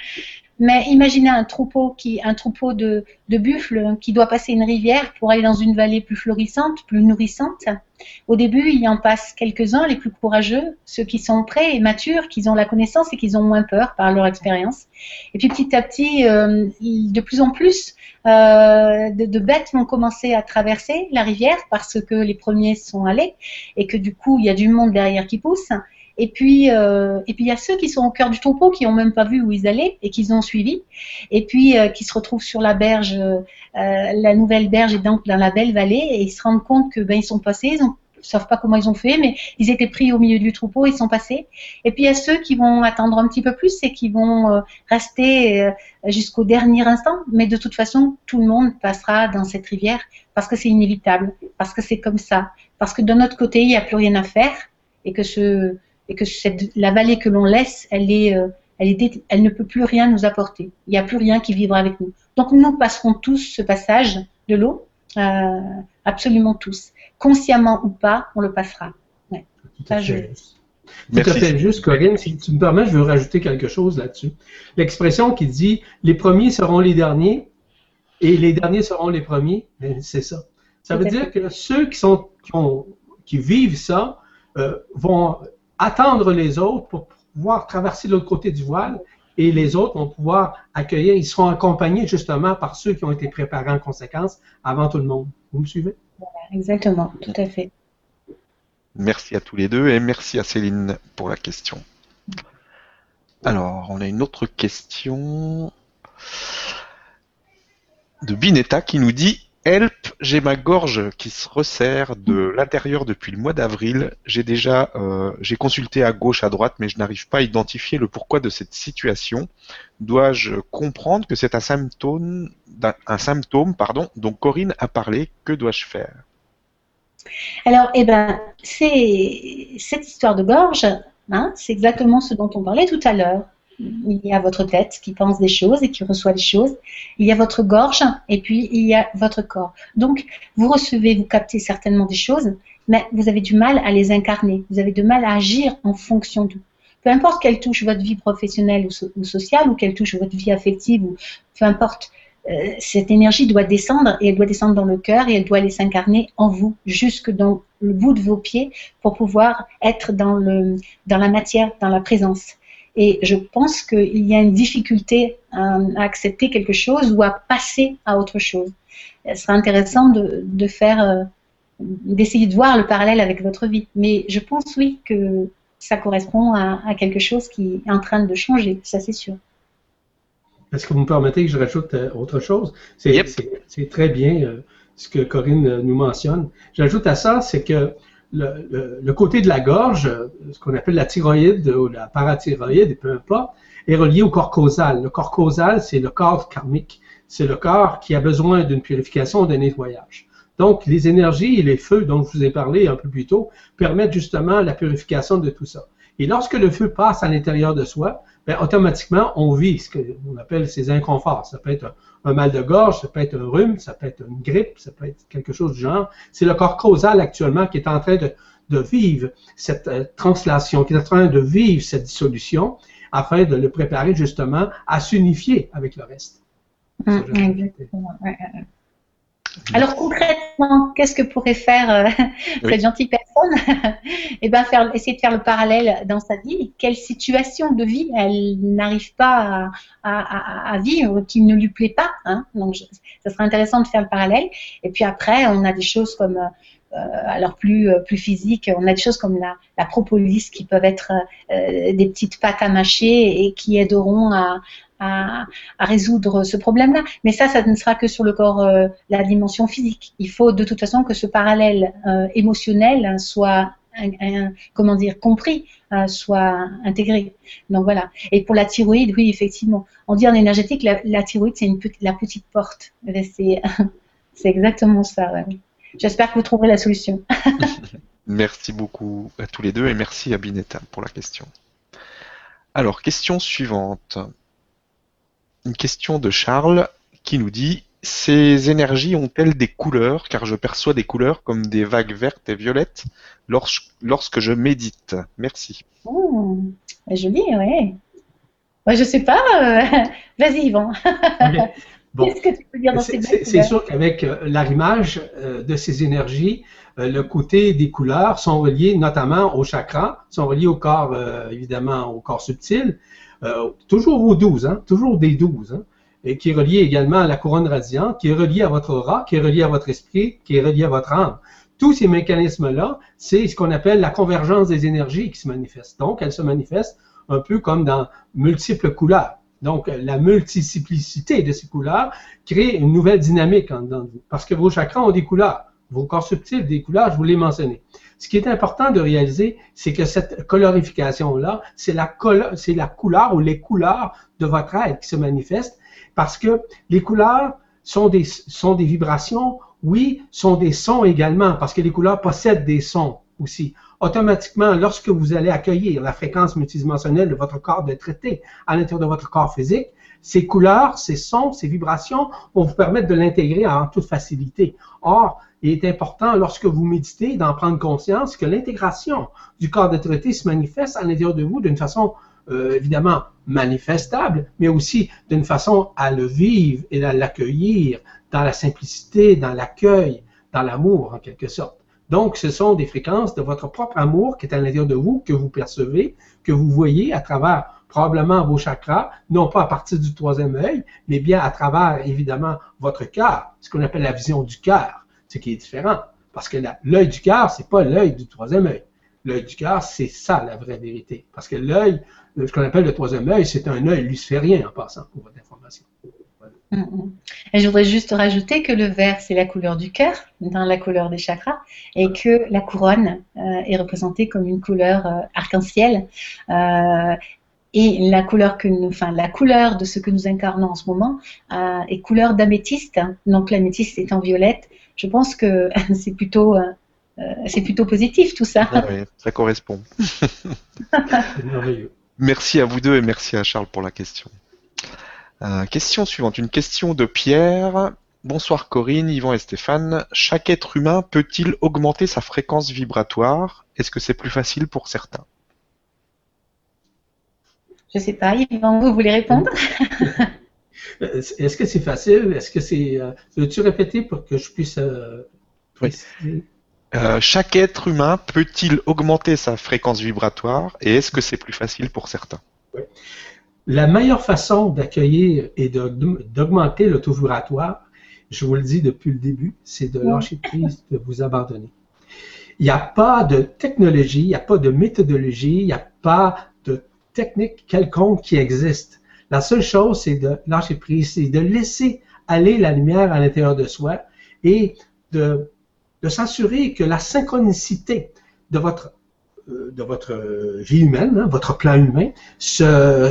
Mais imaginez un troupeau qui, un troupeau de, buffles qui doit passer une rivière pour aller dans une vallée plus florissante, plus nourrissante. Au début, il y en passe quelques-uns, les plus courageux, ceux qui sont prêts et matures, qui ont la connaissance et qui ont moins peur par leur expérience. Et puis petit à petit, euh, de plus en plus euh, de, bêtes vont commencer à traverser la rivière parce que les premiers sont allés et que du coup, il y a du monde derrière qui pousse. Et puis, euh, et puis il y a ceux qui sont au cœur du troupeau, qui n'ont même pas vu où ils allaient et qui ont suivi, et puis euh, qui se retrouvent sur la berge, euh, la nouvelle berge est donc dans la belle vallée, et ils se rendent compte que ben ils sont passés, ils ont savent pas comment ils ont fait, mais ils étaient pris au milieu du troupeau, ils sont passés. Et puis il y a ceux qui vont attendre un petit peu plus et qui vont euh, rester euh, jusqu'au dernier instant, mais de toute façon, tout le monde passera dans cette rivière parce que c'est inévitable, parce que c'est comme ça, parce que de notre côté, il n'y a plus rien à faire et que ce et que cette, la vallée que l'on laisse, elle est, euh, elle, est, elle ne peut plus rien nous apporter. Il n'y a plus rien qui vivra avec nous. Donc nous passerons tous ce passage de l'eau, euh, absolument tous, consciemment ou pas, on le passera. Ouais. Tout à fait. Tout à fait juste, Corinne. Si tu me permets, je veux rajouter quelque chose là-dessus. L'expression qui dit les premiers seront les derniers et les derniers seront les premiers, ben, c'est ça. Ça veut dire que ceux qui, sont, qui, ont, qui vivent ça euh, vont attendre les autres pour pouvoir traverser l'autre côté du voile et les autres vont pouvoir accueillir, ils seront accompagnés justement par ceux qui ont été préparés en conséquence avant tout le monde. Vous me suivez? Exactement, tout à fait. Merci à tous les deux et merci à Céline pour la question. Alors, on a une autre question de Binetta qui nous dit Help, j'ai ma gorge qui se resserre de l'intérieur depuis le mois d'avril. J'ai déjà, euh, j'ai consulté à gauche, à droite, mais je n'arrive pas à identifier le pourquoi de cette situation. Dois-je comprendre que c'est un symptôme, symptôme, pardon, dont Corinne a parlé Que dois-je faire? Alors, eh ben, c'est cette histoire de gorge. Hein, c'est exactement ce dont on parlait tout à l'heure il y a votre tête qui pense des choses et qui reçoit des choses. Il y a votre gorge et puis il y a votre corps. Donc, vous recevez, vous captez certainement des choses, mais vous avez du mal à les incarner. Vous avez du mal à agir en fonction d'eux. Peu importe qu'elle touche votre vie professionnelle ou, sociale ou qu'elle touche votre vie affective ou peu importe. Euh, cette énergie doit descendre et elle doit descendre dans le cœur et elle doit aller s'incarner en vous, jusque dans le bout de vos pieds pour pouvoir être dans, le, dans la matière, dans la présence. Et je pense qu'il y a une difficulté à, accepter quelque chose ou à passer à autre chose. Ce serait intéressant de, de faire, euh, d'essayer de voir le parallèle avec votre vie. Mais je pense oui que ça correspond à, à quelque chose qui est en train de changer, ça c'est sûr. Est-ce que vous me permettez que je rajoute euh, autre chose? C'est yep. très bien euh, ce que Corinne nous mentionne. J'ajoute à ça, c'est que le, le, côté de la gorge, ce qu'on appelle la thyroïde ou la parathyroïde, peu importe, est relié au corps causal. Le corps causal, c'est le corps karmique. C'est le corps qui a besoin d'une purification, d'un nettoyage. Donc, les énergies et les feux dont je vous ai parlé un peu plus tôt permettent justement la purification de tout ça. Et lorsque le feu passe à l'intérieur de soi, ben, automatiquement, on vit ce qu'on appelle ces inconforts. Ça peut être un, mal de gorge, ça peut être un rhume, ça peut être une grippe, ça peut être quelque chose du genre. C'est le corps causal actuellement qui est en train de, de vivre cette euh, translation, qui est en train de vivre cette dissolution afin de le préparer justement à s'unifier avec le reste. Mmh, exactement. Alors concrètement, qu'est-ce que pourrait faire euh, cette gentille personne Eh bien, faire, essayer de faire le parallèle dans sa vie. Quelle situation de vie elle n'arrive pas à, vivre, qui ne lui plaît pas hein Donc, ça serait intéressant de faire le parallèle. Et puis après, on a des choses comme euh, alors plus euh, plus physiques, on a des choses comme la, la propolis qui peuvent être des petites pâtes à mâcher et qui aideront à, à, résoudre ce problème-là. Mais ça, ça ne sera que sur le corps, euh, la dimension physique. Il faut de toute façon que ce parallèle euh, émotionnel soit comment dire compris, euh, soit intégré. Donc voilà. Et pour la thyroïde, oui, effectivement, on dit en énergétique, la, thyroïde c'est la petite porte. C'est exactement ça. J'espère que vous trouverez la solution. merci beaucoup à tous les deux et merci à Binetta pour la question. Alors, question suivante une question de Charles qui nous dit Ces énergies ont-elles des couleurs? Car je perçois des couleurs comme des vagues vertes et violettes lorsque, je médite. Merci. Oh, joli, oui. Ouais, je sais pas. euh, Vas-y, Yvan. Bon. Qu'est-ce que tu peux dire dans C'est- ces C'est sûr qu'avec euh, l'arrimage euh, de ces énergies, euh, le côté des couleurs sont reliés notamment au chakra, sont reliés au corps, évidemment, au corps subtil, euh, toujours aux 12, hein, toujours des 12, hein, et qui est relié également à la couronne radiante, qui est relié à votre aura, qui est relié à votre esprit, qui est relié à votre âme. Tous ces mécanismes-là, c'est ce qu'on appelle la convergence des énergies qui se manifeste. Donc, elles se manifestent un peu comme dans multiples couleurs. Donc, la multiplicité de ces couleurs crée une nouvelle dynamique en dedans de vous. Parce que vos chakras ont des couleurs. Vos corps subtils, des couleurs, je vous l'ai mentionné. Ce qui est important de réaliser, c'est que cette colorification-là, c'est la, colo- c'est la couleur ou les couleurs de votre être qui se manifestent parce que les couleurs sont des, sont des vibrations, oui, sont des sons également, parce que les couleurs possèdent des sons aussi. Automatiquement, lorsque vous allez accueillir la fréquence multidimensionnelle de votre corps de traité à l'intérieur de votre corps physique, ces couleurs, ces sons, ces vibrations vont vous permettre de l'intégrer en toute facilité. Or, il est important, lorsque vous méditez, d'en prendre conscience que l'intégration du corps de traité se manifeste à l'intérieur de vous d'une façon euh, évidemment manifestable, mais aussi d'une façon à le vivre et à l'accueillir dans la simplicité, dans l'accueil, dans l'amour en quelque sorte. Donc, ce sont des fréquences de votre propre amour qui est à l'intérieur de vous, que vous percevez, que vous voyez à travers probablement vos chakras, non pas à partir du troisième œil, mais bien à travers évidemment votre cœur, ce qu'on appelle la vision du cœur, ce qui est différent. Parce que l'œil du cœur, c'est pas l'œil du troisième œil. L'œil du cœur, c'est ça la vraie vérité. Parce que l'œil, euh, ce qu'on appelle le troisième œil, c'est un œil luciférien en passant pour votre information. Mm, mm. Et je voudrais juste rajouter que le vert, c'est la couleur du cœur, dans la couleur des chakras, et que la couronne euh, est représentée comme une couleur euh, arc-en-ciel. Euh, et la couleur que nous, enfin la couleur de ce que nous incarnons en ce moment euh, est couleur d'améthyste. Donc l'améthyste étant violette, je pense que c'est plutôt, euh, euh, c'est plutôt positif tout ça. Ah oui, ça correspond. Merci à vous deux et merci à Charles pour la question. Euh, question suivante, une question de Pierre. Bonsoir Corinne, Yvan et Stéphane. Chaque être humain peut-il augmenter sa fréquence vibratoire? Est-ce que c'est plus facile pour certains? Je sais pas, Yvan, vous voulez répondre? Est-ce que c'est facile? Est-ce que c'est. euh, Veux-tu répéter pour que je puisse. euh, Oui. préciser? Euh, Chaque être humain peut-il augmenter sa fréquence vibratoire et est-ce que c'est plus facile pour certains? La meilleure façon d'accueillir et de- d'augmenter le taux vibratoire, je vous le dis depuis le début, c'est de lâcher prise, de vous abandonner. Il n'y a pas de technologie, il n'y a pas de méthodologie, il n'y a pas de technique quelconque qui existe. La seule chose, c'est de lâcher prise, c'est de laisser aller la lumière à l'intérieur de soi et de, s'assurer que la synchronicité de votre, euh, de votre euh, vie humaine, hein, votre plan humain, se,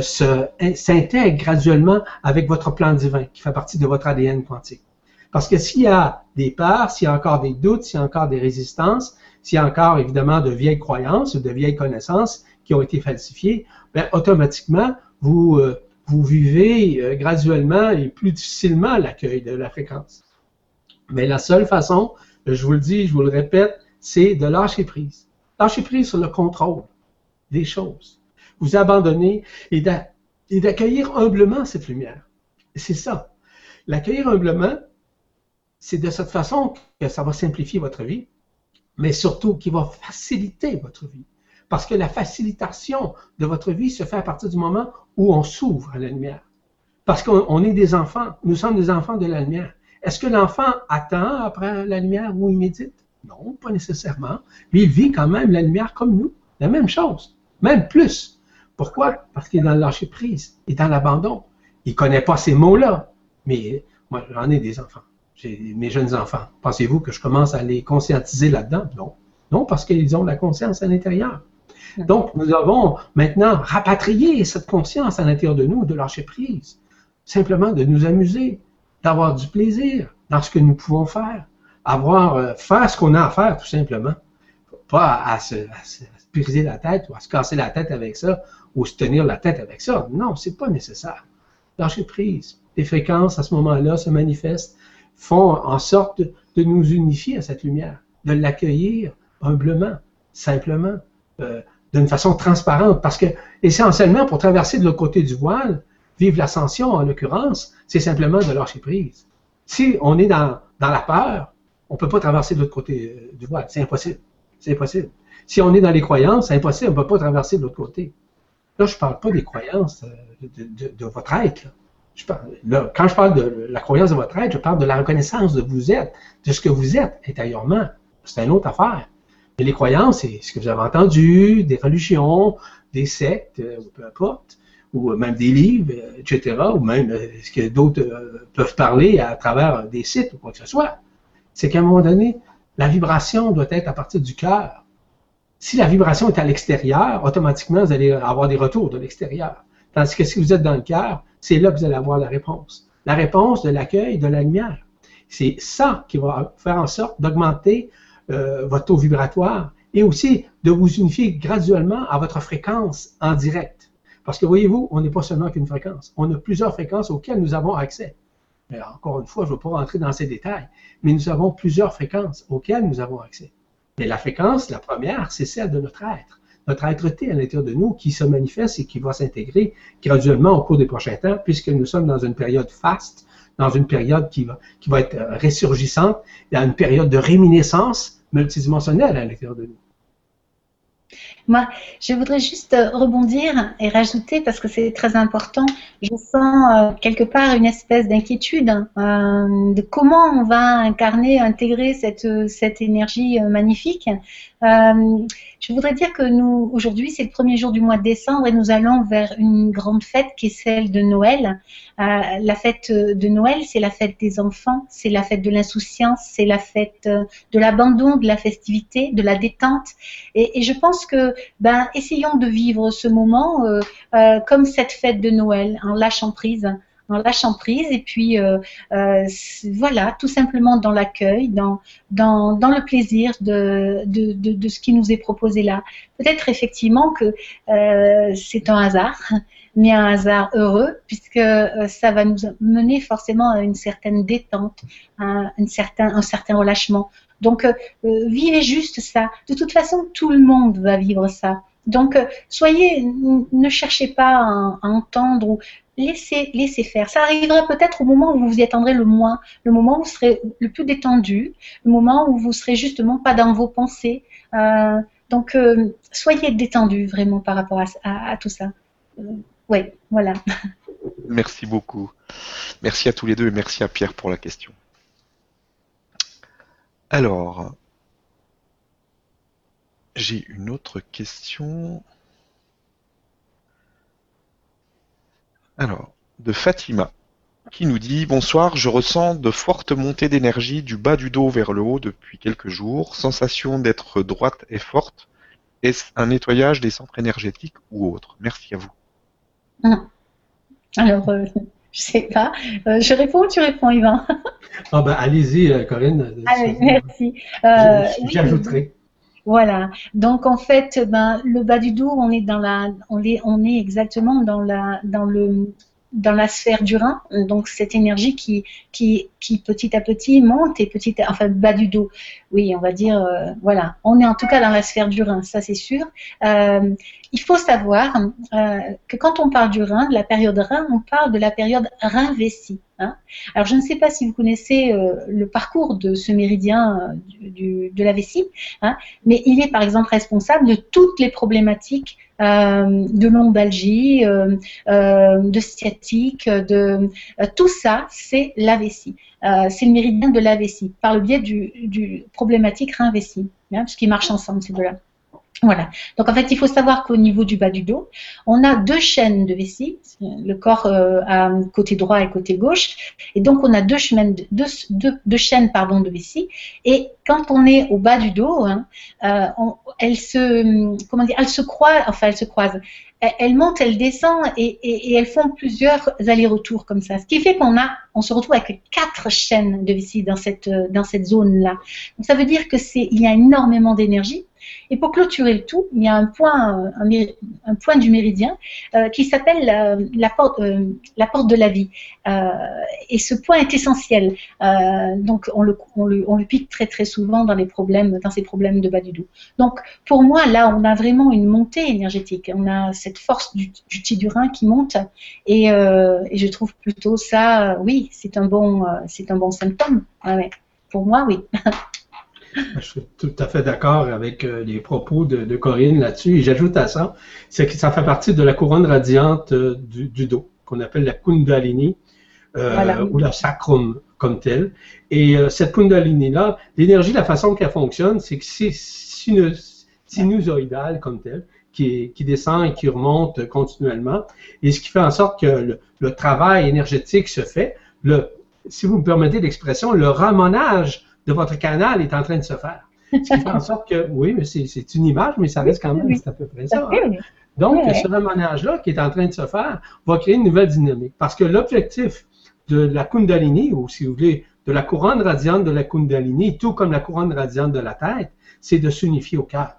s'intègre graduellement avec votre plan divin qui fait partie de votre ADN quantique. Parce que s'il y a des peurs, s'il y a encore des doutes, s'il y a encore des résistances, s'il y a encore évidemment de vieilles croyances ou de vieilles connaissances qui ont été falsifiées, ben, automatiquement, vous, euh, vous vivez euh, graduellement et plus difficilement l'accueil de la fréquence. Mais la seule façon, je vous le dis, je vous le répète, c'est de lâcher prise. Lâcher prise sur le contrôle des choses. Vous abandonner et d'a- et d'accueillir humblement cette lumière. C'est ça. L'accueillir humblement, c'est de cette façon que ça va simplifier votre vie, mais surtout qui va faciliter votre vie. Parce que la facilitation de votre vie se fait à partir du moment où on s'ouvre à la lumière. Parce qu'on on est des enfants, nous sommes des enfants de la lumière. Est-ce que l'enfant attend après la lumière ou il médite? Non, pas nécessairement. Mais il vit quand même la lumière comme nous. La même chose, même plus. Pourquoi? Parce qu'il est dans le lâcher prise, il est dans l'abandon. Il connaît pas ces mots-là. Mais moi, j'en ai des enfants. Mes jeunes enfants. Pensez-vous que je commence à les conscientiser là-dedans? Non. Non, parce qu'ils ont la conscience à l'intérieur. Donc, nous avons maintenant rapatrié cette conscience à l'intérieur de nous, de lâcher prise. Simplement de nous amuser, d'avoir du plaisir dans ce que nous pouvons faire. Avoir, euh, faire ce qu'on a à faire, tout simplement. Pas à se, briser la tête ou à se casser la tête avec ça ou se tenir la tête avec ça. Non, c'est pas nécessaire. Lâcher prise. Les fréquences à ce moment-là se manifestent, font en sorte de nous unifier à cette lumière, de l'accueillir humblement, simplement, euh, d'une façon transparente. Parce que, essentiellement, pour traverser de l'autre côté du voile, vivre l'ascension en l'occurrence, c'est simplement de lâcher prise. Si on est dans, la peur, on ne peut pas traverser de l'autre côté euh, du voile. C'est impossible. C'est impossible. Si on est dans les croyances, c'est impossible. On ne peut pas traverser de l'autre côté. Là, je ne parle pas des croyances euh, de, votre être. quand je parle de la croyance de votre être, je parle de la reconnaissance de vous êtes, de ce que vous êtes intérieurement. C'est une autre affaire. Mais les croyances, c'est ce que vous avez entendu, des religions, des sectes, euh, peu importe, ou même des livres, euh, etc., ou même ce que d'autres peuvent parler à travers des sites ou quoi que ce soit. C'est qu'à un moment donné, la vibration doit être à partir du cœur. Si la vibration est à l'extérieur, automatiquement, vous allez avoir des retours de l'extérieur. Tandis que si vous êtes dans le cœur, c'est là que vous allez avoir la réponse. La réponse de l'accueil de la lumière. C'est ça qui va faire en sorte d'augmenter euh, votre taux vibratoire et aussi de vous unifier graduellement à votre fréquence en direct. Parce que voyez-vous, on n'est pas seulement qu'une fréquence. On a plusieurs fréquences auxquelles nous avons accès. Encore une fois, je ne vais pas rentrer dans ces détails, mais nous avons plusieurs fréquences auxquelles nous avons accès. Mais la fréquence, la première, c'est celle de notre être. Notre être-té à l'intérieur de nous qui se manifeste et qui va s'intégrer graduellement au cours des prochains temps, puisque nous sommes dans une période faste, dans une période qui va, qui va être ressurgissante, dans une période de réminiscence multidimensionnelle à l'intérieur de nous. Moi, je voudrais juste euh, rebondir et rajouter, parce que c'est très important, je sens euh, quelque part une espèce d'inquiétude euh, de comment on va incarner, intégrer cette, cette énergie magnifique. Je voudrais dire que nous, aujourd'hui, c'est le premier jour du mois de décembre et nous allons vers une grande fête qui est celle de Noël. la fête de Noël, c'est la fête des enfants, c'est la fête de l'insouciance, c'est la fête de l'abandon, de la festivité, de la détente. Et, je pense que ben, essayons de vivre ce moment euh, euh, comme cette fête de Noël, en lâchant prise lâchant prise et puis euh, voilà, tout simplement dans l'accueil, dans, dans, dans, le plaisir de, de, de, ce qui nous est proposé là. Peut-être effectivement que c'est un hasard, mais un hasard heureux puisque ça va nous mener forcément à une certaine détente, à un certain, un certain relâchement. Donc, euh, euh, vivez juste ça. De toute façon, tout le monde va vivre ça. Donc, euh, soyez, ne cherchez pas à, entendre ou laissez, laissez faire. Ça arrivera peut-être au moment où vous vous y attendrez le moins, le moment où vous serez le plus détendu, le moment où vous serez justement pas dans vos pensées. donc, soyez détendu vraiment par rapport à, à tout ça. oui, voilà. Merci beaucoup. Merci à tous les deux et merci à Pierre pour la question. Alors, j'ai une autre question. Alors, de Fatima, qui nous dit Bonsoir, je ressens de fortes montées d'énergie du bas du dos vers le haut depuis quelques jours, sensation d'être droite et forte. Est-ce un nettoyage des centres énergétiques ou autre? Merci à vous. Ah. Alors, euh, je sais pas. Euh, je réponds ou tu réponds, Yvan? Ah ben, Allez-y, euh, Corinne. Allez, merci. Euh, J'ajouterai. Voilà. Donc en fait, ben, le bas du dos, on est dans la, on est, on est exactement dans la, dans le, dans la sphère du rein, donc cette énergie qui, qui, qui petit à petit monte et petit, à, enfin bas du dos. Oui, on va dire, euh, voilà, on est en tout cas dans la sphère du rein, ça c'est sûr. Euh, il faut savoir euh, que quand on parle du rein, de la période rein, on parle de la période rein-vessie. Hein. Alors je ne sais pas si vous connaissez le parcours de ce méridien du, de la vessie, hein, mais il est par exemple responsable de toutes les problématiques euh, de lombalgie, euh, euh, de sciatique, de tout ça, c'est la vessie. c'est le méridien de la vessie, par le biais du, problématique rein-vessie, hein, marchent ensemble ces deux-là. Voilà. Donc en fait, il faut savoir qu'au niveau du bas du dos, on a deux chaînes de vessie, le corps euh, à côté droit et côté gauche, et donc on a deux, deux, chaînes pardon de vessie. Et quand on est au bas du dos, hein, euh, elles se comment dire, elles se croisent, enfin elles se croisent. Elles montent, elles descendent et, et, elles font plusieurs allers-retours comme ça. Ce qui fait qu'on a, on se retrouve avec quatre chaînes de vessie dans cette dans cette zone là. Donc ça veut dire que c'est il y a énormément d'énergie Et pour clôturer le tout, il y a un point, un, point du méridien qui s'appelle la, porte, la porte de la vie. et ce point est essentiel. donc on le, pique très très souvent dans problèmes, ces problèmes de bas du dos. Donc pour moi, là, on a vraiment une montée énergétique. On a cette force du, du tidurin qui monte et, je trouve plutôt ça, oui, c'est un bon, c'est un bon symptôme. Pour moi, oui. Je suis tout à fait d'accord avec euh, les propos de, Corinne là-dessus. Et j'ajoute à ça, c'est que ça fait partie de la couronne radiante euh, du, dos, qu'on appelle la Kundalini, euh, ou la sacrum comme telle. Et cette Kundalini-là, l'énergie, la façon qu'elle fonctionne, c'est que c'est sinusoïdal comme telle, qui, descend et qui remonte continuellement. Et ce qui fait en sorte que le, le travail énergétique se fait. Le, si vous me permettez l'expression, le ramonage de votre canal est en train de se faire. Ce qui fait en sorte que, oui, mais c'est une image, mais ça reste quand même, c'est à peu près ça. Hein. Donc, ce ramonage-là qui est en train de se faire va créer une nouvelle dynamique. Parce que l'objectif de la Kundalini, ou si vous voulez, de la couronne radiante de la Kundalini, tout comme la couronne radiante de la tête, c'est de s'unifier au cœur.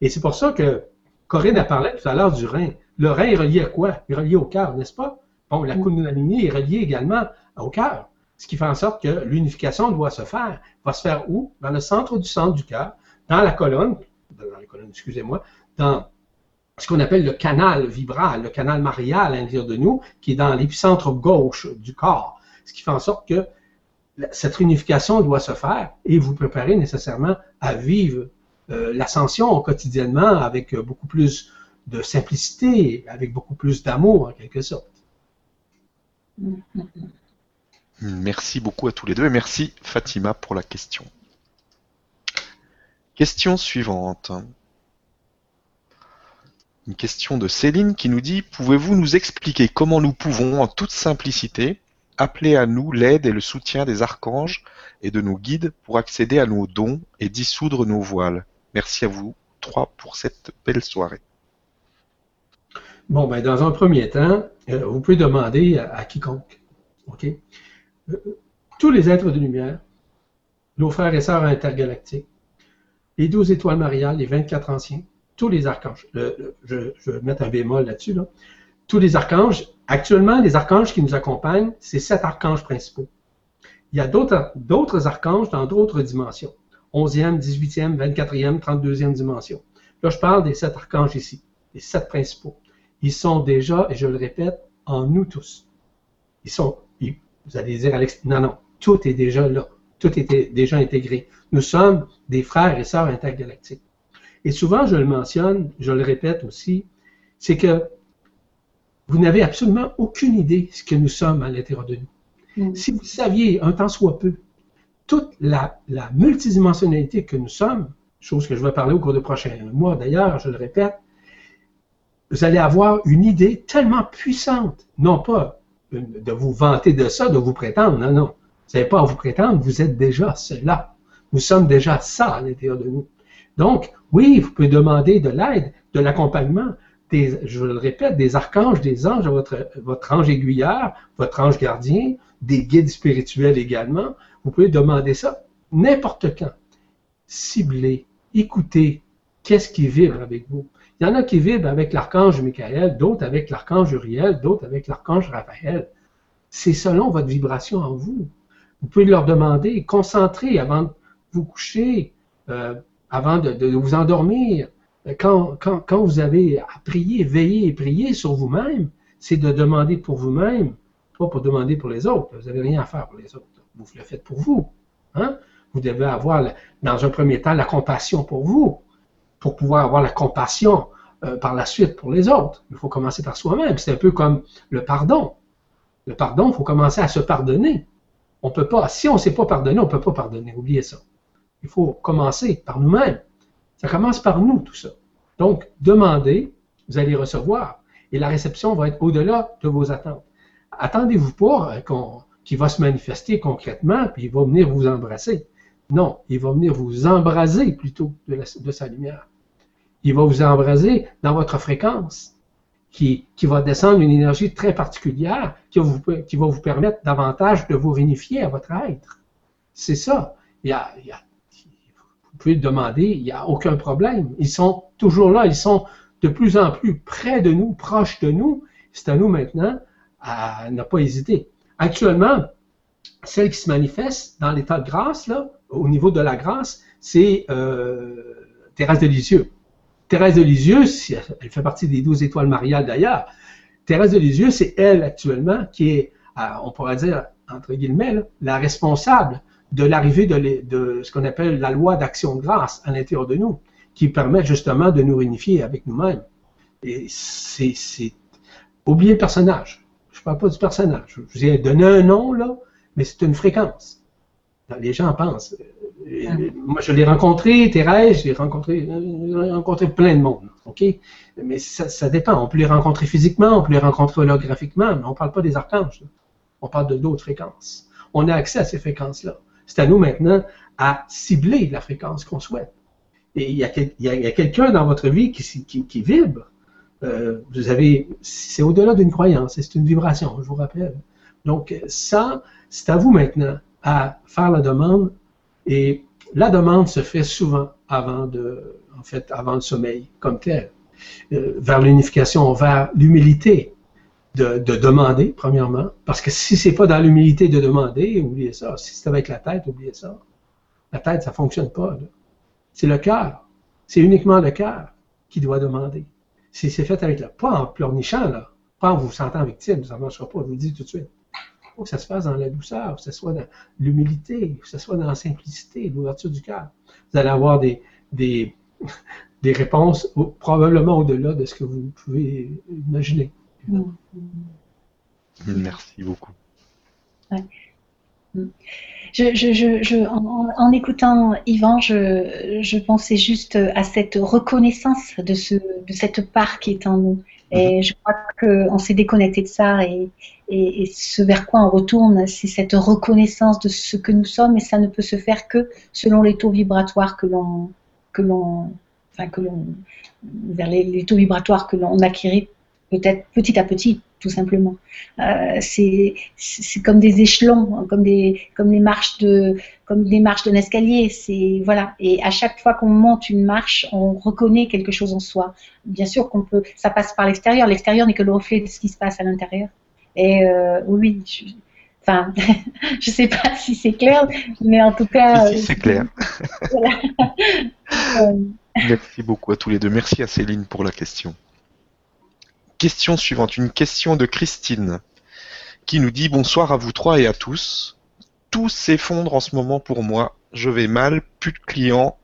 Et c'est pour ça que Corinne a parlé tout à l'heure du rein. Le rein est relié à quoi? Il est relié au cœur, n'est-ce pas? Bon, la mm. Kundalini est reliée également au cœur. Ce qui fait en sorte que l'unification doit se faire. Va se faire où? Dans le centre du centre du cœur, dans la colonne, dans la colonne, excusez-moi, dans ce qu'on appelle le canal vibral, le canal marial à l'intérieur de nous, qui est dans l'épicentre gauche du corps. Ce qui fait en sorte que cette réunification doit se faire et vous préparer nécessairement à vivre euh, l'ascension quotidiennement avec beaucoup plus de simplicité, avec beaucoup plus d'amour en quelque sorte. Merci beaucoup à tous les deux et merci Fatima pour la question. Question suivante. Une question de Céline qui nous dit Pouvez-vous nous expliquer comment nous pouvons, en toute simplicité, appeler à nous l'aide et le soutien des archanges et de nos guides pour accéder à nos dons et dissoudre nos voiles? Merci à vous trois pour cette belle soirée. Bon, ben, dans un premier temps, euh, vous pouvez demander à, quiconque. OK? Tous les êtres de lumière, nos frères et sœurs intergalactiques, les douze étoiles mariales, les 24 anciens, tous les archanges. je, vais mettre un bémol là-dessus. Là. Tous les archanges. Actuellement, les archanges qui nous accompagnent, c'est sept archanges principaux. Il y a d'autres archanges dans d'autres dimensions. 11e, 18e, 24e, 32e dimension. Là, je parle des sept archanges ici, les sept principaux. Ils sont déjà, et je le répète, en nous tous. Ils sont, vous allez dire, Alex, non, non, tout est déjà là. Tout est déjà intégré. Nous sommes des frères et sœurs intergalactiques. Et souvent, je le mentionne, je le répète aussi, c'est que vous n'avez absolument aucune idée de ce que nous sommes à l'intérieur de nous. Mm. Si vous saviez, un temps soit peu, toute la, la, multidimensionnalité que nous sommes, chose que je vais parler au cours des prochains mois d'ailleurs, je le répète, vous allez avoir une idée tellement puissante, non pas de vous vanter de ça, de vous prétendre, non, non. Vous n'avez pas à vous prétendre, vous êtes déjà cela. Nous sommes déjà ça à l'intérieur de nous. Donc, oui, vous pouvez demander de l'aide, de l'accompagnement, des, je le répète, des archanges, des anges, votre, votre ange aiguilleur, votre ange gardien, des guides spirituels également. Vous pouvez demander ça n'importe quand. Ciblez, écoutez, qu'est-ce qui vibre avec vous. Il y en a qui vibrent avec l'archange Michael, d'autres avec l'archange Uriel, d'autres avec l'archange Raphaël. C'est selon votre vibration en vous. Vous pouvez leur demander, concentrer avant de vous coucher, euh, avant de, vous endormir. Quand, vous avez à prier, veiller et prier sur vous-même, c'est de demander pour vous-même, pas pour demander pour les autres. Vous n'avez rien à faire pour les autres. Vous le faites pour vous. Hein? Vous devez avoir, dans un premier temps, la compassion pour vous pour pouvoir avoir la compassion euh, par la suite pour les autres. Il faut commencer par soi-même. C'est un peu comme le pardon. Le pardon, il faut commencer à se pardonner. On peut pas, si on ne sait pas pardonner, on ne peut pas pardonner. Oubliez ça. Il faut commencer par nous-mêmes. Ça commence par nous, tout ça. Donc, demandez, vous allez recevoir. Et la réception va être au-delà de vos attentes. Attendez-vous pas euh, qu'il va se manifester concrètement, puis il va venir vous embrasser. Non, il va venir vous embraser plutôt de sa lumière il va vous embraser dans votre fréquence, qui, qui va descendre une énergie très particulière qui va, vous, permettre davantage de vous réunifier à votre être. C'est ça. Il y a, vous pouvez demander, il n'y a aucun problème. Ils sont toujours là, ils sont de plus en plus près de nous, proches de nous. C'est à nous maintenant à ne pas hésiter. Actuellement, celle qui se manifeste dans l'état de grâce, là, au niveau de la grâce, c'est euh, Thérèse de Lisieux. Thérèse de Lisieux, elle fait partie des douze étoiles mariales d'ailleurs. Thérèse de Lisieux, c'est elle actuellement qui est, on pourrait dire, entre guillemets, la responsable de l'arrivée de, ce qu'on appelle la loi d'action de grâce à l'intérieur de nous, qui permet justement de nous réunifier avec nous-mêmes. Et c'est, oublier le personnage. Je ne parle pas du personnage. Je vous ai donné un nom, là, mais c'est une fréquence. Les gens pensent. Euh. Moi, je l'ai rencontré, Thérèse, j'ai rencontré, rencontré plein de monde. OK? Mais ça, dépend. On peut les rencontrer physiquement, on peut les rencontrer holographiquement, mais on ne parle pas des archanges. On parle de d'autres fréquences. On a accès à ces fréquences-là. C'est à nous maintenant à cibler la fréquence qu'on souhaite. Et il y a, quelqu'un dans votre vie qui, qui, vibre. Euh, vous avez, c'est au-delà d'une croyance, c'est une vibration, je vous rappelle. Donc ça, c'est à vous maintenant à faire la demande. Et la demande se fait souvent avant de, en fait, avant le sommeil comme tel, euh, vers l'unification, vers l'humilité de, demander, premièrement, parce que si c'est pas dans l'humilité de demander, oubliez ça. Si c'est avec la tête, oubliez ça. La tête, ça fonctionne pas. C'est le cœur. C'est uniquement le cœur qui doit demander. Si c'est fait avec le, pas en pleurnichant, là, pas en vous sentant victime, ça ne marchera pas, je vous le dis tout de suite. Faut que ça se fasse dans la douceur, que ce soit dans l'humilité, que ce soit dans la simplicité, l'ouverture du cœur. Vous allez avoir des, des, des réponses probablement au-delà de ce que vous pouvez imaginer. Mm. Merci beaucoup. Je, en, écoutant Yvan, je, pensais juste à cette reconnaissance de, ce, de cette part qui est en nous. Et mm-hmm. je crois qu'on s'est déconnecté de ça et, et, ce vers quoi on retourne, c'est cette reconnaissance de ce que nous sommes et ça ne peut se faire que selon les taux vibratoires que l'on, que l'on, enfin que l'on, vers les, les taux vibratoires que l'on acquérit peut-être petit à petit, tout simplement. Euh, c'est comme des échelons, comme des comme des marches de comme des marches d'un escalier. C'est voilà. Et à chaque fois qu'on monte une marche, on reconnaît quelque chose en soi. Bien sûr qu'on peut, ça passe par l'extérieur. L'extérieur n'est que le reflet de ce qui se passe à l'intérieur. Et euh, oui. Je, Enfin, je sais pas si c'est clair, mais en tout cas. Si, c'est clair. Euh, Merci beaucoup à tous les deux. Merci à Céline pour la question. Question suivante, une question de Christine qui nous dit bonsoir à vous trois et à tous. Tout s'effondre en ce moment pour moi. Je vais mal, plus de clients,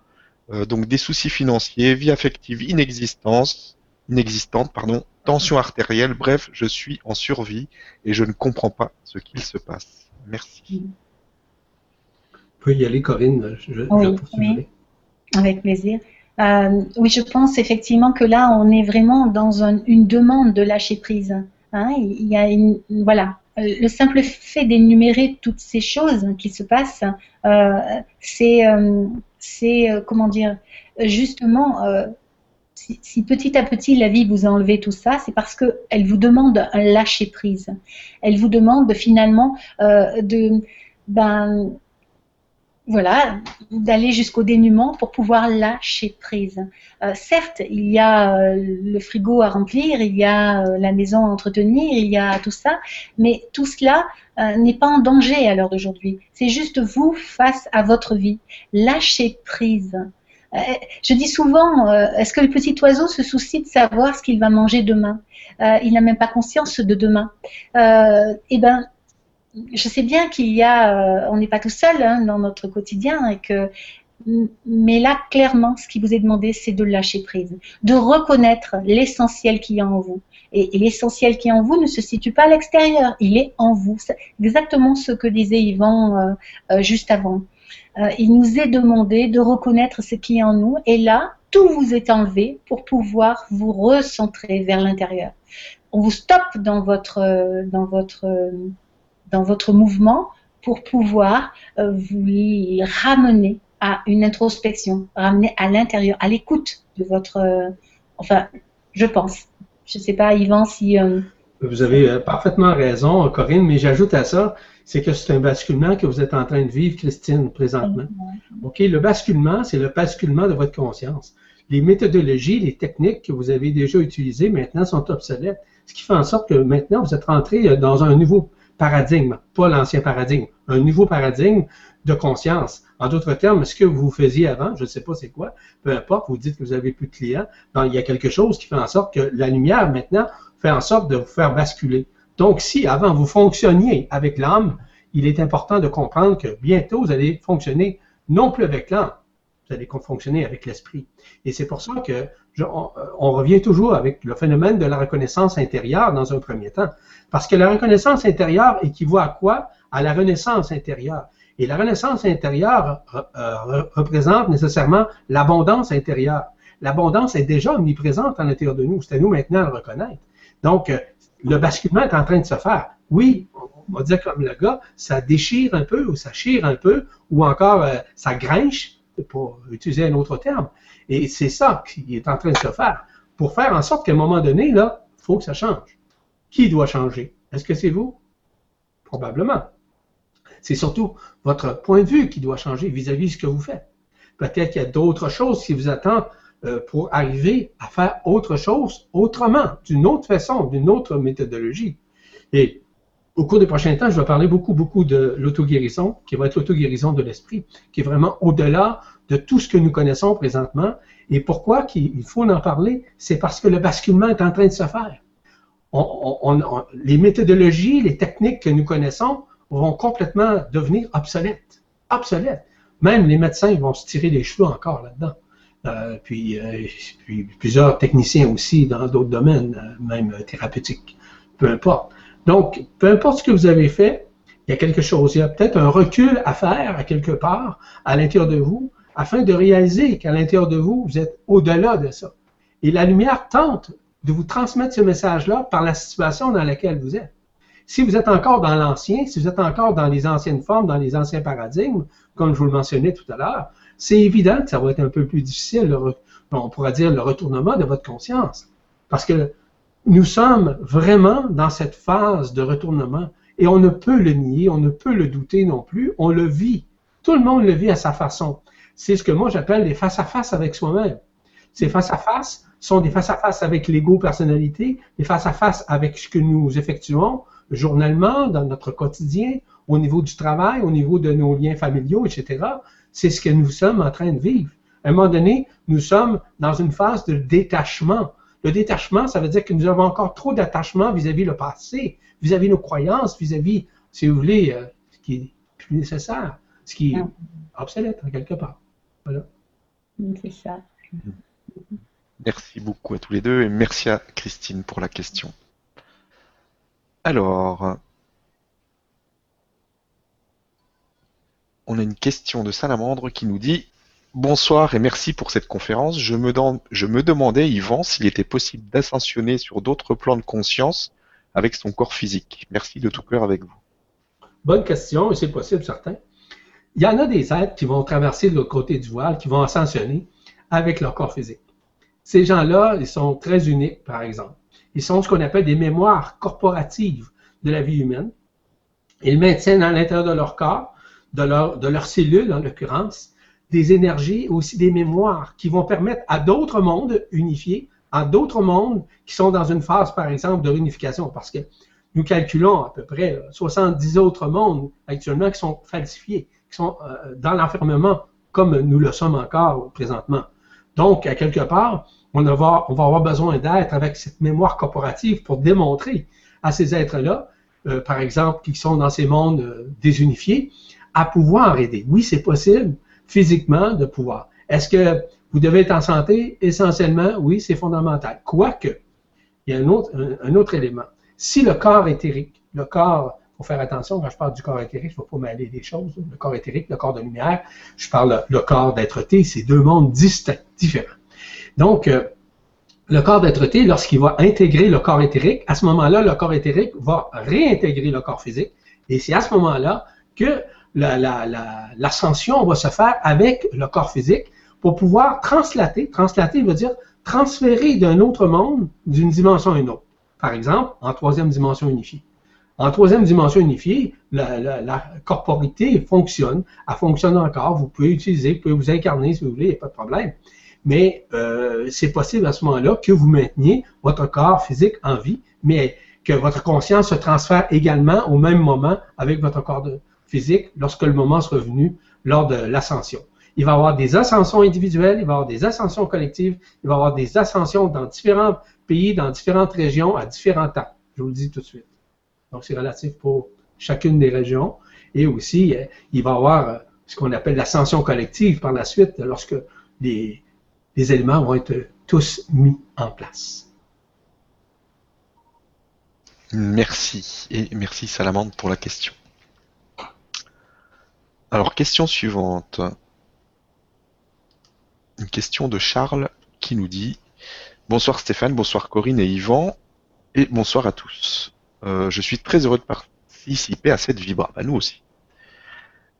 euh, donc des soucis financiers, vie affective inexistence, inexistante, pardon, tension artérielle, bref, je suis en survie et je ne comprends pas ce qu'il se passe. Merci. Vous pouvez y aller, Corinne. Je, oui, avec plaisir. Euh, oui, je pense effectivement que là, on est vraiment dans une demande de lâcher prise. Hein. il y a une, voilà, le simple fait d'énumérer toutes ces choses qui se passent, euh, c'est, c'est comment dire, justement, si, petit à petit la vie vous a enlevé tout ça, c'est parce que elle vous demande un lâcher prise. Elle vous demande finalement de ben voilà, d'aller jusqu'au dénuement pour pouvoir lâcher prise. Euh, certes, il y a euh, le frigo à remplir, il y a euh, la maison à entretenir, il y a tout ça, mais tout cela n'est pas en danger à l'heure d'aujourd'hui. C'est juste vous face à votre vie. Lâchez prise. je dis souvent, est-ce que le petit oiseau se soucie de savoir ce qu'il va manger demain? Il n'a même pas conscience de demain. eh ben, je sais bien qu'il y a, euh, on n'est pas tout seul hein, dans notre quotidien et mais là, clairement, ce qui vous est demandé, c'est de lâcher prise, de reconnaître l'essentiel qui est en vous. Et, l'essentiel qui est en vous ne se situe pas à l'extérieur, il est en vous. C'est exactement ce que disait Yvan euh, euh, juste avant. il nous est demandé de reconnaître ce qui est en nous, et là, tout vous est enlevé pour pouvoir vous recentrer vers l'intérieur. On vous stoppe dans votre, dans votre dans votre mouvement pour pouvoir euh, vous ramener à une introspection, ramener à l'intérieur, à l'écoute de votre... Euh, enfin, je pense. Je ne sais pas, Yvan, si... Euh, Vous avez parfaitement raison, Corinne, mais j'ajoute à ça, c'est que c'est un basculement que vous êtes en train de vivre, Christine, présentement. OK, le basculement, c'est le basculement de votre conscience. Les méthodologies, les techniques que vous avez déjà utilisées maintenant sont obsolètes, ce qui fait en sorte que maintenant vous êtes rentré dans un nouveau paradigme, pas l'ancien paradigme, un nouveau paradigme de conscience. En d'autres termes, ce que vous faisiez avant, je ne sais pas c'est quoi, peu importe, vous dites que vous avez plus de clients, il y a quelque chose qui fait en sorte que la lumière maintenant fait en sorte de vous faire basculer. Donc, si avant vous fonctionniez avec l'âme, il est important de comprendre que bientôt vous allez fonctionner non plus avec l'âme, vous allez fonctionner avec l'esprit. Et c'est pour ça que on, on, revient toujours avec le phénomène de la reconnaissance intérieure dans un premier temps. Parce que la reconnaissance intérieure équivaut à quoi? À la renaissance intérieure. Et la renaissance intérieure euh, représente nécessairement l'abondance intérieure. L'abondance est déjà omniprésente à l'intérieur de nous. C'est à nous maintenant de le reconnaître. Donc, euh, le basculement est en train de se faire. Oui, on va dire comme le gars, ça déchire un peu ou ça chire un peu ou encore euh, ça grinche, pour utiliser un autre terme. Et c'est ça qui est en train de se faire. Pour faire en sorte qu'à un moment donné, là, il faut que ça change. Qui doit changer? Est-ce que c'est vous? Probablement. C'est surtout votre point de vue qui doit changer vis-à-vis de ce que vous faites. Peut-être qu'il y a d'autres choses qui vous attendent euh, pour arriver à faire autre chose autrement, d'une autre façon, d'une autre méthodologie. Et au cours des prochains temps, je vais parler beaucoup, beaucoup de l'auto-guérison, qui va être l'auto-guérison de l'esprit, qui est vraiment au-delà de tout ce que nous connaissons présentement. Et pourquoi il faut en parler? C'est parce que le basculement est en train de se faire. les méthodologies, les techniques que nous connaissons vont complètement devenir obsolètes. Obsolètes. Même les médecins vont se tirer les cheveux encore là-dedans. Euh, puis, euh, plusieurs techniciens aussi dans d'autres domaines, euh, même thérapeutiques. Peu importe. Donc, peu importe ce que vous avez fait, il y a quelque chose. Il y a peut-être un recul à faire à quelque part à l'intérieur de vous afin de réaliser qu'à l'intérieur de vous, vous êtes au-delà de ça. Et la lumière tente de vous transmettre ce message-là par la situation dans laquelle vous êtes. Si vous êtes encore dans l'ancien, si vous êtes encore dans les anciennes formes, dans les anciens paradigmes, comme je vous le mentionnais tout à l'heure, c'est évident que ça va être un peu plus difficile, on pourra dire le retournement de votre conscience. Parce que nous sommes vraiment dans cette phase de retournement et on ne peut le nier, on ne peut le douter non plus, on le vit. Tout le monde le vit à sa façon. C'est ce que moi j'appelle les face-à-face avec soi-même. Ces face-à-face sont des face-à-face avec l'ego-personnalité, des face-à-face avec ce que nous effectuons journellement, dans notre quotidien, au niveau du travail, au niveau de nos liens familiaux, etc. C'est ce que nous sommes en train de vivre. À un moment donné, nous sommes dans une phase de détachement. Le détachement, ça veut dire que nous avons encore trop d'attachement vis-à-vis le passé, vis-à-vis nos croyances, vis-à-vis, si vous voulez, euh, ce qui est plus nécessaire, ce qui est obsolète en quelque part. Voilà. C'est ça. Merci beaucoup à tous les deux et merci à Christine pour la question. Alors, on a une question de Salamandre qui nous dit Bonsoir et merci pour cette conférence. Je me, demandais, Yvan, s'il était possible d'ascensionner sur d'autres plans de conscience avec son corps physique. Merci de tout cœur avec vous. Bonne question, et c'est possible, certain. Il y en a des êtres qui vont traverser le côté du voile, qui vont ascensionner avec leur corps physique. Ces gens-là, ils sont très uniques, par exemple. Ils sont ce qu'on appelle des mémoires corporatives de la vie humaine. Ils maintiennent à l'intérieur de leur corps, de, leur, de leurs cellules en l'occurrence, des énergies, aussi des mémoires qui vont permettre à d'autres mondes unifiés, à d'autres mondes qui sont dans une phase, par exemple, de réunification, parce que nous calculons à peu près 70 autres mondes actuellement qui sont falsifiés, qui sont euh, dans l'enfermement comme nous le sommes encore présentement. Donc, à quelque part, on va avoir, on va avoir besoin d'être avec cette mémoire corporative pour démontrer à ces êtres-là, euh, par exemple, qui sont dans ces mondes euh, désunifiés, à pouvoir aider. Oui, c'est possible, physiquement de pouvoir. Est-ce que vous devez être en santé? Essentiellement, oui, c'est fondamental. Quoique, il y a un autre, élément. Si le corps éthérique, le corps, il faut faire attention quand je parle du corps éthérique, je ne vais pas mêler des choses. Le corps éthérique, le corps de lumière, je parle le corps d'être-té, c'est deux mondes distincts, différents. Donc, euh, le corps d'être-té, lorsqu'il va intégrer le corps éthérique, à ce moment-là, le corps éthérique va réintégrer le corps physique. Et c'est à ce moment-là que l'ascension va se faire avec le corps physique pour pouvoir translater. Translater veut dire transférer d'un autre monde d'une dimension à une autre. Par exemple, en troisième dimension unifiée. En troisième dimension unifiée, la, corporité fonctionne, elle fonctionne encore. Vous pouvez utiliser, vous pouvez vous incarner si vous voulez, il n'y a pas de problème. Mais euh, c'est possible à ce moment-là que vous mainteniez votre corps physique en vie, mais que votre conscience se transfère également au même moment avec votre corps physique lorsque le moment sera venu lors de l'ascension. Il va y avoir des ascensions individuelles, il va y avoir des ascensions collectives, il va y avoir des ascensions dans différents pays, dans différentes régions, à différents temps. Je vous le dis tout de suite. Donc, c'est relatif pour chacune des régions. Et aussi, euh, il va y avoir euh, ce qu'on appelle l'ascension collective par la suite, lorsque les, les éléments vont être tous mis en place. Merci. Et merci Salamande pour la question. Alors, question suivante. Une question de Charles qui nous dit Bonsoir Stéphane, bonsoir Corinne et Yvan, et bonsoir à tous. Euh, je suis très heureux de participer à cette vibra. Bah, nous aussi.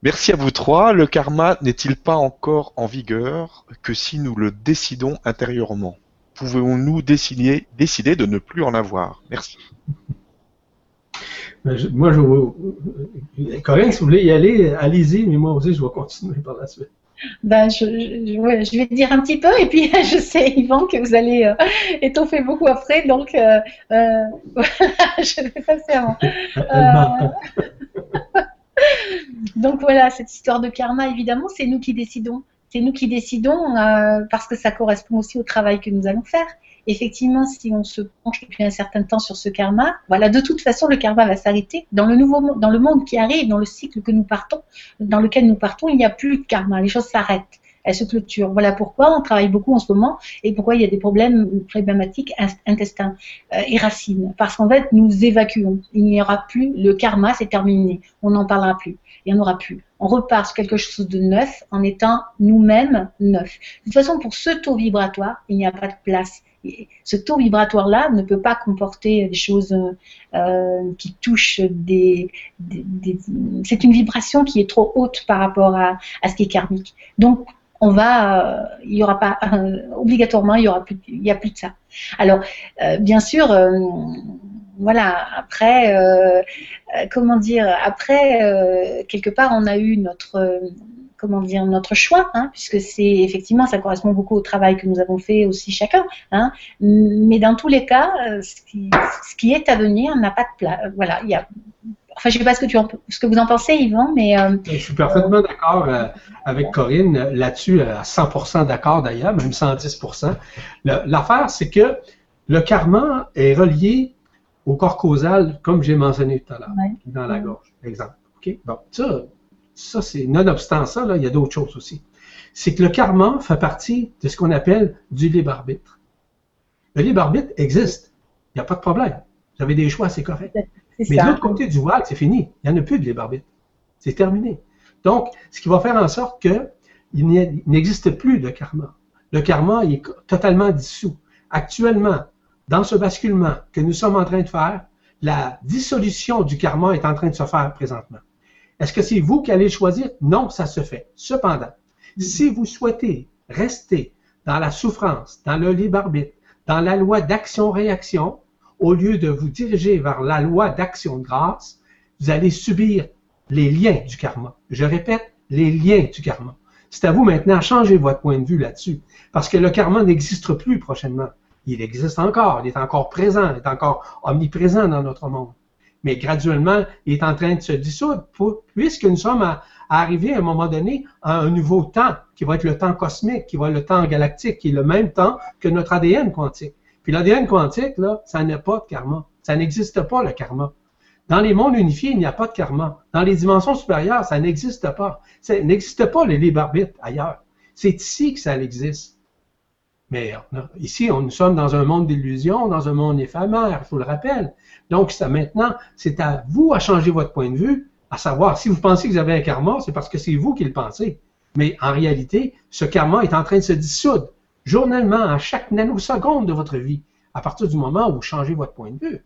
Merci à vous trois. Le karma n'est-il pas encore en vigueur que si nous le décidons intérieurement? Pouvons-nous décider, décider de ne plus en avoir? Merci. Moi, je. Corinne, si vous voulez y aller, allez-y, mais moi aussi, je vais continuer par la suite. Ben, je, je, vais dire un petit peu, et puis je sais, Yvan, que vous allez euh, étoffer beaucoup après, donc euh, euh voilà, je vais passer avant. Euh, donc voilà, cette histoire de karma, évidemment, c'est nous qui décidons. C'est nous qui décidons parce que ça correspond aussi au travail que nous allons faire effectivement, si on se penche depuis un certain temps sur ce karma, voilà, de toute façon, le karma va s'arrêter. Dans le nouveau dans le monde qui arrive, dans le cycle que nous partons, dans lequel nous partons, il n'y a plus de karma. Les choses s'arrêtent. Elles se clôturent. Voilà pourquoi on travaille beaucoup en ce moment et pourquoi il y a des problèmes problématiques intestins euh, et racines. Parce qu'en fait, nous évacuons. Il n'y aura plus, le karma, c'est terminé. On n'en parlera plus. Il n'y en aura plus. On repart sur quelque chose de neuf en étant nous-mêmes neufs. De toute façon, pour ce taux vibratoire, il n'y a pas de place ce taux vibratoire-là ne peut pas comporter des choses euh, qui touchent des, C'est une vibration qui est trop haute par rapport à, ce qui est karmique. Donc, on va, euh, il y aura pas euh, obligatoirement, il y aura plus, il y a plus de ça. Alors, bien sûr, voilà. Après, comment dire Après, quelque part, on a eu notre comment dire, notre choix, hein, puisque c'est effectivement, ça correspond beaucoup au travail que nous avons fait aussi chacun. Hein, mais dans tous les cas, euh, ce qui, ce qui est à venir n'a pas de place. Voilà, il y a. Enfin, je ne sais pas ce que, tu ce que vous en pensez, Yvan, mais. Euh, je suis parfaitement d'accord euh, avec Corinne là-dessus, à 100% d'accord d'ailleurs, même 110%. L'affaire, c'est que le karma est relié au corps causal, comme j'ai mentionné tout à l'heure, dans la gorge, exemple. OK? Bon, ça, ça, c'est nonobstant ça, là, il y a d'autres choses aussi. C'est que le karma fait partie de ce qu'on appelle du libre arbitre. Le libre arbitre existe. Il n'y a pas de problème. Vous avez des choix, c'est correct. Mais de l'autre côté du voile, c'est fini. Il n'y en a plus de libre arbitre. C'est terminé. Donc, ce qui va faire en sorte qu'il n'existe plus de karma. Le karma est totalement dissous. Actuellement, dans ce basculement que nous sommes en train de faire, la dissolution du karma est en train de se faire présentement. Est-ce que c'est vous qui allez choisir? Non, ça se fait. Cependant, si vous souhaitez rester dans la souffrance, dans le libre arbitre, dans la loi d'action-réaction, au lieu de vous diriger vers la loi d'action de grâce, vous allez subir les liens du karma. Je répète, les liens du karma. C'est à vous maintenant de changer votre point de vue là-dessus, parce que le karma n'existe plus prochainement. Il existe encore, il est encore présent, il est encore omniprésent dans notre monde mais graduellement, il est en train de se dissoudre, puisque nous sommes à, à un moment donné à un nouveau temps, qui va être le temps cosmique, qui va être le temps galactique, qui est le même temps que notre ADN quantique. Puis l'ADN quantique, là, ça n'a pas de karma. Ça n'existe pas, le karma. Dans les mondes unifiés, il n'y a pas de karma. Dans les dimensions supérieures, ça n'existe pas. Ça n'existe pas le libre arbitre ailleurs. C'est ici que ça existe. Mais ici, nous sommes dans un monde d'illusions, dans un monde éphémère, je vous le rappelle. Donc, ça maintenant, c'est à vous à changer votre point de vue, à savoir, si vous pensez que vous avez un karma, c'est parce que c'est vous qui le pensez. Mais en réalité, ce karma est en train de se dissoudre journellement, à chaque nanoseconde de votre vie, à partir du moment où vous changez votre point de vue.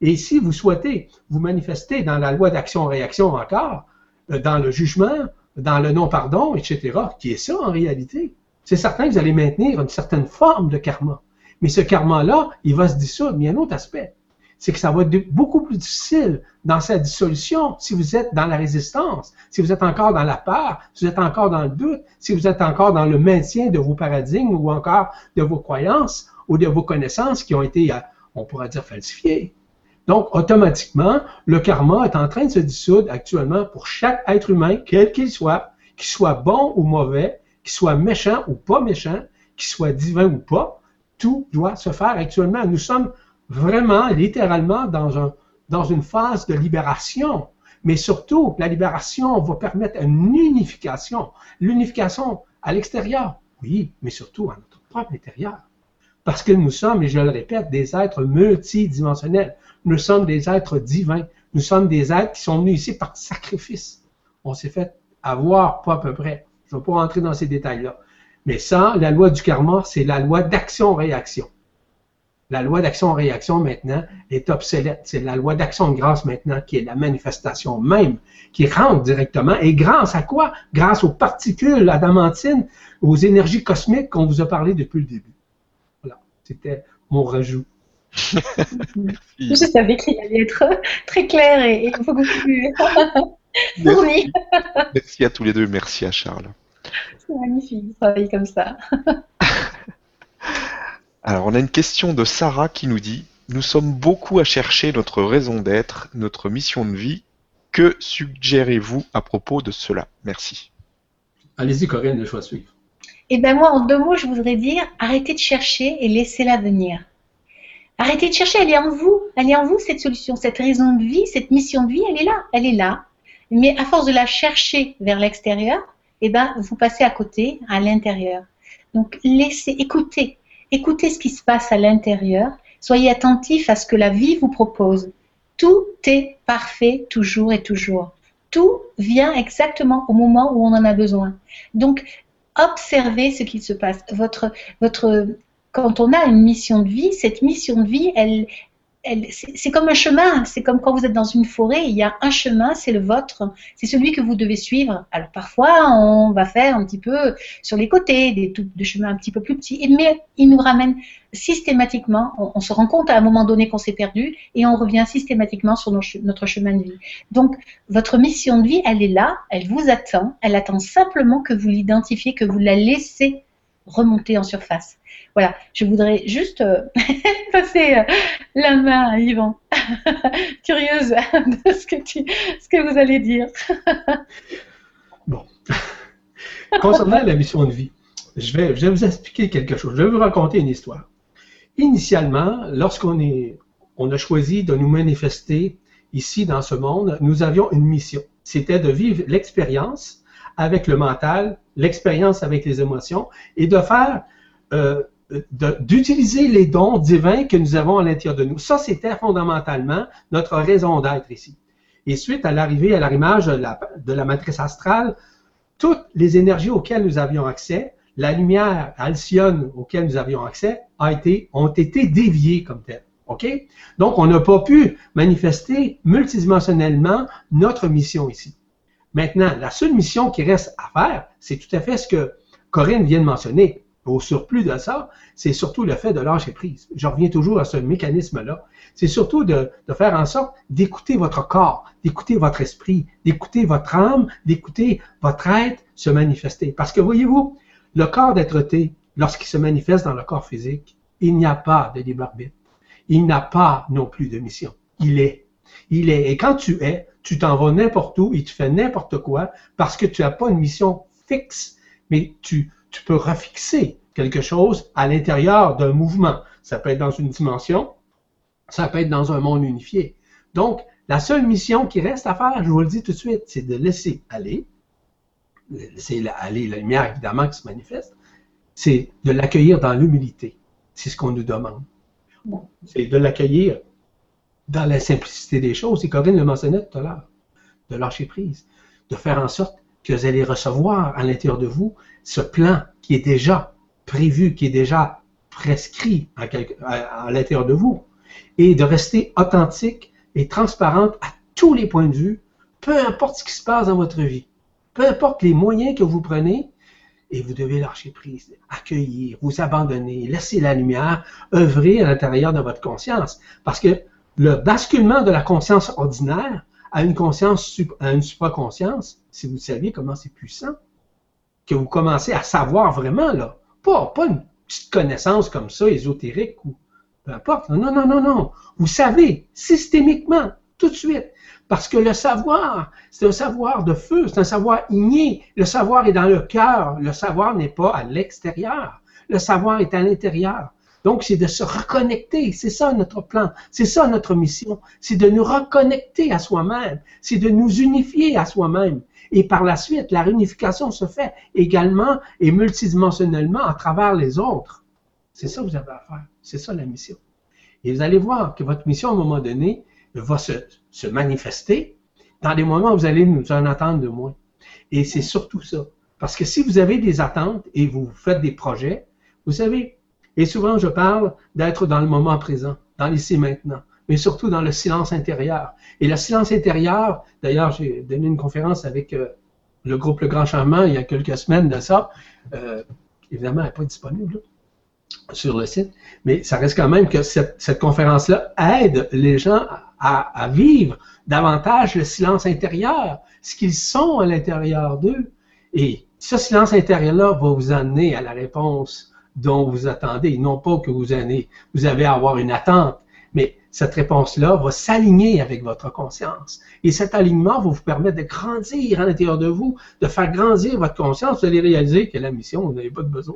Et si vous souhaitez vous manifester dans la loi d'action-réaction encore, euh, dans le jugement, dans le non-pardon, etc., qui est ça en réalité, c'est certain que vous allez maintenir une certaine forme de karma. Mais ce karma-là, il va se dissoudre. Mais il y a un autre aspect. C'est que ça va être beaucoup plus difficile dans sa dissolution si vous êtes dans la résistance, si vous êtes encore dans la peur, si vous êtes encore dans le doute, si vous êtes encore dans le maintien de vos paradigmes ou encore de vos croyances ou de vos connaissances qui ont été, euh, on pourrait dire, falsifiées. Donc, automatiquement, le karma est en train de se dissoudre actuellement pour chaque être humain, quel qu'il soit, qu'il soit bon ou mauvais, qu'il soit méchant ou pas méchant, qu'il soit divin ou pas, tout doit se faire actuellement. Nous sommes vraiment, littéralement, dans, dans une phase de libération. Mais surtout, la libération va permettre une unification. L'unification à l'extérieur, oui, mais surtout à notre propre intérieur. Parce que nous sommes, et je le répète, des êtres multidimensionnels. Nous sommes des êtres divins. Nous sommes des êtres qui sont venus ici par sacrifice. On s'est fait avoir pas à peu près. Je ne vais pas rentrer dans ces détails-là. Mais ça, la loi du karma, c'est la loi d'action-réaction. La loi d'action-réaction maintenant est obsolète. C'est la loi d'action de grâce maintenant qui est la manifestation même, qui rentre directement. Et grâce à quoi? Grâce aux particules adamantines, aux énergies cosmiques qu'on vous a parlé depuis le début. Voilà. C'était mon rajout. Je savais qu'il allait être très clair et, beaucoup plus Merci à tous les deux. Merci à Charles. C'est magnifique de travailler comme ça. Alors, on a une question de Sarah qui nous dit Nous sommes beaucoup à chercher notre raison d'être, notre mission de vie. Que suggérez-vous à propos de cela? Merci. Allez-y, Corinne, le choix suivre. Eh bien, moi, en deux mots, je voudrais dire arrêtez de chercher et laissez-la venir. Arrêtez de chercher, elle est en vous. Elle est en vous, cette solution, cette raison de vie, cette mission de vie, elle est là, elle est là. Mais à force de la chercher vers l'extérieur, eh ben, vous passez à côté, à l'intérieur. Donc, laissez, écoutez, Écoutez ce qui se passe à l'intérieur. Soyez attentif à ce que la vie vous propose. Tout est parfait toujours et toujours. Tout vient exactement au moment où on en a besoin. Donc, observez ce qui se passe. Votre, votre, quand on a une mission de vie, cette mission de vie, elle, c'est comme un chemin, c'est comme quand vous êtes dans une forêt, il y a un chemin, c'est le vôtre, c'est celui que vous devez suivre. Alors parfois, on va faire un petit peu sur les côtés, des, chemins un petit peu plus petits, mais il nous ramène systématiquement, on, se rend compte à un moment donné qu'on s'est perdu et on revient systématiquement sur notre chemin de vie. Donc, votre mission de vie, elle est là, elle vous attend, elle attend simplement que vous l'identifiez, que vous la laissez remonter en surface. Voilà, je voudrais juste euh, passer euh, la main à Yvan, curieuse de ce que, vous allez dire. bon. Concernant la mission de vie, je vais, vous expliquer quelque chose. Je vais vous raconter une histoire. Initialement, lorsqu'on a choisi de nous manifester ici dans ce monde, nous avions une mission. C'était de vivre l'expérience avec le mental, l'expérience avec les émotions et de faire euh, d'utiliser les dons divins que nous avons à l'intérieur de nous. Ça, c'était fondamentalement notre raison d'être ici. Et suite à l'arrivée à l'arrimage de la, matrice astrale, toutes les énergies auxquelles nous avions accès, la lumière alcyone auquel nous avions accès, ont été déviées comme telles. OK? Donc, on n'a pas pu manifester multidimensionnellement notre mission ici. Maintenant, la seule mission qui reste à faire, c'est tout à fait ce que Corinne vient de mentionner. Au surplus de ça, c'est surtout le fait de lâcher prise. Je reviens toujours à ce mécanisme-là. C'est surtout de, faire en sorte d'écouter votre corps, d'écouter votre esprit, d'écouter votre âme, d'écouter votre être se manifester. Parce que voyez-vous, le corps d'être-té, lorsqu'il se manifeste dans le corps physique, il n'y a pas de libre arbitre. Il n'a pas non plus de mission. Il est. Il est. Et quand tu es, tu t'en vas n'importe où et tu fais n'importe quoi parce que tu n'as pas une mission fixe, mais tu, tu peux refixer quelque chose à l'intérieur d'un mouvement. Ça peut être dans une dimension, ça peut être dans un monde unifié. Donc, la seule mission qui reste à faire, je vous le dis tout de suite, c'est de laisser aller, laisser aller la lumière évidemment qui se manifeste, c'est de l'accueillir dans l'humilité. C'est ce qu'on nous demande. C'est de l'accueillir dans la simplicité des choses. Et Corinne le mentionnait tout à l'heure, de lâcher prise, de faire en sorte que vous allez recevoir à l'intérieur de vous ce plan qui est déjà prévu, qui est déjà prescrit à, l'intérieur de vous, et de rester authentique et transparente à tous les points de vue, peu importe ce qui se passe dans votre vie, peu importe les moyens que vous prenez, Et vous devez lâcher prise, accueillir, vous abandonner, laisser la lumière œuvrer à l'intérieur de votre conscience. Parce que le basculement de la conscience ordinaire à une conscience, à une supraconscience, si vous saviez comment c'est puissant, que vous commencez à savoir vraiment, là, pas, pas une petite connaissance comme ça, ésotérique ou peu importe. Non, non, non, non. Vous savez systémiquement, tout de suite. Parce que le savoir, c'est un savoir de feu, c'est un savoir igné. Le savoir est dans le cœur. Le savoir n'est pas à l'extérieur. Le savoir est à l'intérieur. Donc, c'est de se reconnecter. C'est ça notre plan. C'est ça notre mission. C'est de nous reconnecter à soi-même. C'est de nous unifier à soi-même. Et par la suite, la réunification se fait également et multidimensionnellement à travers les autres. C'est ça que vous avez à faire. C'est ça la mission. Et vous allez voir que votre mission, à un moment donné, va se, se manifester dans des moments où vous allez nous en attendre de moins. Et c'est surtout ça. Parce que si vous avez des attentes et vous faites des projets, vous savez, et souvent je parle d'être dans le moment présent, dans l'ici maintenant, mais surtout dans le silence intérieur. Et le silence intérieur, d'ailleurs, j'ai donné une conférence avec euh, le groupe Le Grand Changement il y a quelques semaines de ça. Euh, évidemment, elle n'est pas disponible sur le site, mais ça reste quand même que cette, cette conférence-là aide les gens à, vivre davantage le silence intérieur, ce qu'ils sont à l'intérieur d'eux. Et ce silence intérieur-là va vous amener à la réponse dont vous attendez, non pas que vous, avez, vous avez à avoir une attente, cette réponse-là va s'aligner avec votre conscience. Et cet alignement va vous permettre de grandir à l'intérieur de vous, de faire grandir votre conscience. Vous allez réaliser que la mission, vous n'avez pas de besoin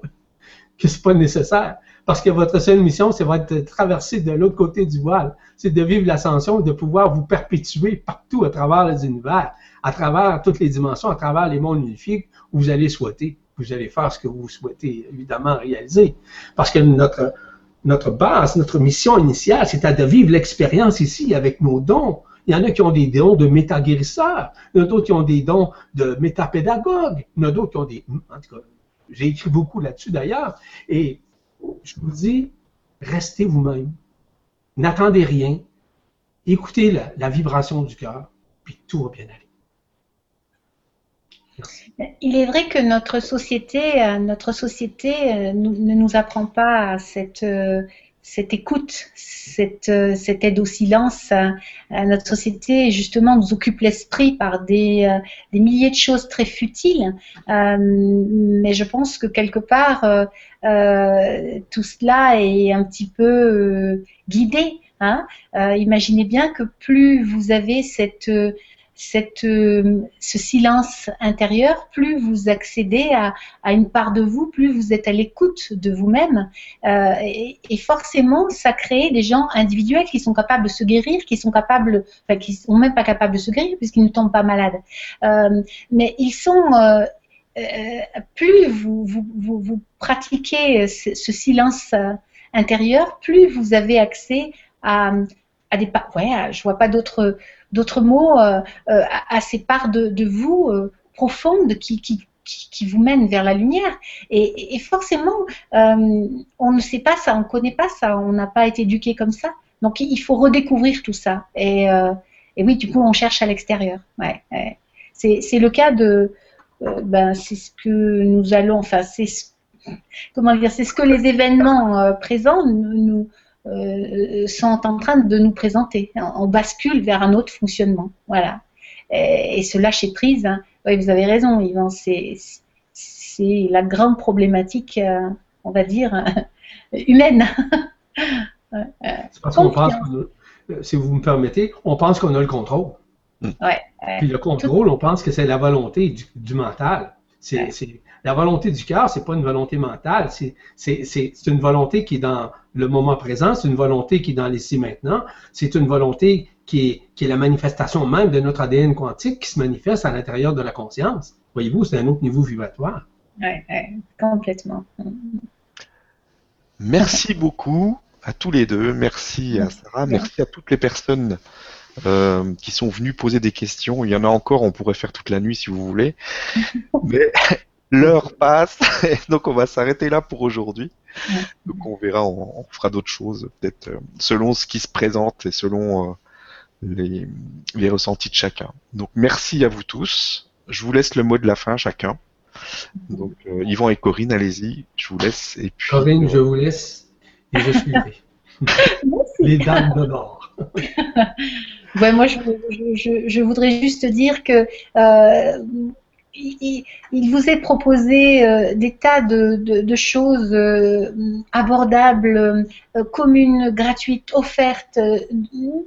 que c'est pas nécessaire. Parce que votre seule mission, c'est de traverser de l'autre côté du voile. C'est de vivre l'ascension et de pouvoir vous perpétuer partout à travers les univers, à travers toutes les dimensions, à travers les mondes unifiés où vous allez souhaiter. Vous allez faire ce que vous souhaitez évidemment réaliser. Parce que notre, notre base, notre mission initiale, c'est de vivre l'expérience ici avec nos dons. Il y en a qui ont des dons de métaguérisseurs, il y en a d'autres qui ont des dons de métapédagogues, il y en a d'autres qui ont des, en tout cas, j'ai écrit beaucoup là-dessus d'ailleurs. Et je vous dis, restez vous-même. N'attendez rien. Écoutez la, vibration du cœur, puis tout va bien aller. Il est vrai que notre société, euh, notre société euh, ne nous apprend pas cette, euh, cette écoute, cette, cette, aide au silence. Notre société, justement, nous occupe l'esprit par des, des, milliers de choses très futiles. mais je pense que quelque part, tout cela est un petit peu guidé. Hein. imaginez bien que plus vous avez cette cette, euh, ce silence intérieur, plus vous accédez à, à, une part de vous, plus vous êtes à l'écoute de vous-même. Euh, et, forcément, ça crée des gens individuels qui sont capables de se guérir, qui sont capables, qui sont même pas capables de se guérir puisqu'ils ne tombent pas malades. Euh, mais ils sont plus vous, vous, vous, pratiquez ce, ce silence intérieur, plus vous avez accès à, à des ouais, je vois pas d'autres d'autres mots euh, euh, à, ces parts de, vous euh, profondes qui, qui, qui, vous mènent vers la lumière. Et, forcément, on ne sait pas ça, on ne connaît pas ça, on n'a pas été éduqué comme ça. Donc il faut redécouvrir tout ça. Et, et oui, du coup, on cherche à l'extérieur. Ouais, ouais. C'est le cas de. ben, c'est ce que nous allons. Enfin, c'est comment dire, c'est ce que les événements présents nous, sont en train de nous présenter. On bascule vers un autre fonctionnement. Voilà. Et, ce lâcher prise, hein, oui, vous avez raison, Yvan, c'est, la grande problématique, euh, on va dire, humaine. parce qu'on pense, si vous me permettez, on pense qu'on a le contrôle. Ouais, Puis le contrôle, on pense que c'est la volonté du, mental. C'est, la volonté du cœur, c'est pas une volonté mentale, c'est une volonté qui est dans le moment présent, c'est une volonté qui est dans l'ici maintenant, c'est une volonté qui est, qui est la manifestation même de notre ADN quantique qui se manifeste à l'intérieur de la conscience. Voyez-vous, c'est un autre niveau vibratoire. Oui, ouais, complètement. Merci beaucoup à tous les deux. Merci à Sarah, merci à toutes les personnes euh, qui sont venues poser des questions. Il y en a encore, on pourrait faire toute la nuit si vous voulez. Mais L'heure passe, donc on va s'arrêter là pour aujourd'hui. Donc on verra, on, fera d'autres choses, peut-être euh, selon ce qui se présente et selon euh, les, les, ressentis de chacun. Donc merci à vous tous. Je vous laisse le mot de la fin, chacun. Donc, euh, Yvan et Corinne, allez-y, je vous laisse. Et puis, Corinne, euh, je vous laisse et je suivrai. Les dames de. Ouais, moi, je, je- je- je voudrais juste dire que euh, il, vous est proposé euh, des tas de, choses euh, abordables, euh, communes, gratuites, offertes, une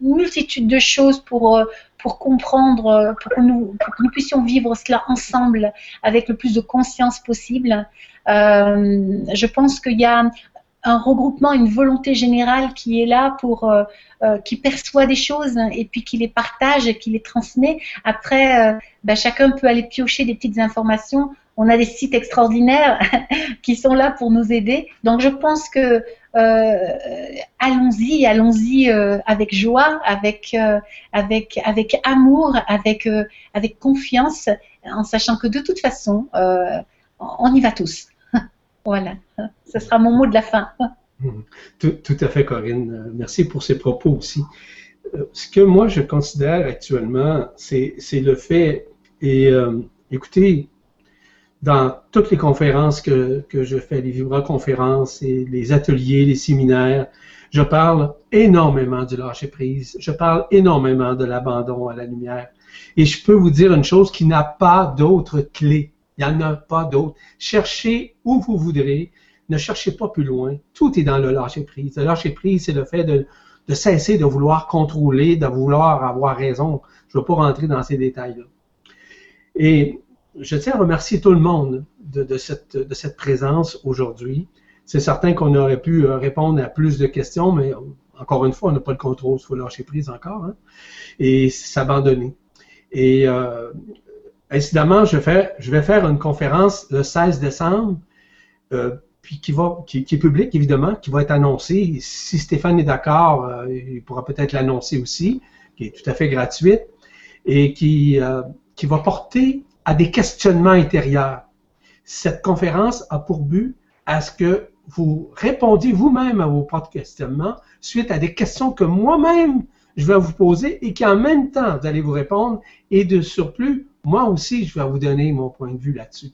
multitude de choses pour, pour comprendre, pour que, nous, puissions vivre cela ensemble avec le plus de conscience possible. Je pense qu'il y a un regroupement, une volonté générale qui est là pour euh, euh, qui perçoit des choses et puis qui les partage qui les transmet. Après, euh, ben, chacun peut aller piocher des petites informations. On a des sites extraordinaires qui sont là pour nous aider. Donc, je pense que euh, allons-y, allons-y avec joie, avec avec avec amour, avec avec confiance, en sachant que de toute façon, on y va tous. Voilà, ce sera mon mot de la fin. Tout, tout à fait, Corinne. Euh, Merci pour ces propos aussi. Euh, Ce que moi, je considère actuellement, c'est le fait, et euh, écoutez, dans toutes les conférences que, que je fais, les vibra-conférences et les ateliers, les séminaires, je parle énormément du lâcher-prise, je parle énormément de l'abandon à la lumière. Et je peux vous dire une chose qui n'a pas d'autre clé. Il n'y en a pas d'autre. Cherchez où vous voudrez, ne cherchez pas plus loin. Tout est dans le lâcher-prise. Le lâcher-prise, c'est le fait de, cesser de vouloir contrôler, de vouloir avoir raison. Je ne vais pas rentrer dans ces détails-là. Et je tiens à remercier tout le monde de, cette, présence aujourd'hui. C'est certain qu'on aurait pu euh, répondre à plus de questions, mais encore une fois, on n'a pas le contrôle, il faut lâcher prise encore, hein, et s'abandonner. Et euh, incidemment, je, vais faire une conférence le 16 décembre, euh, puis qui est publique, évidemment, qui va être annoncée. Si Stéphane est d'accord, euh, il pourra peut-être l'annoncer aussi, qui est tout à fait gratuite, et qui, euh, qui va porter à des questionnements intérieurs. Cette conférence a pour but à ce que vous répondiez vous-même à vos propres questionnements suite à des questions que moi-même je vais vous poser et qui en même temps vous allez vous répondre et de surplus, moi aussi je vais vous donner mon point de vue là-dessus.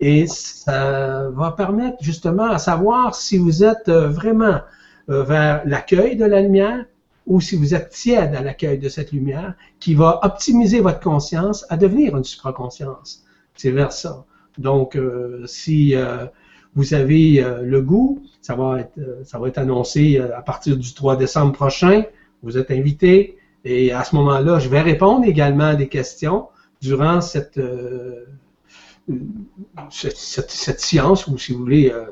Et ça va permettre justement à savoir si vous êtes euh, vraiment euh, vers l'accueil de la lumière ou si vous êtes tiède à l'accueil de cette lumière qui va optimiser votre conscience à devenir une supraconscience. C'est vers ça. Donc, euh, si vous avez le goût, ça va être, ça va être annoncé à partir du 3 décembre prochain. Vous êtes invité et à ce moment-là, je vais répondre également à des questions durant cette, euh, cette, cette, cette séance ou si vous voulez euh,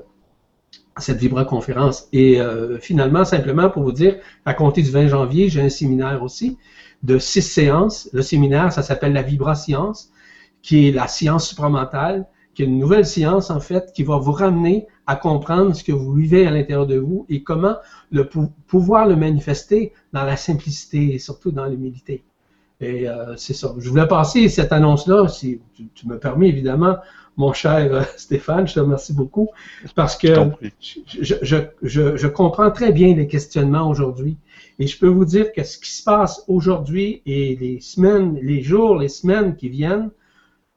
cette vibra-conférence. Et euh, finalement, simplement pour vous dire, à compter du 20 janvier, j'ai un séminaire aussi de six séances. Le séminaire, ça s'appelle la vibra-science, qui est la science supramentale, qui est une nouvelle science, en fait, qui va vous ramener à comprendre ce que vous vivez à l'intérieur de vous et comment le pou pouvoir le manifester dans la simplicité et surtout dans l'humilité. Et euh, c'est ça. Je voulais passer cette annonce-là, si tu, tu, me permets, évidemment, mon cher euh, Stéphane, je te remercie beaucoup, parce que je, je, je, je, comprends très bien les questionnements aujourd'hui. Et je peux vous dire que ce qui se passe aujourd'hui et les semaines, les jours, les semaines qui viennent,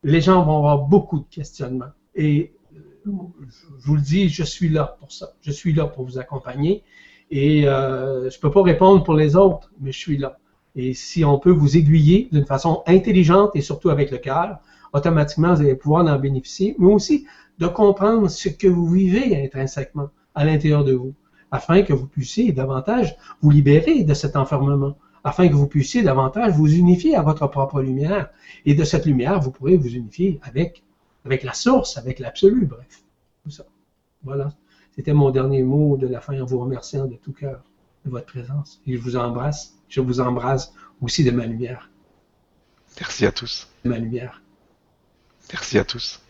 les gens vont avoir beaucoup de questionnements. Et je vous le dis, je suis là pour ça. Je suis là pour vous accompagner. Et euh, je ne peux pas répondre pour les autres, mais je suis là. Et si on peut vous aiguiller d'une façon intelligente et surtout avec le cœur, automatiquement, vous allez pouvoir en bénéficier, mais aussi de comprendre ce que vous vivez intrinsèquement à l'intérieur de vous, afin que vous puissiez davantage vous libérer de cet enfermement, afin que vous puissiez davantage vous unifier à votre propre lumière. Et de cette lumière, vous pourrez vous unifier avec, avec la source, avec l'absolu, bref. Tout ça. Voilà. C'était mon dernier mot de la fin en vous remerciant de tout cœur de votre présence. Et je vous embrasse. Je vous embrasse aussi de ma lumière. Merci à tous. De ma lumière. Merci à tous.